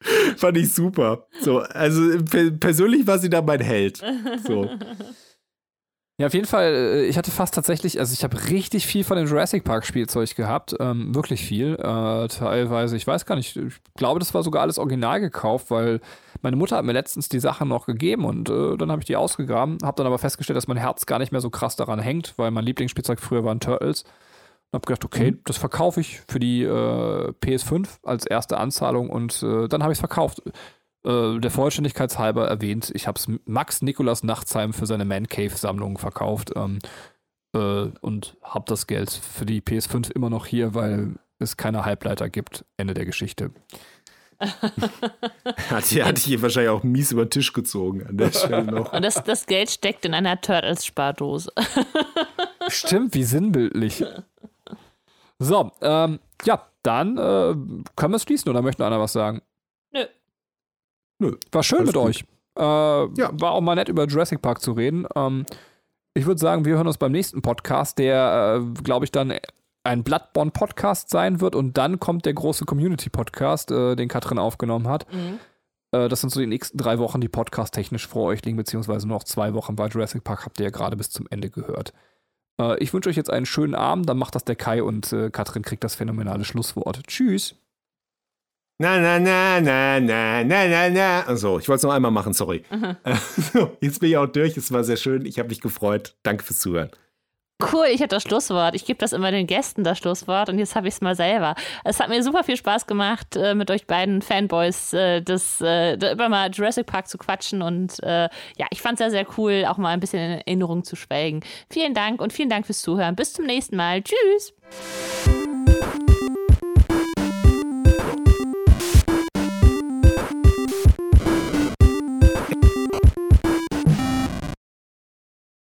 [laughs] Fand ich super. So, also persönlich war sie da mein Held. So. [laughs] Ja, auf jeden Fall, äh, ich hatte fast tatsächlich, also ich habe richtig viel von dem Jurassic Park Spielzeug gehabt, ähm, wirklich viel. Äh, teilweise, ich weiß gar nicht, ich glaube, das war sogar alles original gekauft, weil meine Mutter hat mir letztens die Sachen noch gegeben und äh, dann habe ich die ausgegraben, habe dann aber festgestellt, dass mein Herz gar nicht mehr so krass daran hängt, weil mein Lieblingsspielzeug früher waren Turtles. Und habe gedacht, okay, mhm. das verkaufe ich für die äh, PS5 als erste Anzahlung und äh, dann habe ich es verkauft. Äh, der Vollständigkeit halber erwähnt, ich habe es Max Nikolas Nachtsheim für seine Man Cave Sammlung verkauft ähm, äh, und habe das Geld für die PS5 immer noch hier, weil es keine Halbleiter gibt. Ende der Geschichte. [laughs] hat, die, hat hier wahrscheinlich auch mies über den Tisch gezogen an der Stelle noch. Und das, das Geld steckt in einer Turtles-Spardose. Stimmt, wie sinnbildlich. [laughs] So, ähm, ja, dann äh, können wir es schließen oder möchte einer was sagen? Nö. Nö. War schön mit gut. euch. Äh, ja. War auch mal nett über Jurassic Park zu reden. Ähm, ich würde sagen, wir hören uns beim nächsten Podcast, der, äh, glaube ich, dann ein Bloodborne-Podcast sein wird und dann kommt der große Community-Podcast, äh, den Katrin aufgenommen hat. Mhm. Äh, das sind so die nächsten drei Wochen, die podcast-technisch vor euch liegen, beziehungsweise noch zwei Wochen, weil Jurassic Park habt ihr ja gerade bis zum Ende gehört. Äh, ich wünsche euch jetzt einen schönen Abend, dann macht das der Kai und äh, Katrin kriegt das phänomenale Schlusswort. Tschüss. Na, na, na, na, na, na, na, na. Also, ich wollte es noch einmal machen, sorry. Mhm. [laughs] Jetzt bin ich auch durch. Es war sehr schön. Ich habe mich gefreut. Danke fürs Zuhören. Cool, ich hatte das Schlusswort. Ich gebe das immer den Gästen, das Schlusswort, und jetzt habe ich es mal selber. Es hat mir super viel Spaß gemacht, äh, mit euch beiden Fanboys äh, das, äh, über mal Jurassic Park zu quatschen. Und ja, ich fand es sehr, sehr cool, auch mal ein bisschen in Erinnerung zu schwelgen. Vielen Dank und vielen Dank fürs Zuhören. Bis zum nächsten Mal. Tschüss.